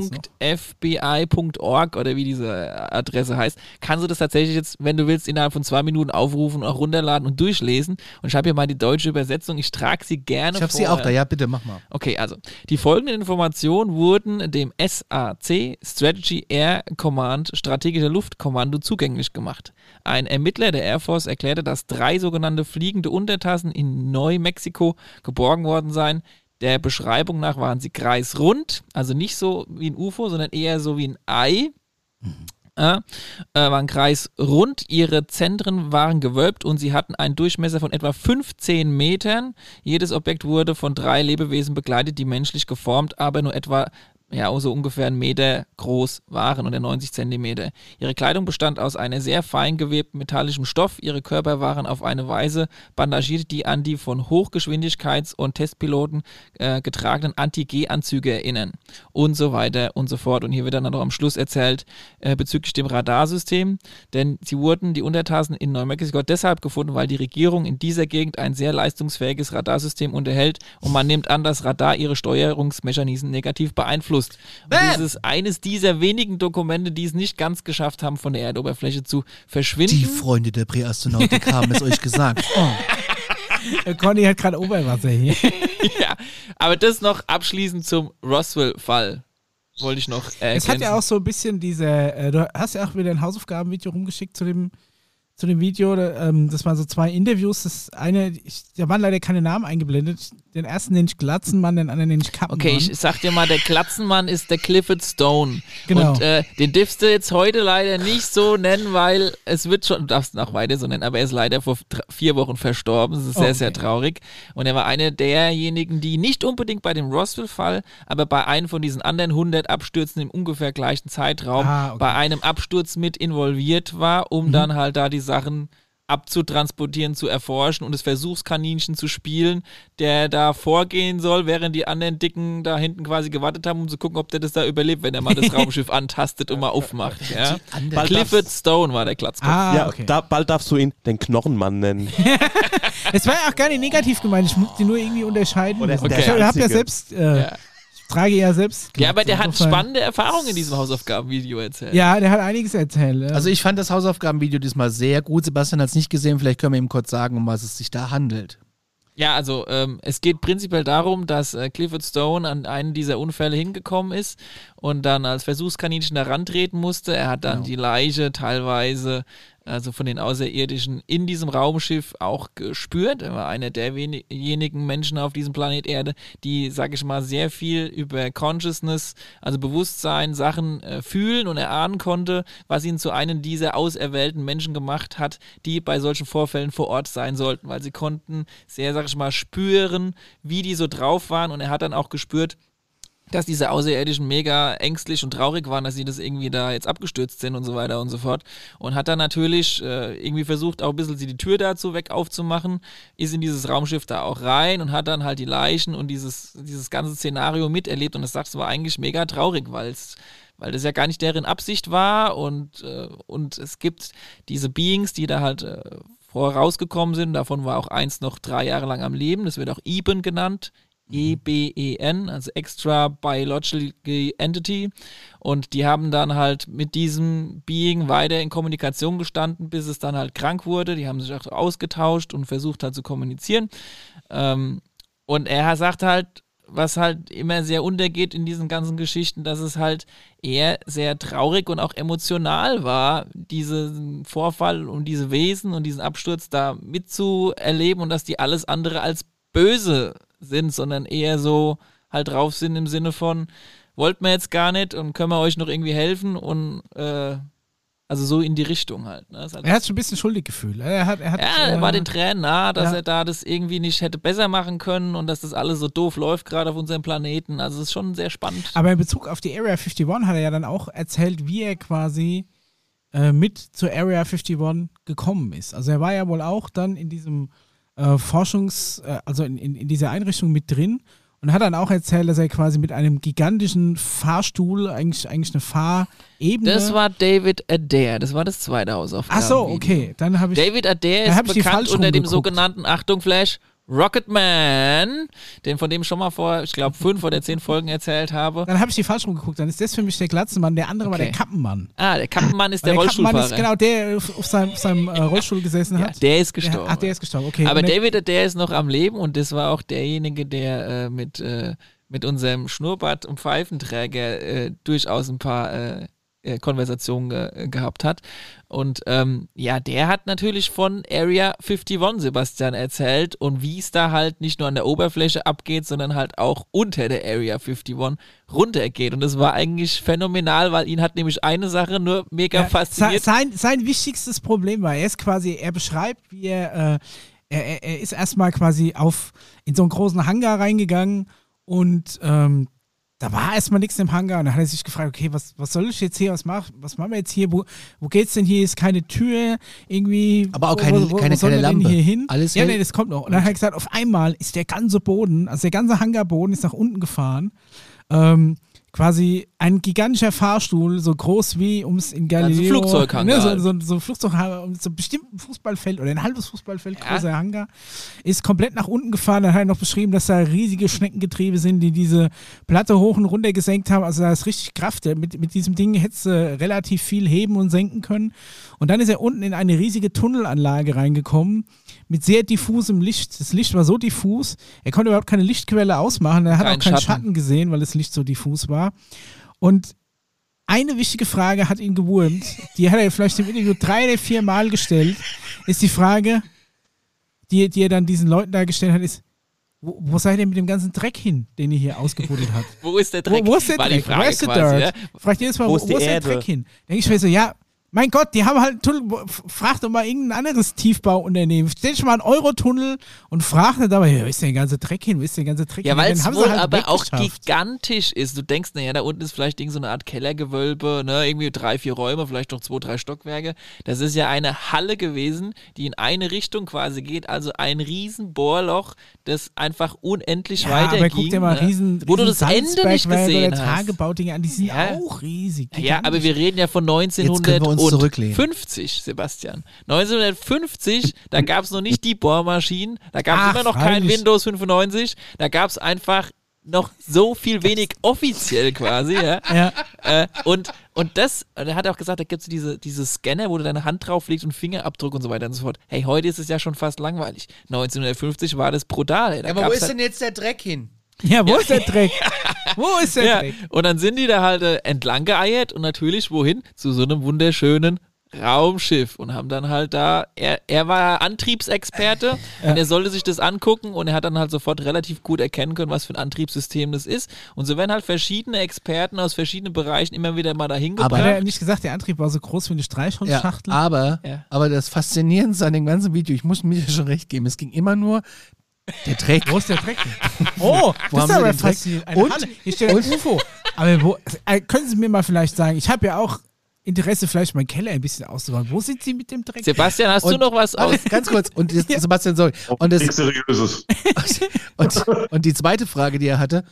oder wie diese Adresse heißt, kannst du das tatsächlich jetzt, wenn du willst, innerhalb von zwei Minuten aufrufen und auch runterladen und durchlesen. Und ich habe hier mal die deutsche Übersetzung. Ich trage sie gerne Ich habe sie auch da. Ja, bitte, mach mal. Okay, also die folgenden Informationen wurden dem SAC Strategy Air Command strategischer Luftkommando zugänglich gemacht. Ein Ermittler der Air Force erklärte, dass drei sogenannte fliegende Untertassen in Neumexiko geborgen worden seien. Der Beschreibung nach waren sie kreisrund, also nicht so wie ein UFO, sondern eher so wie ein Ei. Äh, äh, waren kreisrund, ihre Zentren waren gewölbt und sie hatten einen Durchmesser von etwa 15 Metern. Jedes Objekt wurde von drei Lebewesen begleitet, die menschlich geformt, aber nur etwa ja, so ungefähr einen Meter groß waren oder 90 Zentimeter. Ihre Kleidung bestand aus einer sehr fein gewebten metallischem Stoff. Ihre Körper waren auf eine Weise bandagiert, die an die von Hochgeschwindigkeits- und Testpiloten äh, getragenen Anti-G-Anzüge erinnern. Und so weiter und so fort. Und hier wird dann noch am Schluss erzählt äh, bezüglich dem Radarsystem, denn sie wurden, die Untertassen in Neumexiko, deshalb gefunden, weil die Regierung in dieser Gegend ein sehr leistungsfähiges Radarsystem unterhält und man nimmt an, dass Radar ihre Steuerungsmechanismen negativ beeinflusst. Und das ist eines dieser wenigen Dokumente, die es nicht ganz geschafft haben, von der Erdoberfläche zu verschwinden. Die Freunde der Präastronautik haben es euch gesagt. Oh. Äh, Conny hat gerade Oberwasser hier. ja, aber das noch abschließend zum Roswell-Fall. Wollte ich noch äh, Es hat ja ergänzen. auch so ein bisschen diese, äh, du hast ja auch wieder ein Hausaufgabenvideo rumgeschickt zu dem, zu dem Video. Ähm, das waren so zwei Interviews. Das eine, ich, da waren leider keine Namen eingeblendet. Den ersten nenne ich Glatzenmann, den anderen nenne ich Kappenmann. Okay, ich sag dir mal, der Glatzenmann ist der Clifford Stone. Genau. Und äh, den darfst du jetzt heute leider nicht so nennen, weil es wird schon, du darfst ihn auch weiter so nennen, aber er ist leider vor vier Wochen verstorben. Das ist sehr, Okay. sehr traurig. Und er war einer derjenigen, die nicht unbedingt bei dem Roswell-Fall, aber bei einem von diesen anderen 100 Abstürzen im ungefähr gleichen Zeitraum Ah, okay. Mhm. bei einem Absturz mit involviert war, um dann halt da die Sachen abzutransportieren, zu erforschen und das Versuchskaninchen zu spielen, der da vorgehen soll, während die anderen Dicken da hinten quasi gewartet haben, um zu gucken, ob der das da überlebt, wenn er mal das Raumschiff antastet und mal aufmacht. Ja? Bald Clifford Stone war der Klatzkopf. Ah, ja, okay. da, bald darfst du ihn den Knochenmann nennen. Es war ja auch gar nicht negativ gemeint. Ich muss die nur irgendwie unterscheiden. Oder ist ich habe ja selbst, äh, Ja. Trage ja selbst. Ja, aber der hat Insofern- spannende Erfahrungen in diesem Hausaufgabenvideo erzählt. Ja, der hat einiges erzählt. ja. Also ich fand das Hausaufgabenvideo diesmal sehr gut. Sebastian hat es nicht gesehen. Vielleicht können wir ihm kurz sagen, um was es sich da handelt. Ja, also ähm, es geht prinzipiell darum, dass äh, Clifford Stone an einen dieser Unfälle hingekommen ist und dann als Versuchskaninchen da rantreten musste. Er hat dann die Leiche teilweise, also von den Außerirdischen, in diesem Raumschiff auch gespürt. Er war einer derjenigen Menschen auf diesem Planet Erde, die, sag ich mal, sehr viel über Consciousness, also Bewusstsein, Sachen äh, fühlen und erahnen konnte, was ihn zu einem dieser auserwählten Menschen gemacht hat, die bei solchen Vorfällen vor Ort sein sollten, weil sie konnten sehr, sag ich mal, spüren, wie die so drauf waren und er hat dann auch gespürt, dass diese Außerirdischen mega ängstlich und traurig waren, dass sie das irgendwie da jetzt abgestürzt sind und so weiter und so fort. Und hat dann natürlich äh, irgendwie versucht, auch ein bisschen die Tür dazu weg aufzumachen, ist in dieses Raumschiff da auch rein und hat dann halt die Leichen und dieses, dieses ganze Szenario miterlebt. Und das sagst war eigentlich mega traurig, weil es weil das ja gar nicht deren Absicht war und, äh, und es gibt diese Beings, die da halt äh, vorher rausgekommen sind. Davon war auch eins noch drei Jahre lang am Leben. Das wird auch Eben genannt. EBEN, also Extra Biological Entity. Und die haben dann halt mit diesem Being weiter in Kommunikation gestanden, bis es dann halt krank wurde. Die haben sich auch ausgetauscht und versucht halt zu kommunizieren. Ähm, und er sagt halt, was halt immer sehr untergeht in diesen ganzen Geschichten, dass es halt eher sehr traurig und auch emotional war, diesen Vorfall und diese Wesen und diesen Absturz da mitzuerleben und dass die alles andere als böse sind, sondern eher so halt drauf sind im Sinne von, wollt man jetzt gar nicht und können wir euch noch irgendwie helfen und äh, also so in die Richtung halt. Ne? Halt er hat schon ein bisschen Schuldiggefühl. Er hat, er hat, ja, er äh, war den Tränen nah, dass ja. er da das irgendwie nicht hätte besser machen können und dass das alles so doof läuft, gerade auf unserem Planeten. Also es ist schon sehr spannend. Aber in Bezug auf die Area 51 hat er ja dann auch erzählt, wie er quasi äh, mit zur Area 51 gekommen ist. Also er war ja wohl auch dann in diesem äh, Forschungs-, äh, also in, in, in dieser Einrichtung mit drin und hat dann auch erzählt, dass er quasi mit einem gigantischen Fahrstuhl, eigentlich, eigentlich eine Fahrebene. Das war David Adair, das war das zweite Hausaufgaben. Ach so, okay. Dann habe ich. David Adair da ist bekannt falsch unter dem sogenannten, Achtung Flash, Rocketman, den von dem schon mal vor, ich glaube, fünf oder zehn Folgen erzählt habe. Dann habe ich die falsch rumgeguckt. Dann ist das für mich der Glatzenmann, der andere war Okay. der Kappenmann. Ah, der Kappenmann ist der, Kappenmann Rollstuhlfahrer. ist genau der auf, auf seinem, auf seinem äh, Rollstuhl gesessen hat. Der ist gestorben. ach, der ist gestorben, okay. Aber der- David, der ist noch am Leben und das war auch derjenige, der äh, mit, äh, mit unserem Schnurrbart und Pfeifenträger äh, durchaus ein paar äh, Konversationen ge gehabt hat. Und ähm, ja, der hat natürlich von Area 51 Sebastian erzählt und wie es da halt nicht nur an der Oberfläche abgeht, sondern halt auch unter der Area 51 runtergeht. Und das war eigentlich phänomenal, weil ihn hat nämlich eine Sache nur mega Ja, fasziniert. Sein, sein wichtigstes Problem war, er ist quasi, er beschreibt, wie er, äh, er, er, er ist erstmal quasi auf, in so einen großen Hangar reingegangen und ähm, da war erstmal nichts im Hangar und dann hat er sich gefragt, okay, was, was soll ich jetzt hier, was, mach, was machen wir jetzt hier, wo, wo geht's denn hier, ist keine Tür, irgendwie. Aber auch wo- keine- wo, wo, keine- wo keine Lampe. hier hin? Alles ja, nee, das kommt noch. Und dann hat er gesagt, auf einmal ist der ganze Boden, also der ganze Hangarboden ist nach unten gefahren. Ähm, quasi ein gigantischer Fahrstuhl, so groß wie ums in Galileo. Flugzeughangar Ne, so, halt. so, so ein Flugzeughangar, um so ein Fußballfeld oder ein halbes Fußballfeld großer Hangar, ist komplett nach unten gefahren. Dann hat er noch beschrieben, dass da riesige Schneckengetriebe sind, die diese Platte hoch und runter gesenkt haben. Also da ist richtig Kraft. Mit, mit diesem Ding hättest du relativ viel heben und senken können. Und dann ist er unten in eine riesige Tunnelanlage reingekommen mit sehr diffusem Licht. Das Licht war so diffus, er konnte überhaupt keine Lichtquelle ausmachen. Er hat Kein auch keinen Schatten. Schatten gesehen, weil das Licht so diffus war. Und eine wichtige Frage hat ihn gewurmt, die hat er vielleicht im Interview drei oder vier Mal gestellt, ist die Frage, die, die er dann diesen Leuten da gestellt hat, ist, wo, wo seid ihr mit dem ganzen Dreck hin, den ihr hier ausgebuddelt habt? Wo ist der Dreck? Wo, wo ist der War Dreck? Quasi, ja? Fragt jedes Mal, Wo wo, ist wo ist der? Dreck hin? Denke ich mir so, ja, mein Gott, die haben halt einen Tunnel, frag doch mal irgendein anderes Tiefbauunternehmen. Stell dich mal einen Eurotunnel und frag nicht dabei, ja, wo ist der ganze Dreck hin? Wo ist der ganze Dreck Ja, hin? weil Den es wohl halt aber auch gigantisch ist. Du denkst, naja, da unten ist vielleicht irgend so eine Art Kellergewölbe, ne, irgendwie drei, vier Räume, vielleicht noch zwei, drei Stockwerke. Das ist ja eine Halle gewesen, die in eine Richtung quasi geht, also ein riesen Bohrloch, das einfach unendlich Ja, weiter aber guck dir mal ne? riesen, Wo du das Ende nicht gesehen hast. Tagebaudinge an, die sind Ja. auch riesig. Ja, aber wir reden ja von können wir uns zurücklehnen. 1950, Sebastian. 1950, da gab es noch nicht die Bohrmaschinen, da gab es immer noch kein freilich. Windows 95, da gab es einfach noch so viel wenig offiziell quasi, ja. Ja. Äh, und, und das, und er hat auch gesagt, da gibt es diese, diese Scanner, wo du deine Hand drauf legst und Fingerabdruck und so weiter und so fort. Hey, heute ist es ja schon fast langweilig. 1950 war das brutal. ey. Da Ja, aber wo ist halt- denn jetzt der Dreck hin? Ja, wo ist der Dreck? Wo ist der ja, und dann sind die da halt äh, entlang geeiert und natürlich wohin? Zu so einem wunderschönen Raumschiff und haben dann halt da, er, er war Antriebsexperte und er sollte sich das angucken und er hat dann halt sofort relativ gut erkennen können, was für ein Antriebssystem das ist. Und so werden halt verschiedene Experten aus verschiedenen Bereichen immer wieder mal dahin Aber- Hat gebracht. er nicht gesagt, der Antrieb war so groß wie eine Ja, Streichholzschachtel? aber, Ja. aber das Faszinierendste an dem ganzen Video, ich muss mir schon recht geben, es ging immer nur der Dreck. Wo ist der Dreck? Oh, Wo das haben ist sie aber faszinierend. Eine Und- Halle. Hier steht ein UFO. Aber wo, äh, können Sie mir mal vielleicht sagen, ich habe ja auch Interesse, vielleicht meinen Keller ein bisschen auszubauen. Wo sind Sie mit dem Dreck? Sebastian, hast du Und- noch was aus? Ganz kurz. Und jetzt, Sebastian, sorry. Und, das, Nichts Seriöses. und, und die zweite Frage, die er hatte,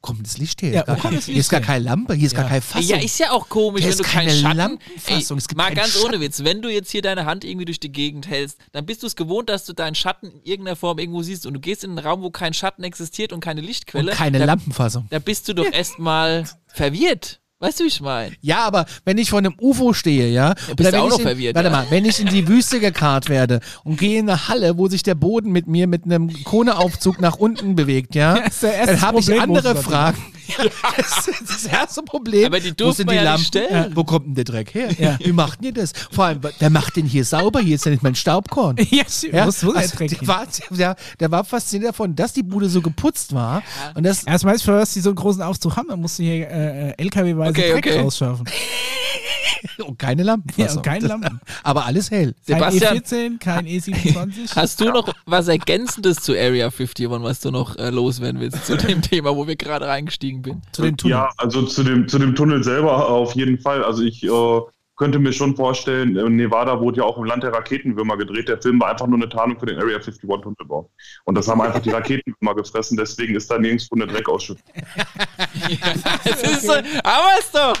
Kommt das Licht her? Ja, Gar- kommt das hier ist gar Licht keine Lampe, hier ist gar keine Fassung. Ja, ist ja auch komisch, Hier wenn ist du keine keine Schatten. Lampenfassung, es gibt mal keinen ganz ohne Schatten. Witz, wenn du jetzt hier deine Hand irgendwie durch die Gegend hältst, dann bist du es gewohnt, dass du deinen Schatten in irgendeiner Form irgendwo siehst und du gehst in einen Raum, wo kein Schatten existiert und keine Lichtquelle. Und keine da, Lampenfassung. Da bist du doch erstmal verwirrt. Weißt du, wie ich meine? Ja, aber wenn ich vor einem UFO stehe, ja, bist oder auch noch in, verwirrt, Warte ja. mal, wenn ich in die Wüste gekarrt werde und gehe in eine Halle, wo sich der Boden mit mir mit einem Kohleaufzug nach unten bewegt, ja, Ja, dann habe ich andere wo Fragen. das ist das erste Problem. Aber die Wo durften die ja Lampen? nicht stellen. Wo kommt denn der Dreck her? Ja. Wie macht denn ihr das? Vor allem, wer macht den hier sauber? Hier ist ja nicht mein Staubkorn. Ja. Ja, der also, der, hin? war, der, der war fasziniert davon, dass die Bude so geputzt war. Und das, Erstmal ist für was die so einen großen Aufzug haben, dann musst du hier äh, LKW-weise Okay, Dreck okay. rausschaffen. und keine Lampenfassung. Ja, und keine Lampen. Aber alles hell. Kein Sebastian, E14, kein E27. Hast du noch was Ergänzendes zu Area 51, was du noch äh, loswerden willst zu dem Thema, wo wir gerade reingestiegen bin? Zu den Tunneln. Ja, also zu dem, zu dem Tunnel selber auf jeden Fall. Also ich äh, könnte mir schon vorstellen, äh, Nevada wurde ja auch im Land der Raketenwürmer gedreht. Der Film war einfach nur eine Tarnung für den Area 51 Tunnelbau. Und das haben einfach die Raketenwürmer gefressen, deswegen ist da nirgendwo eine Dreckausschüttung. Es ist so, aber es doch.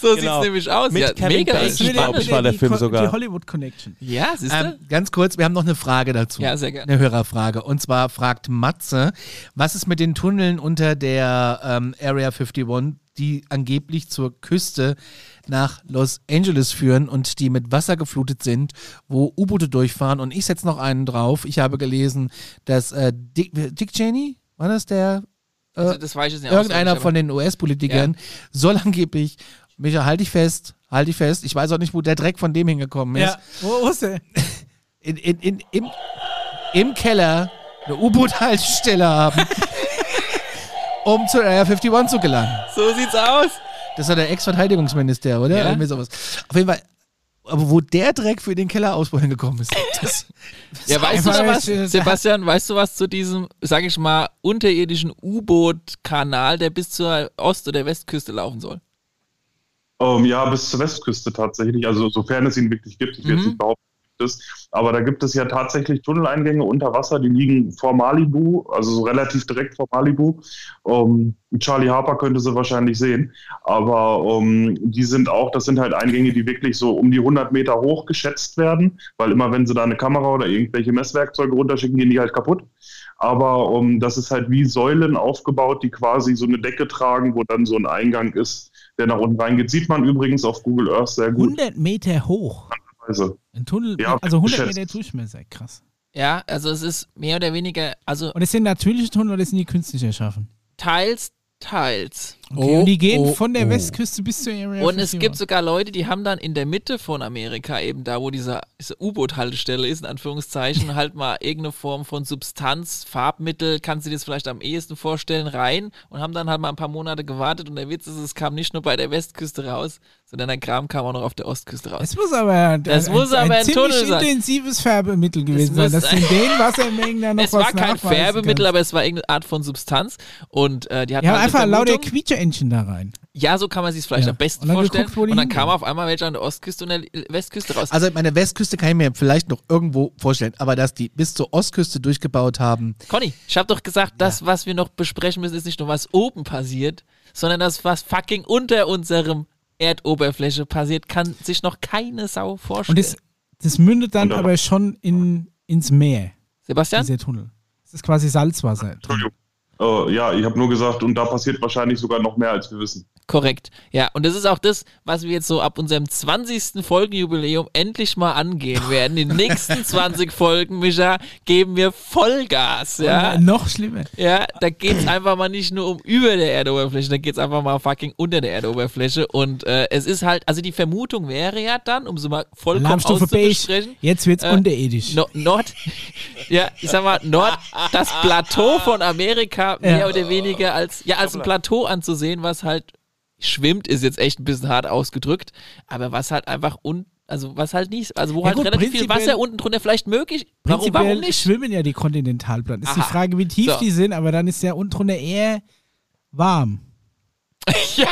so genau. sieht's nämlich aus. Mit ja, Kevin mega. Bacon, ist glaub spannend. ich, war der Film sogar. Die Hollywood Connection. Ja, siehst du? Ähm, ganz kurz, wir haben noch eine Frage dazu. Ja, sehr gerne. Eine Hörerfrage. Und zwar fragt Matze, was ist mit den Tunneln unter der ähm, Area 51, die angeblich zur Küste nach Los Angeles führen und die mit Wasser geflutet sind, wo U-Boote durchfahren. Und ich setze noch einen drauf. Ich habe gelesen, dass äh, Dick, Dick Cheney, war das der? Äh, Also, das weiß ich jetzt nicht irgendeiner von den US-Politikern soll angeblich, Micha, halte ich fest, halte ich fest, ich weiß auch nicht, wo der Dreck von dem hingekommen ist Ja, wo, wo ist der? in, in, in, im, im Keller eine U-Boot-Haltestelle haben, um zur Area 51 zu gelangen. So sieht's aus. Das war der Ex-Verteidigungsminister, oder? Ja. Irgendwie sowas. Auf jeden Fall, aber wo der Dreck für den Kellerausbau hingekommen ist, das, Ja, weißt du was? Sebastian, weißt du was zu diesem, sag ich mal, unterirdischen U-Boot-Kanal, der bis zur Ost- oder Westküste laufen soll? Ähm, ja, bis zur Westküste tatsächlich, also sofern es ihn wirklich gibt. Ich will Mhm. jetzt nicht behaupten, es. Aber da gibt es ja tatsächlich Tunneleingänge unter Wasser, die liegen vor Malibu, also so relativ direkt vor Malibu. Ähm, Charlie Harper könnte sie wahrscheinlich sehen. Aber ähm, die sind auch, das sind halt Eingänge, die wirklich so um die 100 Meter hoch geschätzt werden, weil immer wenn sie da eine Kamera oder irgendwelche Messwerkzeuge runterschicken, gehen die halt kaputt. Aber ähm, das ist halt wie Säulen aufgebaut, die quasi so eine Decke tragen, wo dann so ein Eingang ist, der nach unten reingeht. Sieht man übrigens auf Google Earth sehr gut. 100 Meter hoch. Also, Ein Tunnel, Ja, also 100 geschätzt. Meter Durchmesser, krass. Ja, also es ist mehr oder weniger, also Und es sind natürliche Tunnel oder sind die künstlich erschaffen? teils, teils. Okay, und die gehen oh, von der oh. Westküste bis zur Area Und es 51. gibt sogar Leute, die haben dann in der Mitte von Amerika, eben da, wo diese, diese U-Boot-Haltestelle ist, in Anführungszeichen, halt mal irgendeine Form von Substanz, Farbmittel, kannst du dir das vielleicht am ehesten vorstellen, rein und haben dann halt mal ein paar Monate gewartet. Und der Witz ist, es kam nicht nur bei der Westküste raus, sondern der Kram kam auch noch auf der Ostküste raus. Es muss aber, Das ein, muss aber ein ziemlich Tunnel sein. intensives Färbemittel gewesen sein, dass in ein- den Wassermengen da noch es was war kein Färbemittel, kannst. aber es war irgendeine Art von Substanz. Und äh, die hatten Ja, halt einfach lauter Vermutung. Quietscheentchen da rein. Ja, so kann man sich es vielleicht Ja. am besten Und vorstellen. geguckt, und dann kam auf einmal welche an der Ostküste und der Westküste raus. also meine Westküste kann ich mir vielleicht noch irgendwo vorstellen, aber dass die bis zur Ostküste durchgebaut haben, Conny, ich habe doch gesagt, das, was wir noch besprechen müssen, ist nicht nur, was oben passiert, sondern das, was fucking unter unserem Erdoberfläche passiert, kann sich noch keine Sau vorstellen. Und das, das mündet dann aber schon in, ins Meer, Sebastian? dieser Tunnel. Das ist quasi Salzwasser. Entschuldigung. Äh, ja, ich habe nur gesagt, und da passiert wahrscheinlich sogar noch mehr, als wir wissen. Korrekt. Ja, und das ist auch das, was wir jetzt so ab unserem 20. Folgenjubiläum endlich mal angehen werden. In den nächsten 20 Folgen, Micha, geben wir Vollgas. Ja, Und noch schlimmer. Ja, da geht's einfach mal nicht nur um über der Erdoberfläche, da geht's einfach mal fucking unter der Erdoberfläche. Und äh, es ist halt, also die Vermutung wäre ja dann, um so mal vollkommen auszubesprechen, Jetzt wird's äh, unterirdisch. no, Nord, ja, ich sag mal, Nord, das Plateau von Amerika mehr Ja. oder weniger als, ja, als ein Plateau anzusehen, was halt schwimmt, ist jetzt echt ein bisschen hart ausgedrückt, aber was halt einfach un, also was halt nicht, also wo Ja halt gut, relativ viel Wasser unten drunter vielleicht möglich, warum, warum nicht? schwimmen ja die Kontinentalplatten. Ist die Aha. Frage, wie tief So. die sind, aber dann ist ja unten drunter eher warm. Ja,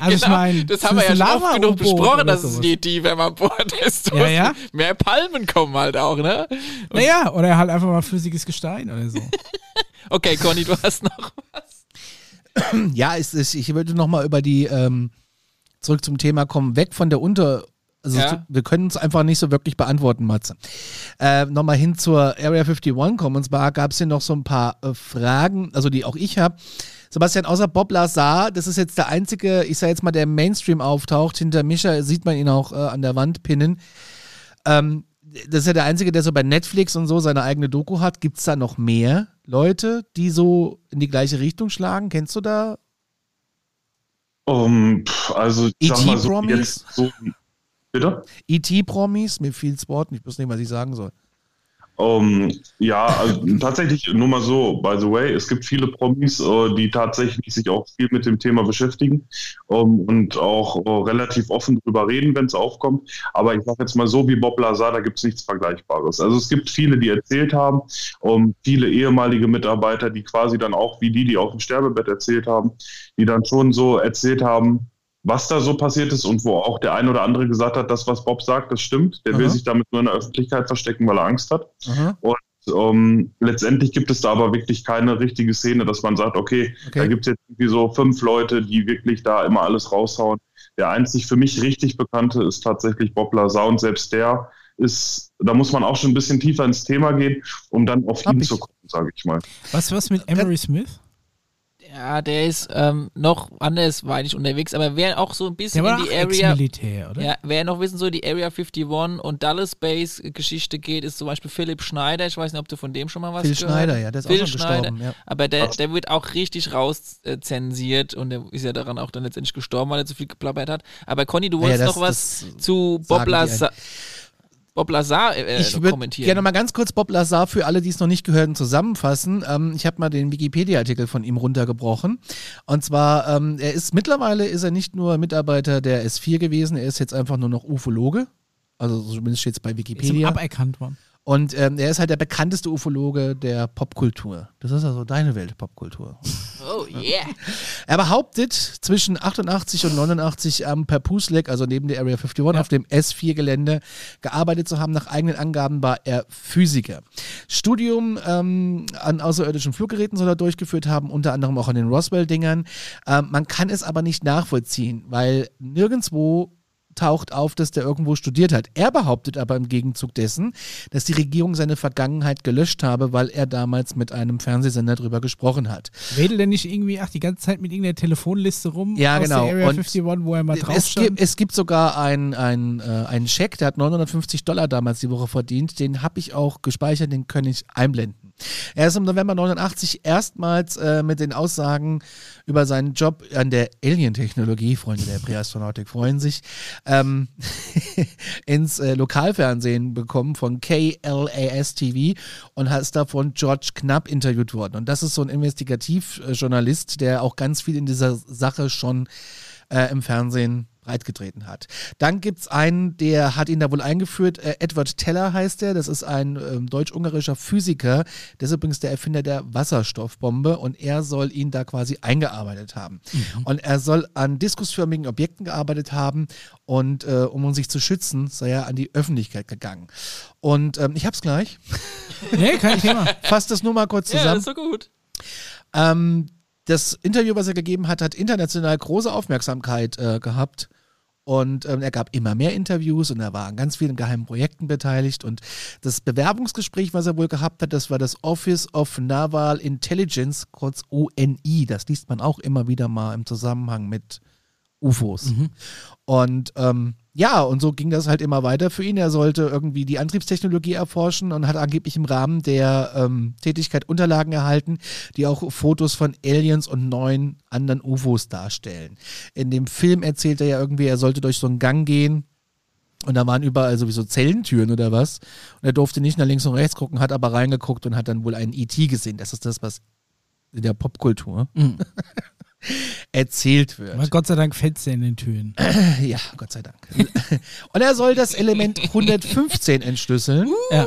Also ich genau. meine, das haben wir ja schon oft genug besprochen, dass es sowas. je tiefer man bohrt, desto Ja, ja. mehr Palmen kommen halt auch, ne? Naja, oder halt einfach mal flüssiges Gestein oder so. Okay, Conny, du hast noch was. Ja, es ist, ich würde noch mal über die, ähm, zurück zum Thema kommen, weg von der Unter... Also Ja. wir können es einfach nicht so wirklich beantworten, Matze. Äh, Nochmal hin zur Area 51 kommen. Und zwar gab es hier noch so ein paar äh, Fragen, also die auch ich habe. Sebastian, außer Bob Lazar, das ist jetzt der einzige, ich sag jetzt mal, der im Mainstream auftaucht. Hinter Mischa sieht man ihn auch äh, an der Wand pinnen. Ähm, das ist ja der einzige, der so bei Netflix und so seine eigene Doku hat. Gibt es da noch mehr Leute, die so in die gleiche Richtung schlagen? Kennst du da? Um, also, ich sag mal so, jetzt so. Bitte? E.T.-Promis? Mir fiel das Wort nicht, ich weiß nicht, was ich sagen soll. Um, ja, also, tatsächlich nur mal so, by the way, es gibt viele Promis, äh, die tatsächlich sich auch viel mit dem Thema beschäftigen um, und auch äh, relativ offen drüber reden, wenn es aufkommt. Aber ich sage jetzt mal so wie Bob Lazar, da gibt es nichts Vergleichbares. Also es gibt viele, die erzählt haben, um, viele ehemalige Mitarbeiter, die quasi dann auch wie die, die auf dem Sterbebett erzählt haben, die dann schon so erzählt haben, was da so passiert ist und wo auch der ein oder andere gesagt hat, das, was Bob sagt, das stimmt. Der will Aha. sich damit nur in der Öffentlichkeit verstecken, weil er Angst hat. Aha. Und ähm, letztendlich gibt es da aber wirklich keine richtige Szene, dass man sagt, okay, Okay. da gibt es jetzt irgendwie so fünf Leute, die wirklich da immer alles raushauen. Der einzig für mich richtig bekannte ist tatsächlich Bob Lazar und selbst der ist, da muss man auch schon ein bisschen tiefer ins Thema gehen, um dann auf ihn zu kommen, sage ich mal. Was, was mit Emery Smith? Ja, der ist ähm, noch andersweitig unterwegs, aber wer auch so ein bisschen Der war in die auch Area. Ex-Militär, oder? Ja, wer noch wissen so die Area 51 und Dallas Base Geschichte geht, ist zum Beispiel Philipp Schneider. Ich weiß nicht, ob du von dem schon mal was Phil gehört Schneider, ja, der ist auch Phil schon Schneider. gestorben, ja. Aber der, der wird auch richtig rauszensiert und der ist ja daran auch dann letztendlich gestorben, weil er zu viel geplappert hat. Aber Conny, du Ja, wolltest das- noch was zu sagen Bob Lazar, Bob Lazar äh, ich kommentieren. gerne mal ganz kurz Bob Lazar für alle, die es noch nicht gehört, zusammenfassen. Ähm, ich habe mal den Wikipedia-Artikel von ihm runtergebrochen. Und zwar, ähm, er ist mittlerweile ist er nicht nur Mitarbeiter der S4 gewesen, er ist jetzt einfach nur noch Ufologe. Also zumindest steht es bei Ist Wikipedia. aberkannt worden. Und ähm, er ist halt der bekannteste Ufologe der Popkultur. Das ist also deine Welt, Popkultur. Oh yeah. Er behauptet, zwischen 88 und 89 am Perpusleck, also neben der Area 51, auf dem S4-Gelände gearbeitet zu haben. Nach eigenen Angaben war er Physiker. Studium ähm, an außerirdischen Fluggeräten soll er durchgeführt haben, unter anderem auch an den Roswell-Dingern. Ähm, man kann es aber nicht nachvollziehen, weil nirgendwo taucht auf, dass der irgendwo studiert hat. Er behauptet aber im Gegenzug dessen, dass die Regierung seine Vergangenheit gelöscht habe, weil er damals mit einem Fernsehsender drüber gesprochen hat. Wedelt er nicht irgendwie, ach, die ganze Zeit mit irgendeiner Telefonliste rum Ja, aus genau. der Area Und 51, wo er mal drauf es, gibt, es gibt sogar einen ein, äh, einen Scheck, der hat 950 Dollar damals die Woche verdient. Den habe ich auch gespeichert, den kann ich einblenden. Er ist im November 89 erstmals äh, mit den Aussagen über seinen Job an der Alien-Technologie, Freunde der Präastronautik freuen sich, ähm, ins äh, Lokalfernsehen bekommen von KLAS TV und ist da von George Knapp interviewt worden. Und das ist so ein Investigativjournalist, der auch ganz viel in dieser Sache schon äh, im Fernsehen breitgetreten hat. Dann gibt es einen, der hat ihn da wohl eingeführt, äh, Edward Teller heißt er, das ist ein ähm, deutsch-ungarischer Physiker, der ist übrigens der Erfinder der Wasserstoffbombe und er soll ihn da quasi eingearbeitet haben. Und er soll an diskusförmigen Objekten gearbeitet haben und äh, um sich zu schützen, sei er an die Öffentlichkeit gegangen. Und ähm, ich hab's gleich. Nee, kein Thema. Fass das nur mal kurz Ja, zusammen. das ist so gut. Ähm, das Interview, was er gegeben hat, hat international große Aufmerksamkeit äh, gehabt. Und ähm, er gab immer mehr Interviews und er war an ganz vielen geheimen Projekten beteiligt. Und das Bewerbungsgespräch, was er wohl gehabt hat, das war das Office of Naval Intelligence, kurz ONI. Das liest man auch immer wieder mal im Zusammenhang mit UFOs. Und ähm, ja, und so ging das halt immer weiter für ihn. Er sollte irgendwie die Antriebstechnologie erforschen und hat angeblich im Rahmen der ähm, Tätigkeit Unterlagen erhalten, die auch Fotos von Aliens und neun anderen UFOs darstellen. In dem Film erzählt er ja irgendwie, er sollte durch so einen Gang gehen. Und da waren überall sowieso Zellentüren oder was. Und er durfte nicht nach links und rechts gucken, hat aber reingeguckt und hat dann wohl einen ET gesehen. Das ist das, was in der Popkultur erzählt wird. Aber Gott sei Dank Fenster in den Türen. Ja, Gott sei Dank. Und er soll das Element 115 entschlüsseln. Ja.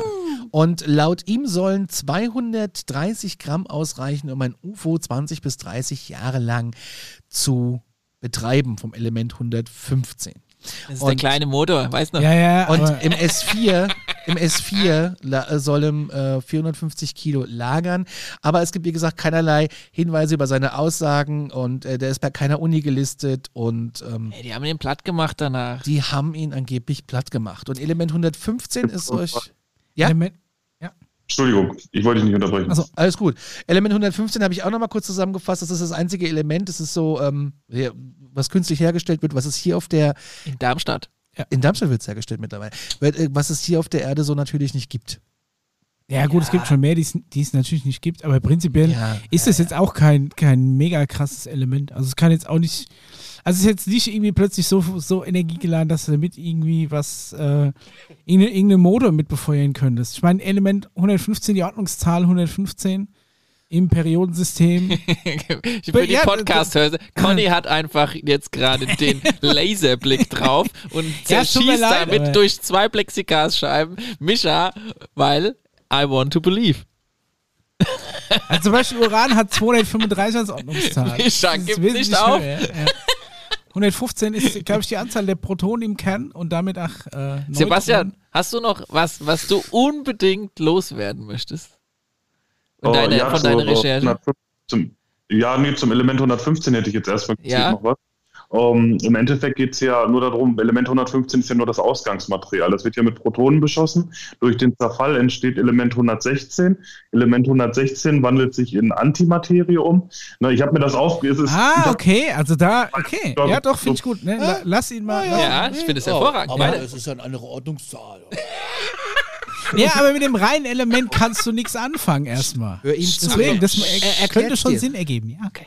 Und laut ihm sollen 230 Gramm ausreichen, um ein UFO 20 bis 30 Jahre lang zu betreiben vom Element 115. Das ist der kleine Motor, weißt du? Ja, ja, Und im S4, im S4 la- äh, soll im äh, 450 Kilo lagern. Aber es gibt, wie gesagt, keinerlei Hinweise über seine Aussagen und äh, der ist bei keiner Uni gelistet und ähm, Ey, die haben den platt gemacht danach. die haben ihn angeblich platt gemacht. Und Element 115 ist euch. Ja? Element, Entschuldigung, ich wollte dich nicht unterbrechen. Also alles gut. Element 115 habe ich auch nochmal kurz zusammengefasst. Das ist das einzige Element. Das ist so, ähm, was künstlich hergestellt wird, was es hier auf der. In Darmstadt. In Darmstadt wird es hergestellt mittlerweile. Weil, äh, Was es hier auf der Erde so natürlich nicht gibt. Ja, gut, es gibt schon mehr, die es- natürlich nicht gibt, aber prinzipiell ist es jetzt auch kein, kein mega krasses Element. Also es kann jetzt auch nicht, also es ist jetzt nicht irgendwie plötzlich so, so energiegeladen, dass du damit irgendwie was, äh, irgendeine, irgendeine Motor mit befeuern könntest. Ich meine, Element 115, die Ordnungszahl 115 im Periodensystem. Ich will die Ja, Podcast hören. Conny hat einfach jetzt gerade den Laserblick drauf und Ja, zerschießt leid, damit aber- durch zwei Plexiglasscheiben Mischa, weil I want to believe. Also zum Beispiel Uran hat 235 als Ordnungszahl. Mischa, Das ist gib wesentlich nicht auf. höher, ja. 115 ist, glaube ich, die Anzahl der Protonen im Kern und damit auch äh, Sebastian, hast du noch was, was du unbedingt loswerden möchtest? Von, Oh, deiner, ja, von deiner Recherche? 115 Zum, ja, nee, zum Element 115 hätte ich jetzt erstmal Ja. noch was. Ähm, Im Endeffekt geht es ja nur darum, Element 115 ist ja nur das Ausgangsmaterial. Das wird ja mit Protonen beschossen. Durch den Zerfall entsteht Element 116. Element 116 wandelt sich in Antimaterie um. Na, ich habe mir das auf. Es ist, Ah, okay, also da, okay. Ja, Ja, doch, finde ich gut. Ne? La- Lass ihn mal. Ja, ihn. ich finde es Oh, hervorragend. aber es ist ja eine andere Ordnungszahl. Ja, aber mit dem reinen Element kannst du nichts anfangen erstmal. Hör ihm zu. Deswegen, das Er- er könnte schon dir. Sinn ergeben. Ja, okay.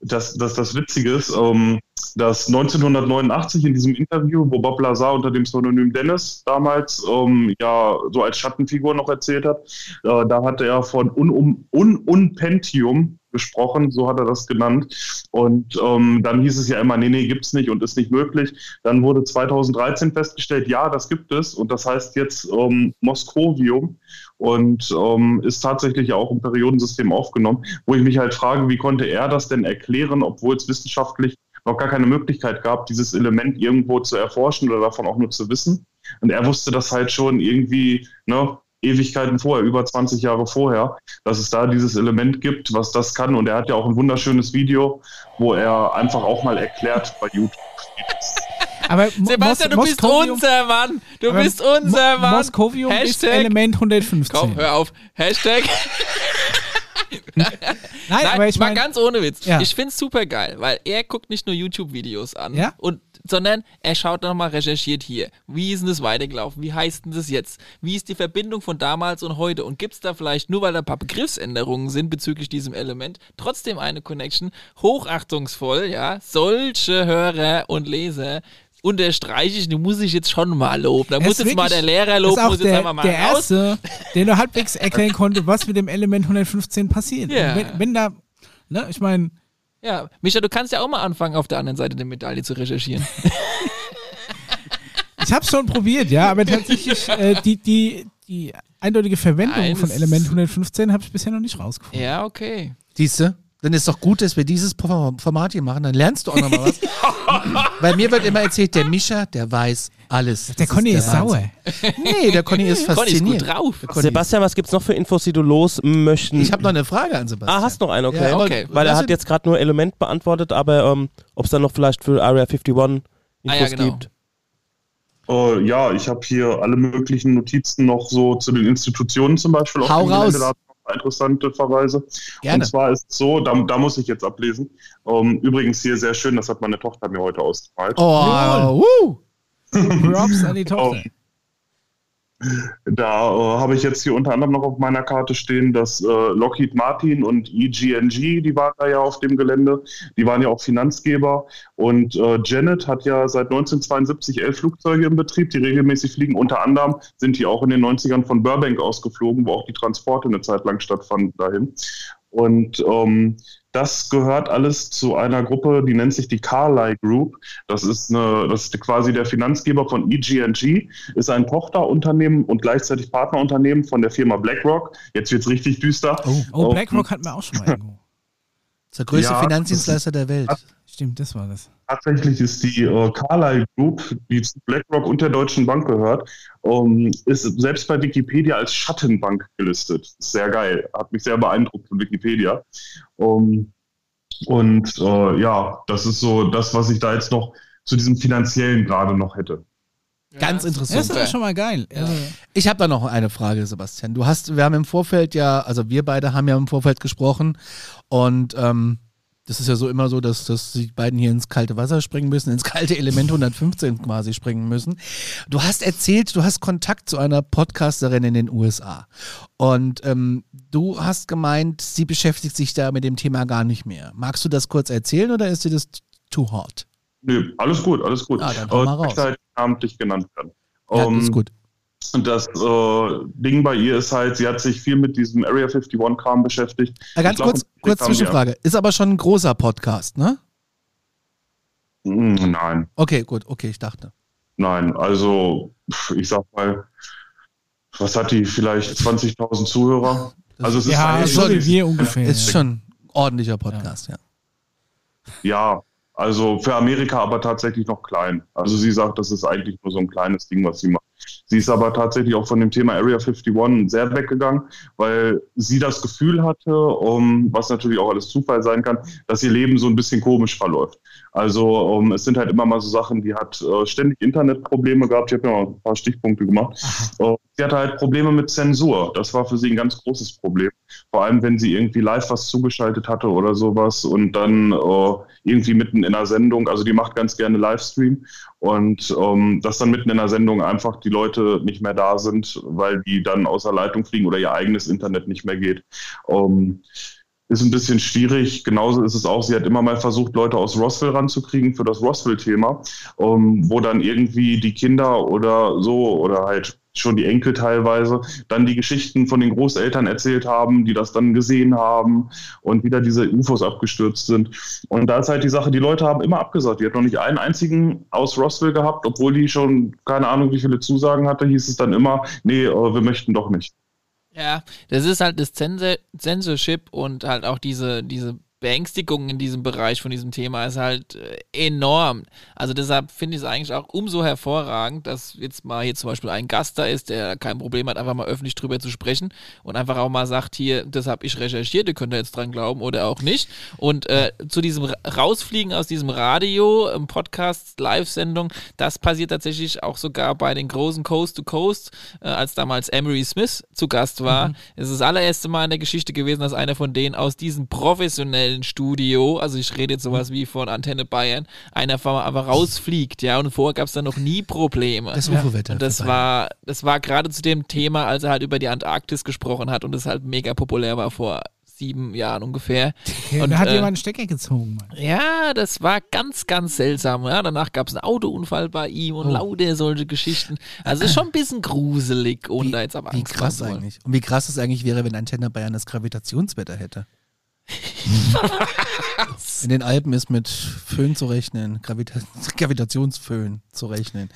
dass, dass das Witzige ist, ähm, dass 1989 in diesem Interview, wo Bob Lazar unter dem Pseudonym Dennis damals ähm, ja so als Schattenfigur noch erzählt hat, äh, da hat er von Un-Um- Un-Un-Pentium gesprochen, so hat er das genannt. Und ähm, dann hieß es ja immer, nee, nee, gibt's nicht und ist nicht möglich. Dann wurde 2013 festgestellt, ja, das gibt es und das heißt jetzt ähm, Moskovium und ähm, ist tatsächlich auch im Periodensystem aufgenommen, wo ich mich halt frage, wie konnte er das denn erklären, obwohl es wissenschaftlich noch gar keine Möglichkeit gab, dieses Element irgendwo zu erforschen oder davon auch nur zu wissen. Und er wusste das halt schon irgendwie, ne, Ewigkeiten vorher, über 20 Jahre vorher, dass es da dieses Element gibt, was das kann. Und er hat ja auch ein wunderschönes Video, wo er einfach auch mal erklärt bei YouTube. Aber Sebastian, Mos- du bist Moskovium- unser Mann. Du aber bist unser Mo- Mann. Moskovium ist Hashtag- Element 115. Komm, hör auf. Hashtag. Nein, aber ich mal meine, ganz ohne Witz. Ja. Ich find's super geil, weil er guckt nicht nur YouTube-Videos an, Ja. und, sondern er schaut nochmal, recherchiert hier. Wie ist denn das weitergelaufen? Wie heißt denn das jetzt? Wie ist die Verbindung von damals und heute? Und gibt's da vielleicht, nur weil da ein paar Begriffsänderungen sind bezüglich diesem Element, trotzdem eine Connection? Hochachtungsvoll, ja. Solche Hörer und Leser unterstreiche ich, die muss ich jetzt schon mal loben. Da Er muss jetzt mal der Lehrer loben, muss jetzt der, einfach mal der raus. Erste, der nur halbwegs erklären konnte, was mit dem Element 115 passiert. Und Wenn, wenn da, ne, ich meine, Ja, Micha, du kannst ja auch mal anfangen, auf der anderen Seite der Medaille zu recherchieren. ich habe es schon probiert, ja, aber tatsächlich äh, die, die, die eindeutige Verwendung Nein, von Element 115 habe ich bisher noch nicht rausgefunden. ja, okay. Siehst du? Dann ist doch gut, dass wir dieses Form- Format hier machen. Dann lernst du auch nochmal was. Weil mir wird immer erzählt, der Mischa, der weiß alles. Der Das Conny ist, der sauer. Wahnsinn. Nee, der Conny ist Conny ist gut fasziniert. drauf. Sebastian, was gibt's noch für Infos, die du los möchten? Ich habe noch eine Frage an Sebastian. Ah, hast noch eine, okay. Ja, Okay. Weil er hat jetzt gerade nur Element beantwortet, aber ähm, ob es dann noch vielleicht für Area 51 Infos Ah, ja, genau. gibt. Äh, ja, ich habe hier alle möglichen Notizen noch so zu den Institutionen zum Beispiel. auf Hau raus. Da interessante Verweise. Gerne. Und zwar ist es so, da, da muss ich jetzt ablesen. Ähm, übrigens hier sehr schön, das hat meine Tochter mir heute ausgemalt. Oh, uh. Props an die Tochter. Da äh, habe ich jetzt hier unter anderem noch auf meiner Karte stehen, dass äh, Lockheed Martin und EGNG, die waren da ja auf dem Gelände, die waren ja auch Finanzgeber. Und äh, Janet hat ja seit 1972 elf Flugzeuge im Betrieb, die regelmäßig fliegen. Unter anderem sind die auch in den 90ern von Burbank ausgeflogen, wo auch die Transporte eine Zeit lang stattfanden dahin. Und ähm, das gehört alles zu einer Gruppe, die nennt sich die Carlyle Group. Das ist, eine, das ist quasi der Finanzgeber von EGNG, ist ein Tochterunternehmen und gleichzeitig Partnerunternehmen von der Firma BlackRock. Jetzt wird's richtig düster. Oh, Ähm, BlackRock hatten wir auch schon mal irgendwo. ist der größte Ja, Finanzdienstleister der Welt. Stimmt, das war das. Tatsächlich ist die äh, Carlyle Group, die zu BlackRock und der Deutschen Bank gehört, ähm, ist selbst bei Wikipedia als Schattenbank gelistet. Sehr geil. Hat mich sehr beeindruckt von Wikipedia. Ähm, und äh, ja, das ist so das, was ich da jetzt noch zu diesem finanziellen gerade noch hätte. Ganz Das interessant. ist aber schon mal geil. Also, Ich habe da noch eine Frage, Sebastian. Du hast, wir haben im Vorfeld ja, also wir beide haben ja im Vorfeld gesprochen und ähm, das ist ja so immer so, dass, dass die beiden hier ins kalte Wasser springen müssen, ins kalte Element 115 quasi springen müssen. Du hast erzählt, du hast Kontakt zu einer Podcasterin in den USA und ähm, du hast gemeint, sie beschäftigt sich da mit dem Thema gar nicht mehr. Magst du das kurz erzählen oder ist dir das too hot? Nö, alles gut, alles gut. Ah, dann hau mal ich möchte raus. namentlich genannt werden. Ja, das Ähm, ist gut. Und das äh, Ding bei ihr ist halt, sie hat sich viel mit diesem Area 51-Kram beschäftigt. Äh, ganz glaub, kurz, kurz Zwischenfrage. Ist aber schon ein großer Podcast, ne? Mm, Nein, Okay, gut, okay, ich dachte. nein. Also, ich sag mal, was hat die? Vielleicht 20.000 Zuhörer? Also, es ist ja, so wie wir ungefähr. Ist ja. schon ein ordentlicher Podcast, ja. Ja, also für Amerika aber tatsächlich noch klein. Also, sie sagt, das ist eigentlich nur so ein kleines Ding, was sie macht. Sie ist aber tatsächlich auch von dem Thema Area 51 sehr weggegangen, weil sie das Gefühl hatte, um, was natürlich auch alles Zufall sein kann, dass ihr Leben so ein bisschen komisch verläuft. Also um, es sind halt immer mal so Sachen, die hat äh, ständig Internetprobleme gehabt. Ich habe ja mal ein paar Stichpunkte gemacht. Äh, sie hatte halt Probleme mit Zensur. Das war für sie ein ganz großes Problem. Vor allem, wenn sie irgendwie live was zugeschaltet hatte oder sowas und dann äh, irgendwie mitten in einer Sendung, also die macht ganz gerne Livestream und ähm, dass dann mitten in einer Sendung einfach die Leute nicht mehr da sind, weil die dann außer Leitung fliegen oder ihr eigenes Internet nicht mehr geht. Ähm, ist ein bisschen schwierig. Genauso ist es auch, sie hat immer mal versucht, Leute aus Roswell ranzukriegen für das Roswell-Thema, ähm, wo dann irgendwie die Kinder oder so oder halt schon die Enkel teilweise dann die Geschichten von den Großeltern erzählt haben, die das dann gesehen haben und wieder diese UFOs abgestürzt sind. Und da ist halt die Sache, die Leute haben immer abgesagt. Die hat noch nicht einen einzigen aus Roswell gehabt, obwohl die schon keine Ahnung, wie viele Zusagen hatte, hieß es dann immer, nee, äh, wir möchten doch nicht. Ja, das ist halt das Censorship und halt auch diese, diese Beängstigung in diesem Bereich von diesem Thema ist halt äh, enorm. Also deshalb finde ich es eigentlich auch umso hervorragend, dass jetzt mal hier zum Beispiel ein Gast da ist, der kein Problem hat, einfach mal öffentlich drüber zu sprechen und einfach auch mal sagt, hier, das habe ich recherchiert, ihr könnt da jetzt dran glauben oder auch nicht. Und äh, zu diesem Ra- Rausfliegen aus diesem Radio, im Podcast, Live-Sendung, das passiert tatsächlich auch sogar bei den großen Coast to Coast, äh, als damals Emery Smith zu Gast war. Es ist das allererste Mal in der Geschichte gewesen, dass einer von denen aus diesem professionellen Studio, also ich rede jetzt sowas wie von Antenne Bayern, einer einfach einfach rausfliegt, ja, und vorher gab es da noch nie Probleme. Das UFO-Wetter Und das war, das war gerade zu dem Thema, als er halt über die Antarktis gesprochen hat und das halt mega populär war vor sieben Jahren ungefähr. Okay, und, da hat äh, jemand einen Stecker gezogen, Mann. ja, das war ganz, ganz seltsam. Ja, danach gab es einen Autounfall bei ihm und Oh. lauter solche Geschichten. Also ist schon ein bisschen gruselig, ohne da jetzt aber Wie Angst krass zu wollen. eigentlich. Und wie krass es eigentlich wäre, wenn Antenne Bayern das Gravitationswetter hätte. In den Alpen ist mit Föhn zu rechnen, Gravita Gravitationsföhn zu rechnen.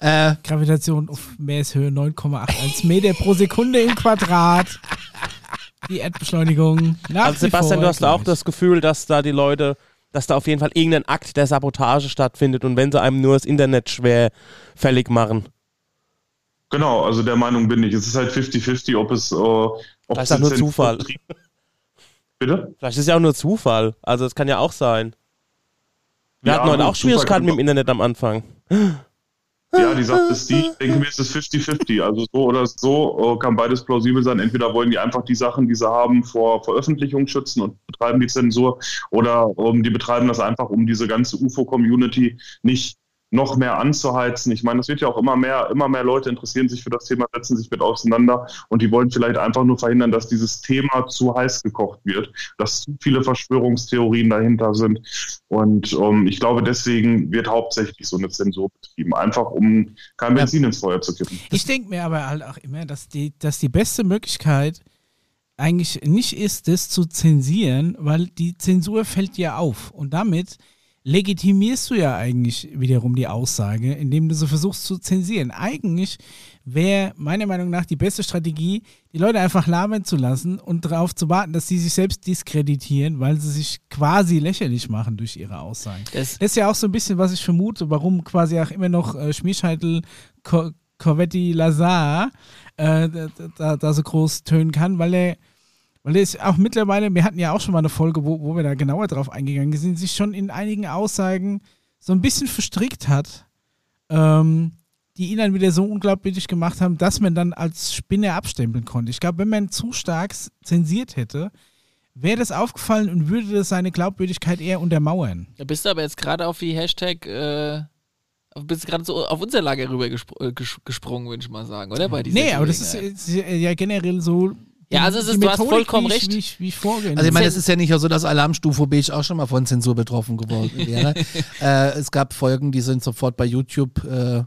Äh, Gravitation auf Meereshöhe 9,81 Meter pro Sekunde im Quadrat. Die Erdbeschleunigung. Nach Also Sebastian, du hast auch das Gefühl, dass da die Leute, dass da auf jeden Fall irgendein Akt der Sabotage stattfindet und wenn sie einem nur das Internet schwer fällig machen. Genau, also der Meinung bin ich. Es ist halt 50-50, ob es. Äh, ob Vielleicht es auch nur Zufall. Bitte? Vielleicht ist es ja auch nur Zufall. Also es kann ja auch sein. Wir Ja, hatten heute auch Schwierigkeiten mit dem Internet am Anfang. Ja, die sagt es die. Ich denke mir, es ist 50-50. Also so oder so äh, kann beides plausibel sein. Entweder wollen die einfach die Sachen, die sie haben, vor Veröffentlichung schützen und betreiben die Zensur, oder ähm, die betreiben das einfach, um diese ganze UFO-Community nicht noch mehr anzuheizen. Ich meine, es wird ja auch immer mehr, immer mehr Leute interessieren sich für das Thema, setzen sich mit auseinander und die wollen vielleicht einfach nur verhindern, dass dieses Thema zu heiß gekocht wird, dass zu viele Verschwörungstheorien dahinter sind. Und ähm, ich glaube, deswegen wird hauptsächlich so eine Zensur betrieben, einfach um kein Benzin ins Feuer zu kippen. Ich denke mir aber halt auch immer, dass die, dass die beste Möglichkeit eigentlich nicht ist, das zu zensieren, weil die Zensur fällt ja auf. Und damit legitimierst du ja eigentlich wiederum die Aussage, indem du so versuchst zu zensieren. Eigentlich wäre meiner Meinung nach die beste Strategie, die Leute einfach labern zu lassen und darauf zu warten, dass sie sich selbst diskreditieren, weil sie sich quasi lächerlich machen durch ihre Aussagen. Das- Das, ist ja auch so ein bisschen, was ich vermute, warum quasi auch immer noch äh, Schmierscheitel Co Corvetti Lazar äh, da, da, da so groß tönen kann, weil er weil ist auch mittlerweile, wir hatten ja auch schon mal eine Folge, wo, wo wir da genauer drauf eingegangen sind, sich schon in einigen Aussagen so ein bisschen verstrickt hat, ähm, die ihn dann wieder so unglaubwürdig gemacht haben, dass man dann als Spinner abstempeln konnte. Ich glaube, wenn man zu stark zensiert hätte, wäre das aufgefallen und würde das seine Glaubwürdigkeit eher untermauern. Da bist du aber jetzt gerade auf die Hashtag, äh, bist gerade so auf unser Lager rüber gespr äh, ges gesprungen, würde ich mal sagen, oder? Bei Nee, aber das ist, ist ja generell so. Ja, also es ist- du hast vollkommen wie ich, recht. Wie ich, wie ich vorgehe. Also ich meine, es ist ja nicht so, dass Alarmstufe Beige auch schon mal von Zensur betroffen geworden wäre. äh, es gab Folgen, die sind sofort bei YouTube äh,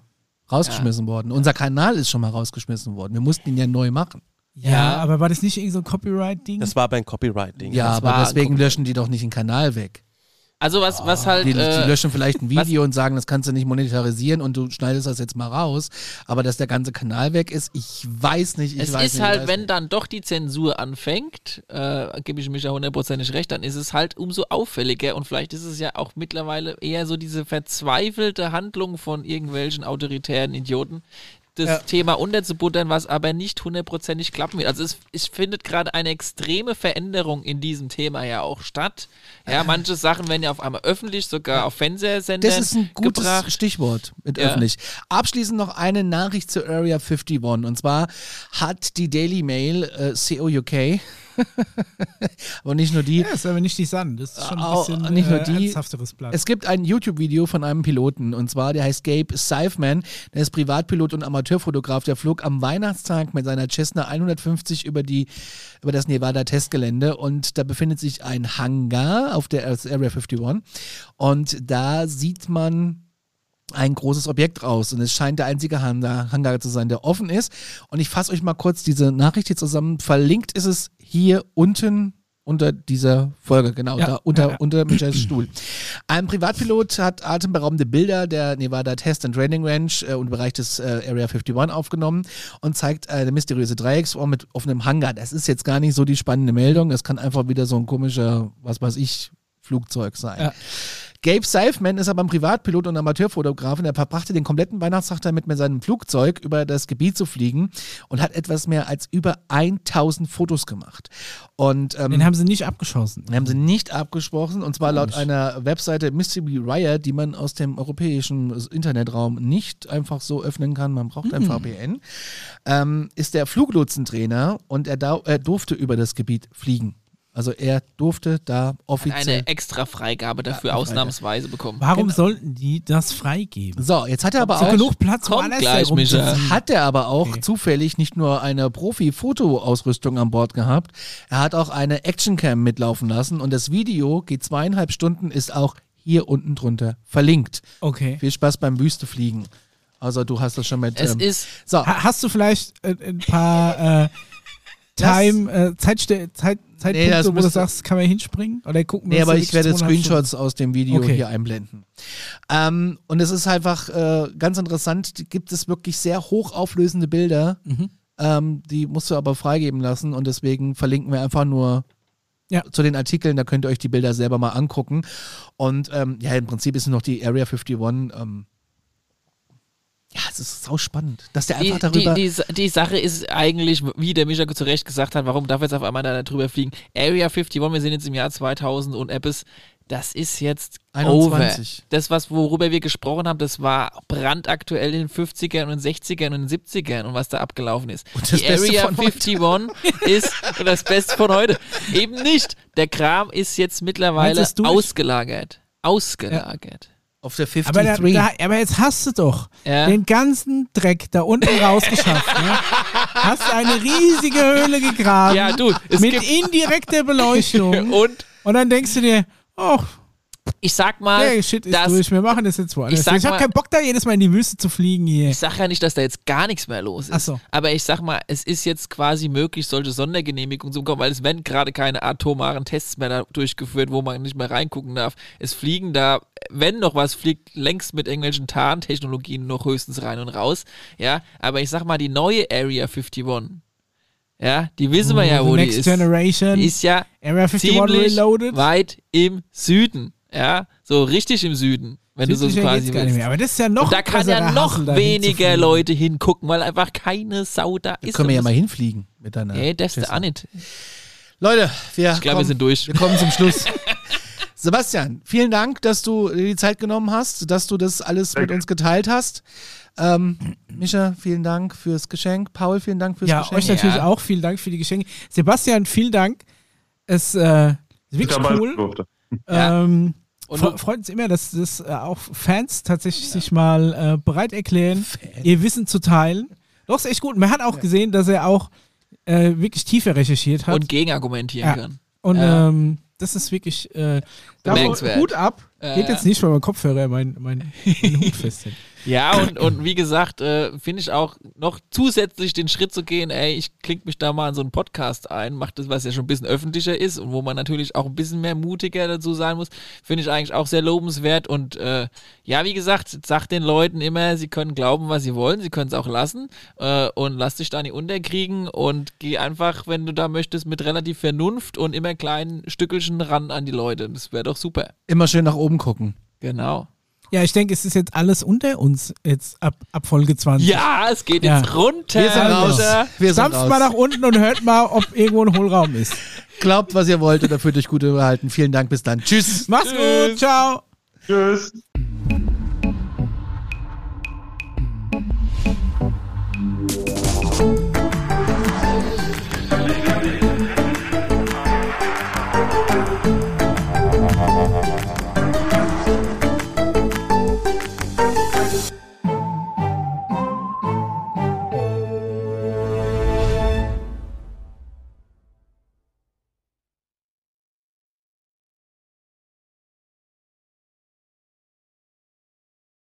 rausgeschmissen worden. Unser Kanal ist schon mal rausgeschmissen worden. Wir mussten ihn ja neu machen. ja, aber war das nicht irgend so ein Copyright-Ding? Das war beim Copyright-Ding. Ja, das aber deswegen löschen die doch nicht den Kanal weg. Also was, was halt. Die, die äh, löschen vielleicht ein Video und sagen, das kannst du nicht monetarisieren und du schneidest das jetzt mal raus. Aber dass der ganze Kanal weg ist, ich weiß nicht. Ich es weiß ist nicht, ich halt, wenn nicht. dann doch die Zensur anfängt, äh, gebe ich mich ja hundertprozentig recht, dann ist es halt umso auffälliger und vielleicht ist es ja auch mittlerweile eher so diese verzweifelte Handlung von irgendwelchen autoritären Idioten, das Ja. Thema unterzubuttern, was aber nicht hundertprozentig klappen wird. Also es, es findet gerade eine extreme Veränderung in diesem Thema ja auch statt. Ja, manche Sachen werden ja auf einmal öffentlich, sogar auf Fernsehsendern Das ist ein gutes gebracht. Stichwort mit Ja. öffentlich. Abschließend noch eine Nachricht zur Area 51. Und zwar hat die Daily Mail äh, COUK, aber nicht nur die, Ja, ist aber nicht die Sun. Das ist schon ein Auch bisschen nicht nur äh, die. ernsthafteres Blatt. Es gibt ein YouTube-Video von einem Piloten und zwar, der heißt Gabe Seifman. Der ist Privatpilot und Amateurfotograf. Der flog am Weihnachtstag mit seiner Cessna 150 über, die, über das Nevada-Testgelände und da befindet sich ein Hangar auf der Area 51 und da sieht man ein großes Objekt raus und es scheint der einzige Hangar, Hangar zu sein, der offen ist. Und ich fasse euch mal kurz diese Nachricht hier zusammen. Verlinkt ist es hier unten unter dieser Folge, genau, Ja, da unter, ja, ja. unter Michaels Stuhl. Ein Privatpilot hat atemberaubende Bilder der Nevada Test and Training Range äh, und Bereich des äh, Area 51 aufgenommen und zeigt eine mysteriöse Dreiecksform mit offenem Hangar. Das ist jetzt gar nicht so die spannende Meldung. Das kann einfach wieder so ein komischer, was weiß ich, Flugzeug sein. Gabe Seifman ist aber ein Privatpilot und Amateurfotograf und er verbrachte den kompletten Weihnachtstag damit mit seinem Flugzeug über das Gebiet zu fliegen und hat etwas mehr als über 1000 Fotos gemacht. Und ähm, Den haben sie nicht abgeschossen. den haben sie nicht abgesprochen und zwar laut einer Webseite Mystery Riot, die man aus dem europäischen Internetraum nicht einfach so öffnen kann, man braucht ein Mhm. VPN, ähm, ist der Fluglotsentrainer und er, da, er durfte über das Gebiet fliegen. Also er durfte da Hat offiziell. eine extra Freigabe dafür Ja, ausnahmsweise bekommen. Warum Genau. sollten die das freigeben? So, jetzt hat er aber so auch. genug Platz, Kommt woanders gleich. Micha. Hat er aber auch Okay. zufällig nicht nur eine Profi-Fotoausrüstung an Bord gehabt, er hat auch eine Actioncam mitlaufen lassen und das Video geht zweieinhalb Stunden, ist auch hier unten drunter verlinkt. Okay. Viel Spaß beim Wüstefliegen. Also du hast das schon mit. Es ähm, ist so, Ha hast du vielleicht äh, ein paar äh, Time, äh, Zeitste Zeit Zeitpunkte, das wo du sagst, kann man hinspringen? Oder gucken wir Nee, aber ich werde Screenshots aus dem Video Okay. hier einblenden. Ähm, und es ist einfach äh, ganz interessant, gibt es wirklich sehr hochauflösende Bilder, Mhm. ähm, die musst du aber freigeben lassen und deswegen verlinken wir einfach nur Ja. zu den Artikeln, da könnt ihr euch die Bilder selber mal angucken. Und ähm, ja, im Prinzip ist noch die Area 51, ähm, ja, es ist sau spannend, dass der die, einfach darüber... die, die, die Sache ist eigentlich, wie der Micha zu Recht gesagt hat, warum darf jetzt auf einmal da drüber fliegen? Area 51, wir sind jetzt im Jahr 2000 und Apps, das ist jetzt 21. over. Das, was, worüber wir gesprochen haben, das war brandaktuell in den 50ern und 60ern und 70ern und was da abgelaufen ist. Und das die Beste Area von heute. 51 ist das Beste von heute. Eben nicht. Der Kram ist jetzt mittlerweile ausgelagert. Ausgelagert. Auf der 53. Aber, da, da, aber jetzt hast du doch Ja. den ganzen Dreck da unten rausgeschafft. ne? Hast eine riesige Höhle gegraben Ja, du, mit indirekter Beleuchtung. Und Und dann denkst du dir, oh, ich sag mal, Der Shit ist dass, durch. Wir machen das jetzt woanders. Ich sag Ich, habe keinen Bock, da jedes Mal in die Wüste zu fliegen hier. ich sag ja nicht, dass da jetzt gar nichts mehr los ist. Ach so. Aber ich sag mal, es ist jetzt quasi möglich, solche Sondergenehmigungen zu bekommen, weil es werden gerade keine atomaren Tests mehr da durchgeführt, wo man nicht mehr reingucken darf. Es fliegen da, wenn noch was fliegt, längst mit irgendwelchen Tarntechnologien noch höchstens rein und raus. Ja, aber ich sag mal, die neue Area 51, ja, die wissen wir ja, The wo die Next ist. Generation. Die ist ja Area 51 ziemlich Reloaded. weit im Süden. Ja, so richtig im Süden, wenn du so Südlicher quasi gar nicht mehr. Aber das ist ja noch Und da kann ja noch Hassel, da weniger. Leute hingucken, weil einfach keine Sau da ist. Können wir ja mal hinfliegen mit deiner. Nee, das ist auch nicht. Leute, wir, Ich glaube, wir kommen- sind durch. wir kommen zum Schluss. Sebastian, vielen Dank, dass du dir die Zeit genommen hast, dass du das alles mit uns geteilt hast. Ähm, Micha, vielen Dank fürs Geschenk. Paul, vielen Dank fürs Ja, Geschenk. euch natürlich auch vielen Dank für die Geschenke. Sebastian, vielen Dank. Es äh, ist wirklich cool. Ähm, Und fre- freut uns immer, dass das äh, auch Fans tatsächlich sich mal äh, bereit erklären, ihr Wissen zu teilen. Doch, ist echt gut. Man hat auch gesehen, dass er auch äh, wirklich tiefer recherchiert hat. Und gegenargumentieren Ja. kann. Und Ja. ähm, das ist wirklich äh. Hut ab. Ja, Geht ja. jetzt nicht, weil mein Kopfhörer mein, mein, mein Hut festhält. Ja, und, und wie gesagt, äh, finde ich auch noch zusätzlich den Schritt zu gehen, ey, ich klinge mich da mal in so einen Podcast ein, macht das, was ja schon ein bisschen öffentlicher ist und wo man natürlich auch ein bisschen mehr mutiger dazu sein muss, finde ich eigentlich auch sehr lobenswert. Und äh, ja, wie gesagt, sagt den Leuten immer, sie können glauben, was sie wollen, sie können es auch lassen äh, und lass dich da nicht unterkriegen und geh einfach, wenn du da möchtest, mit relativ Vernunft und immer kleinen Stückelchen ran an die Leute. Das wäre doch super. Immer schön nach oben gucken. Genau. Ja, ich denke, es ist jetzt alles unter uns jetzt ab, ab Folge 20. Ja, es geht Ja. jetzt runter. Wir sind raus. runter. Wir sind Stampft raus. mal nach unten und hört mal, ob irgendwo ein Hohlraum ist. Glaubt, was ihr wollt oder fühlt euch gut unterhalten. Vielen Dank, bis dann. Tschüss. Macht's gut, ciao. Tschüss.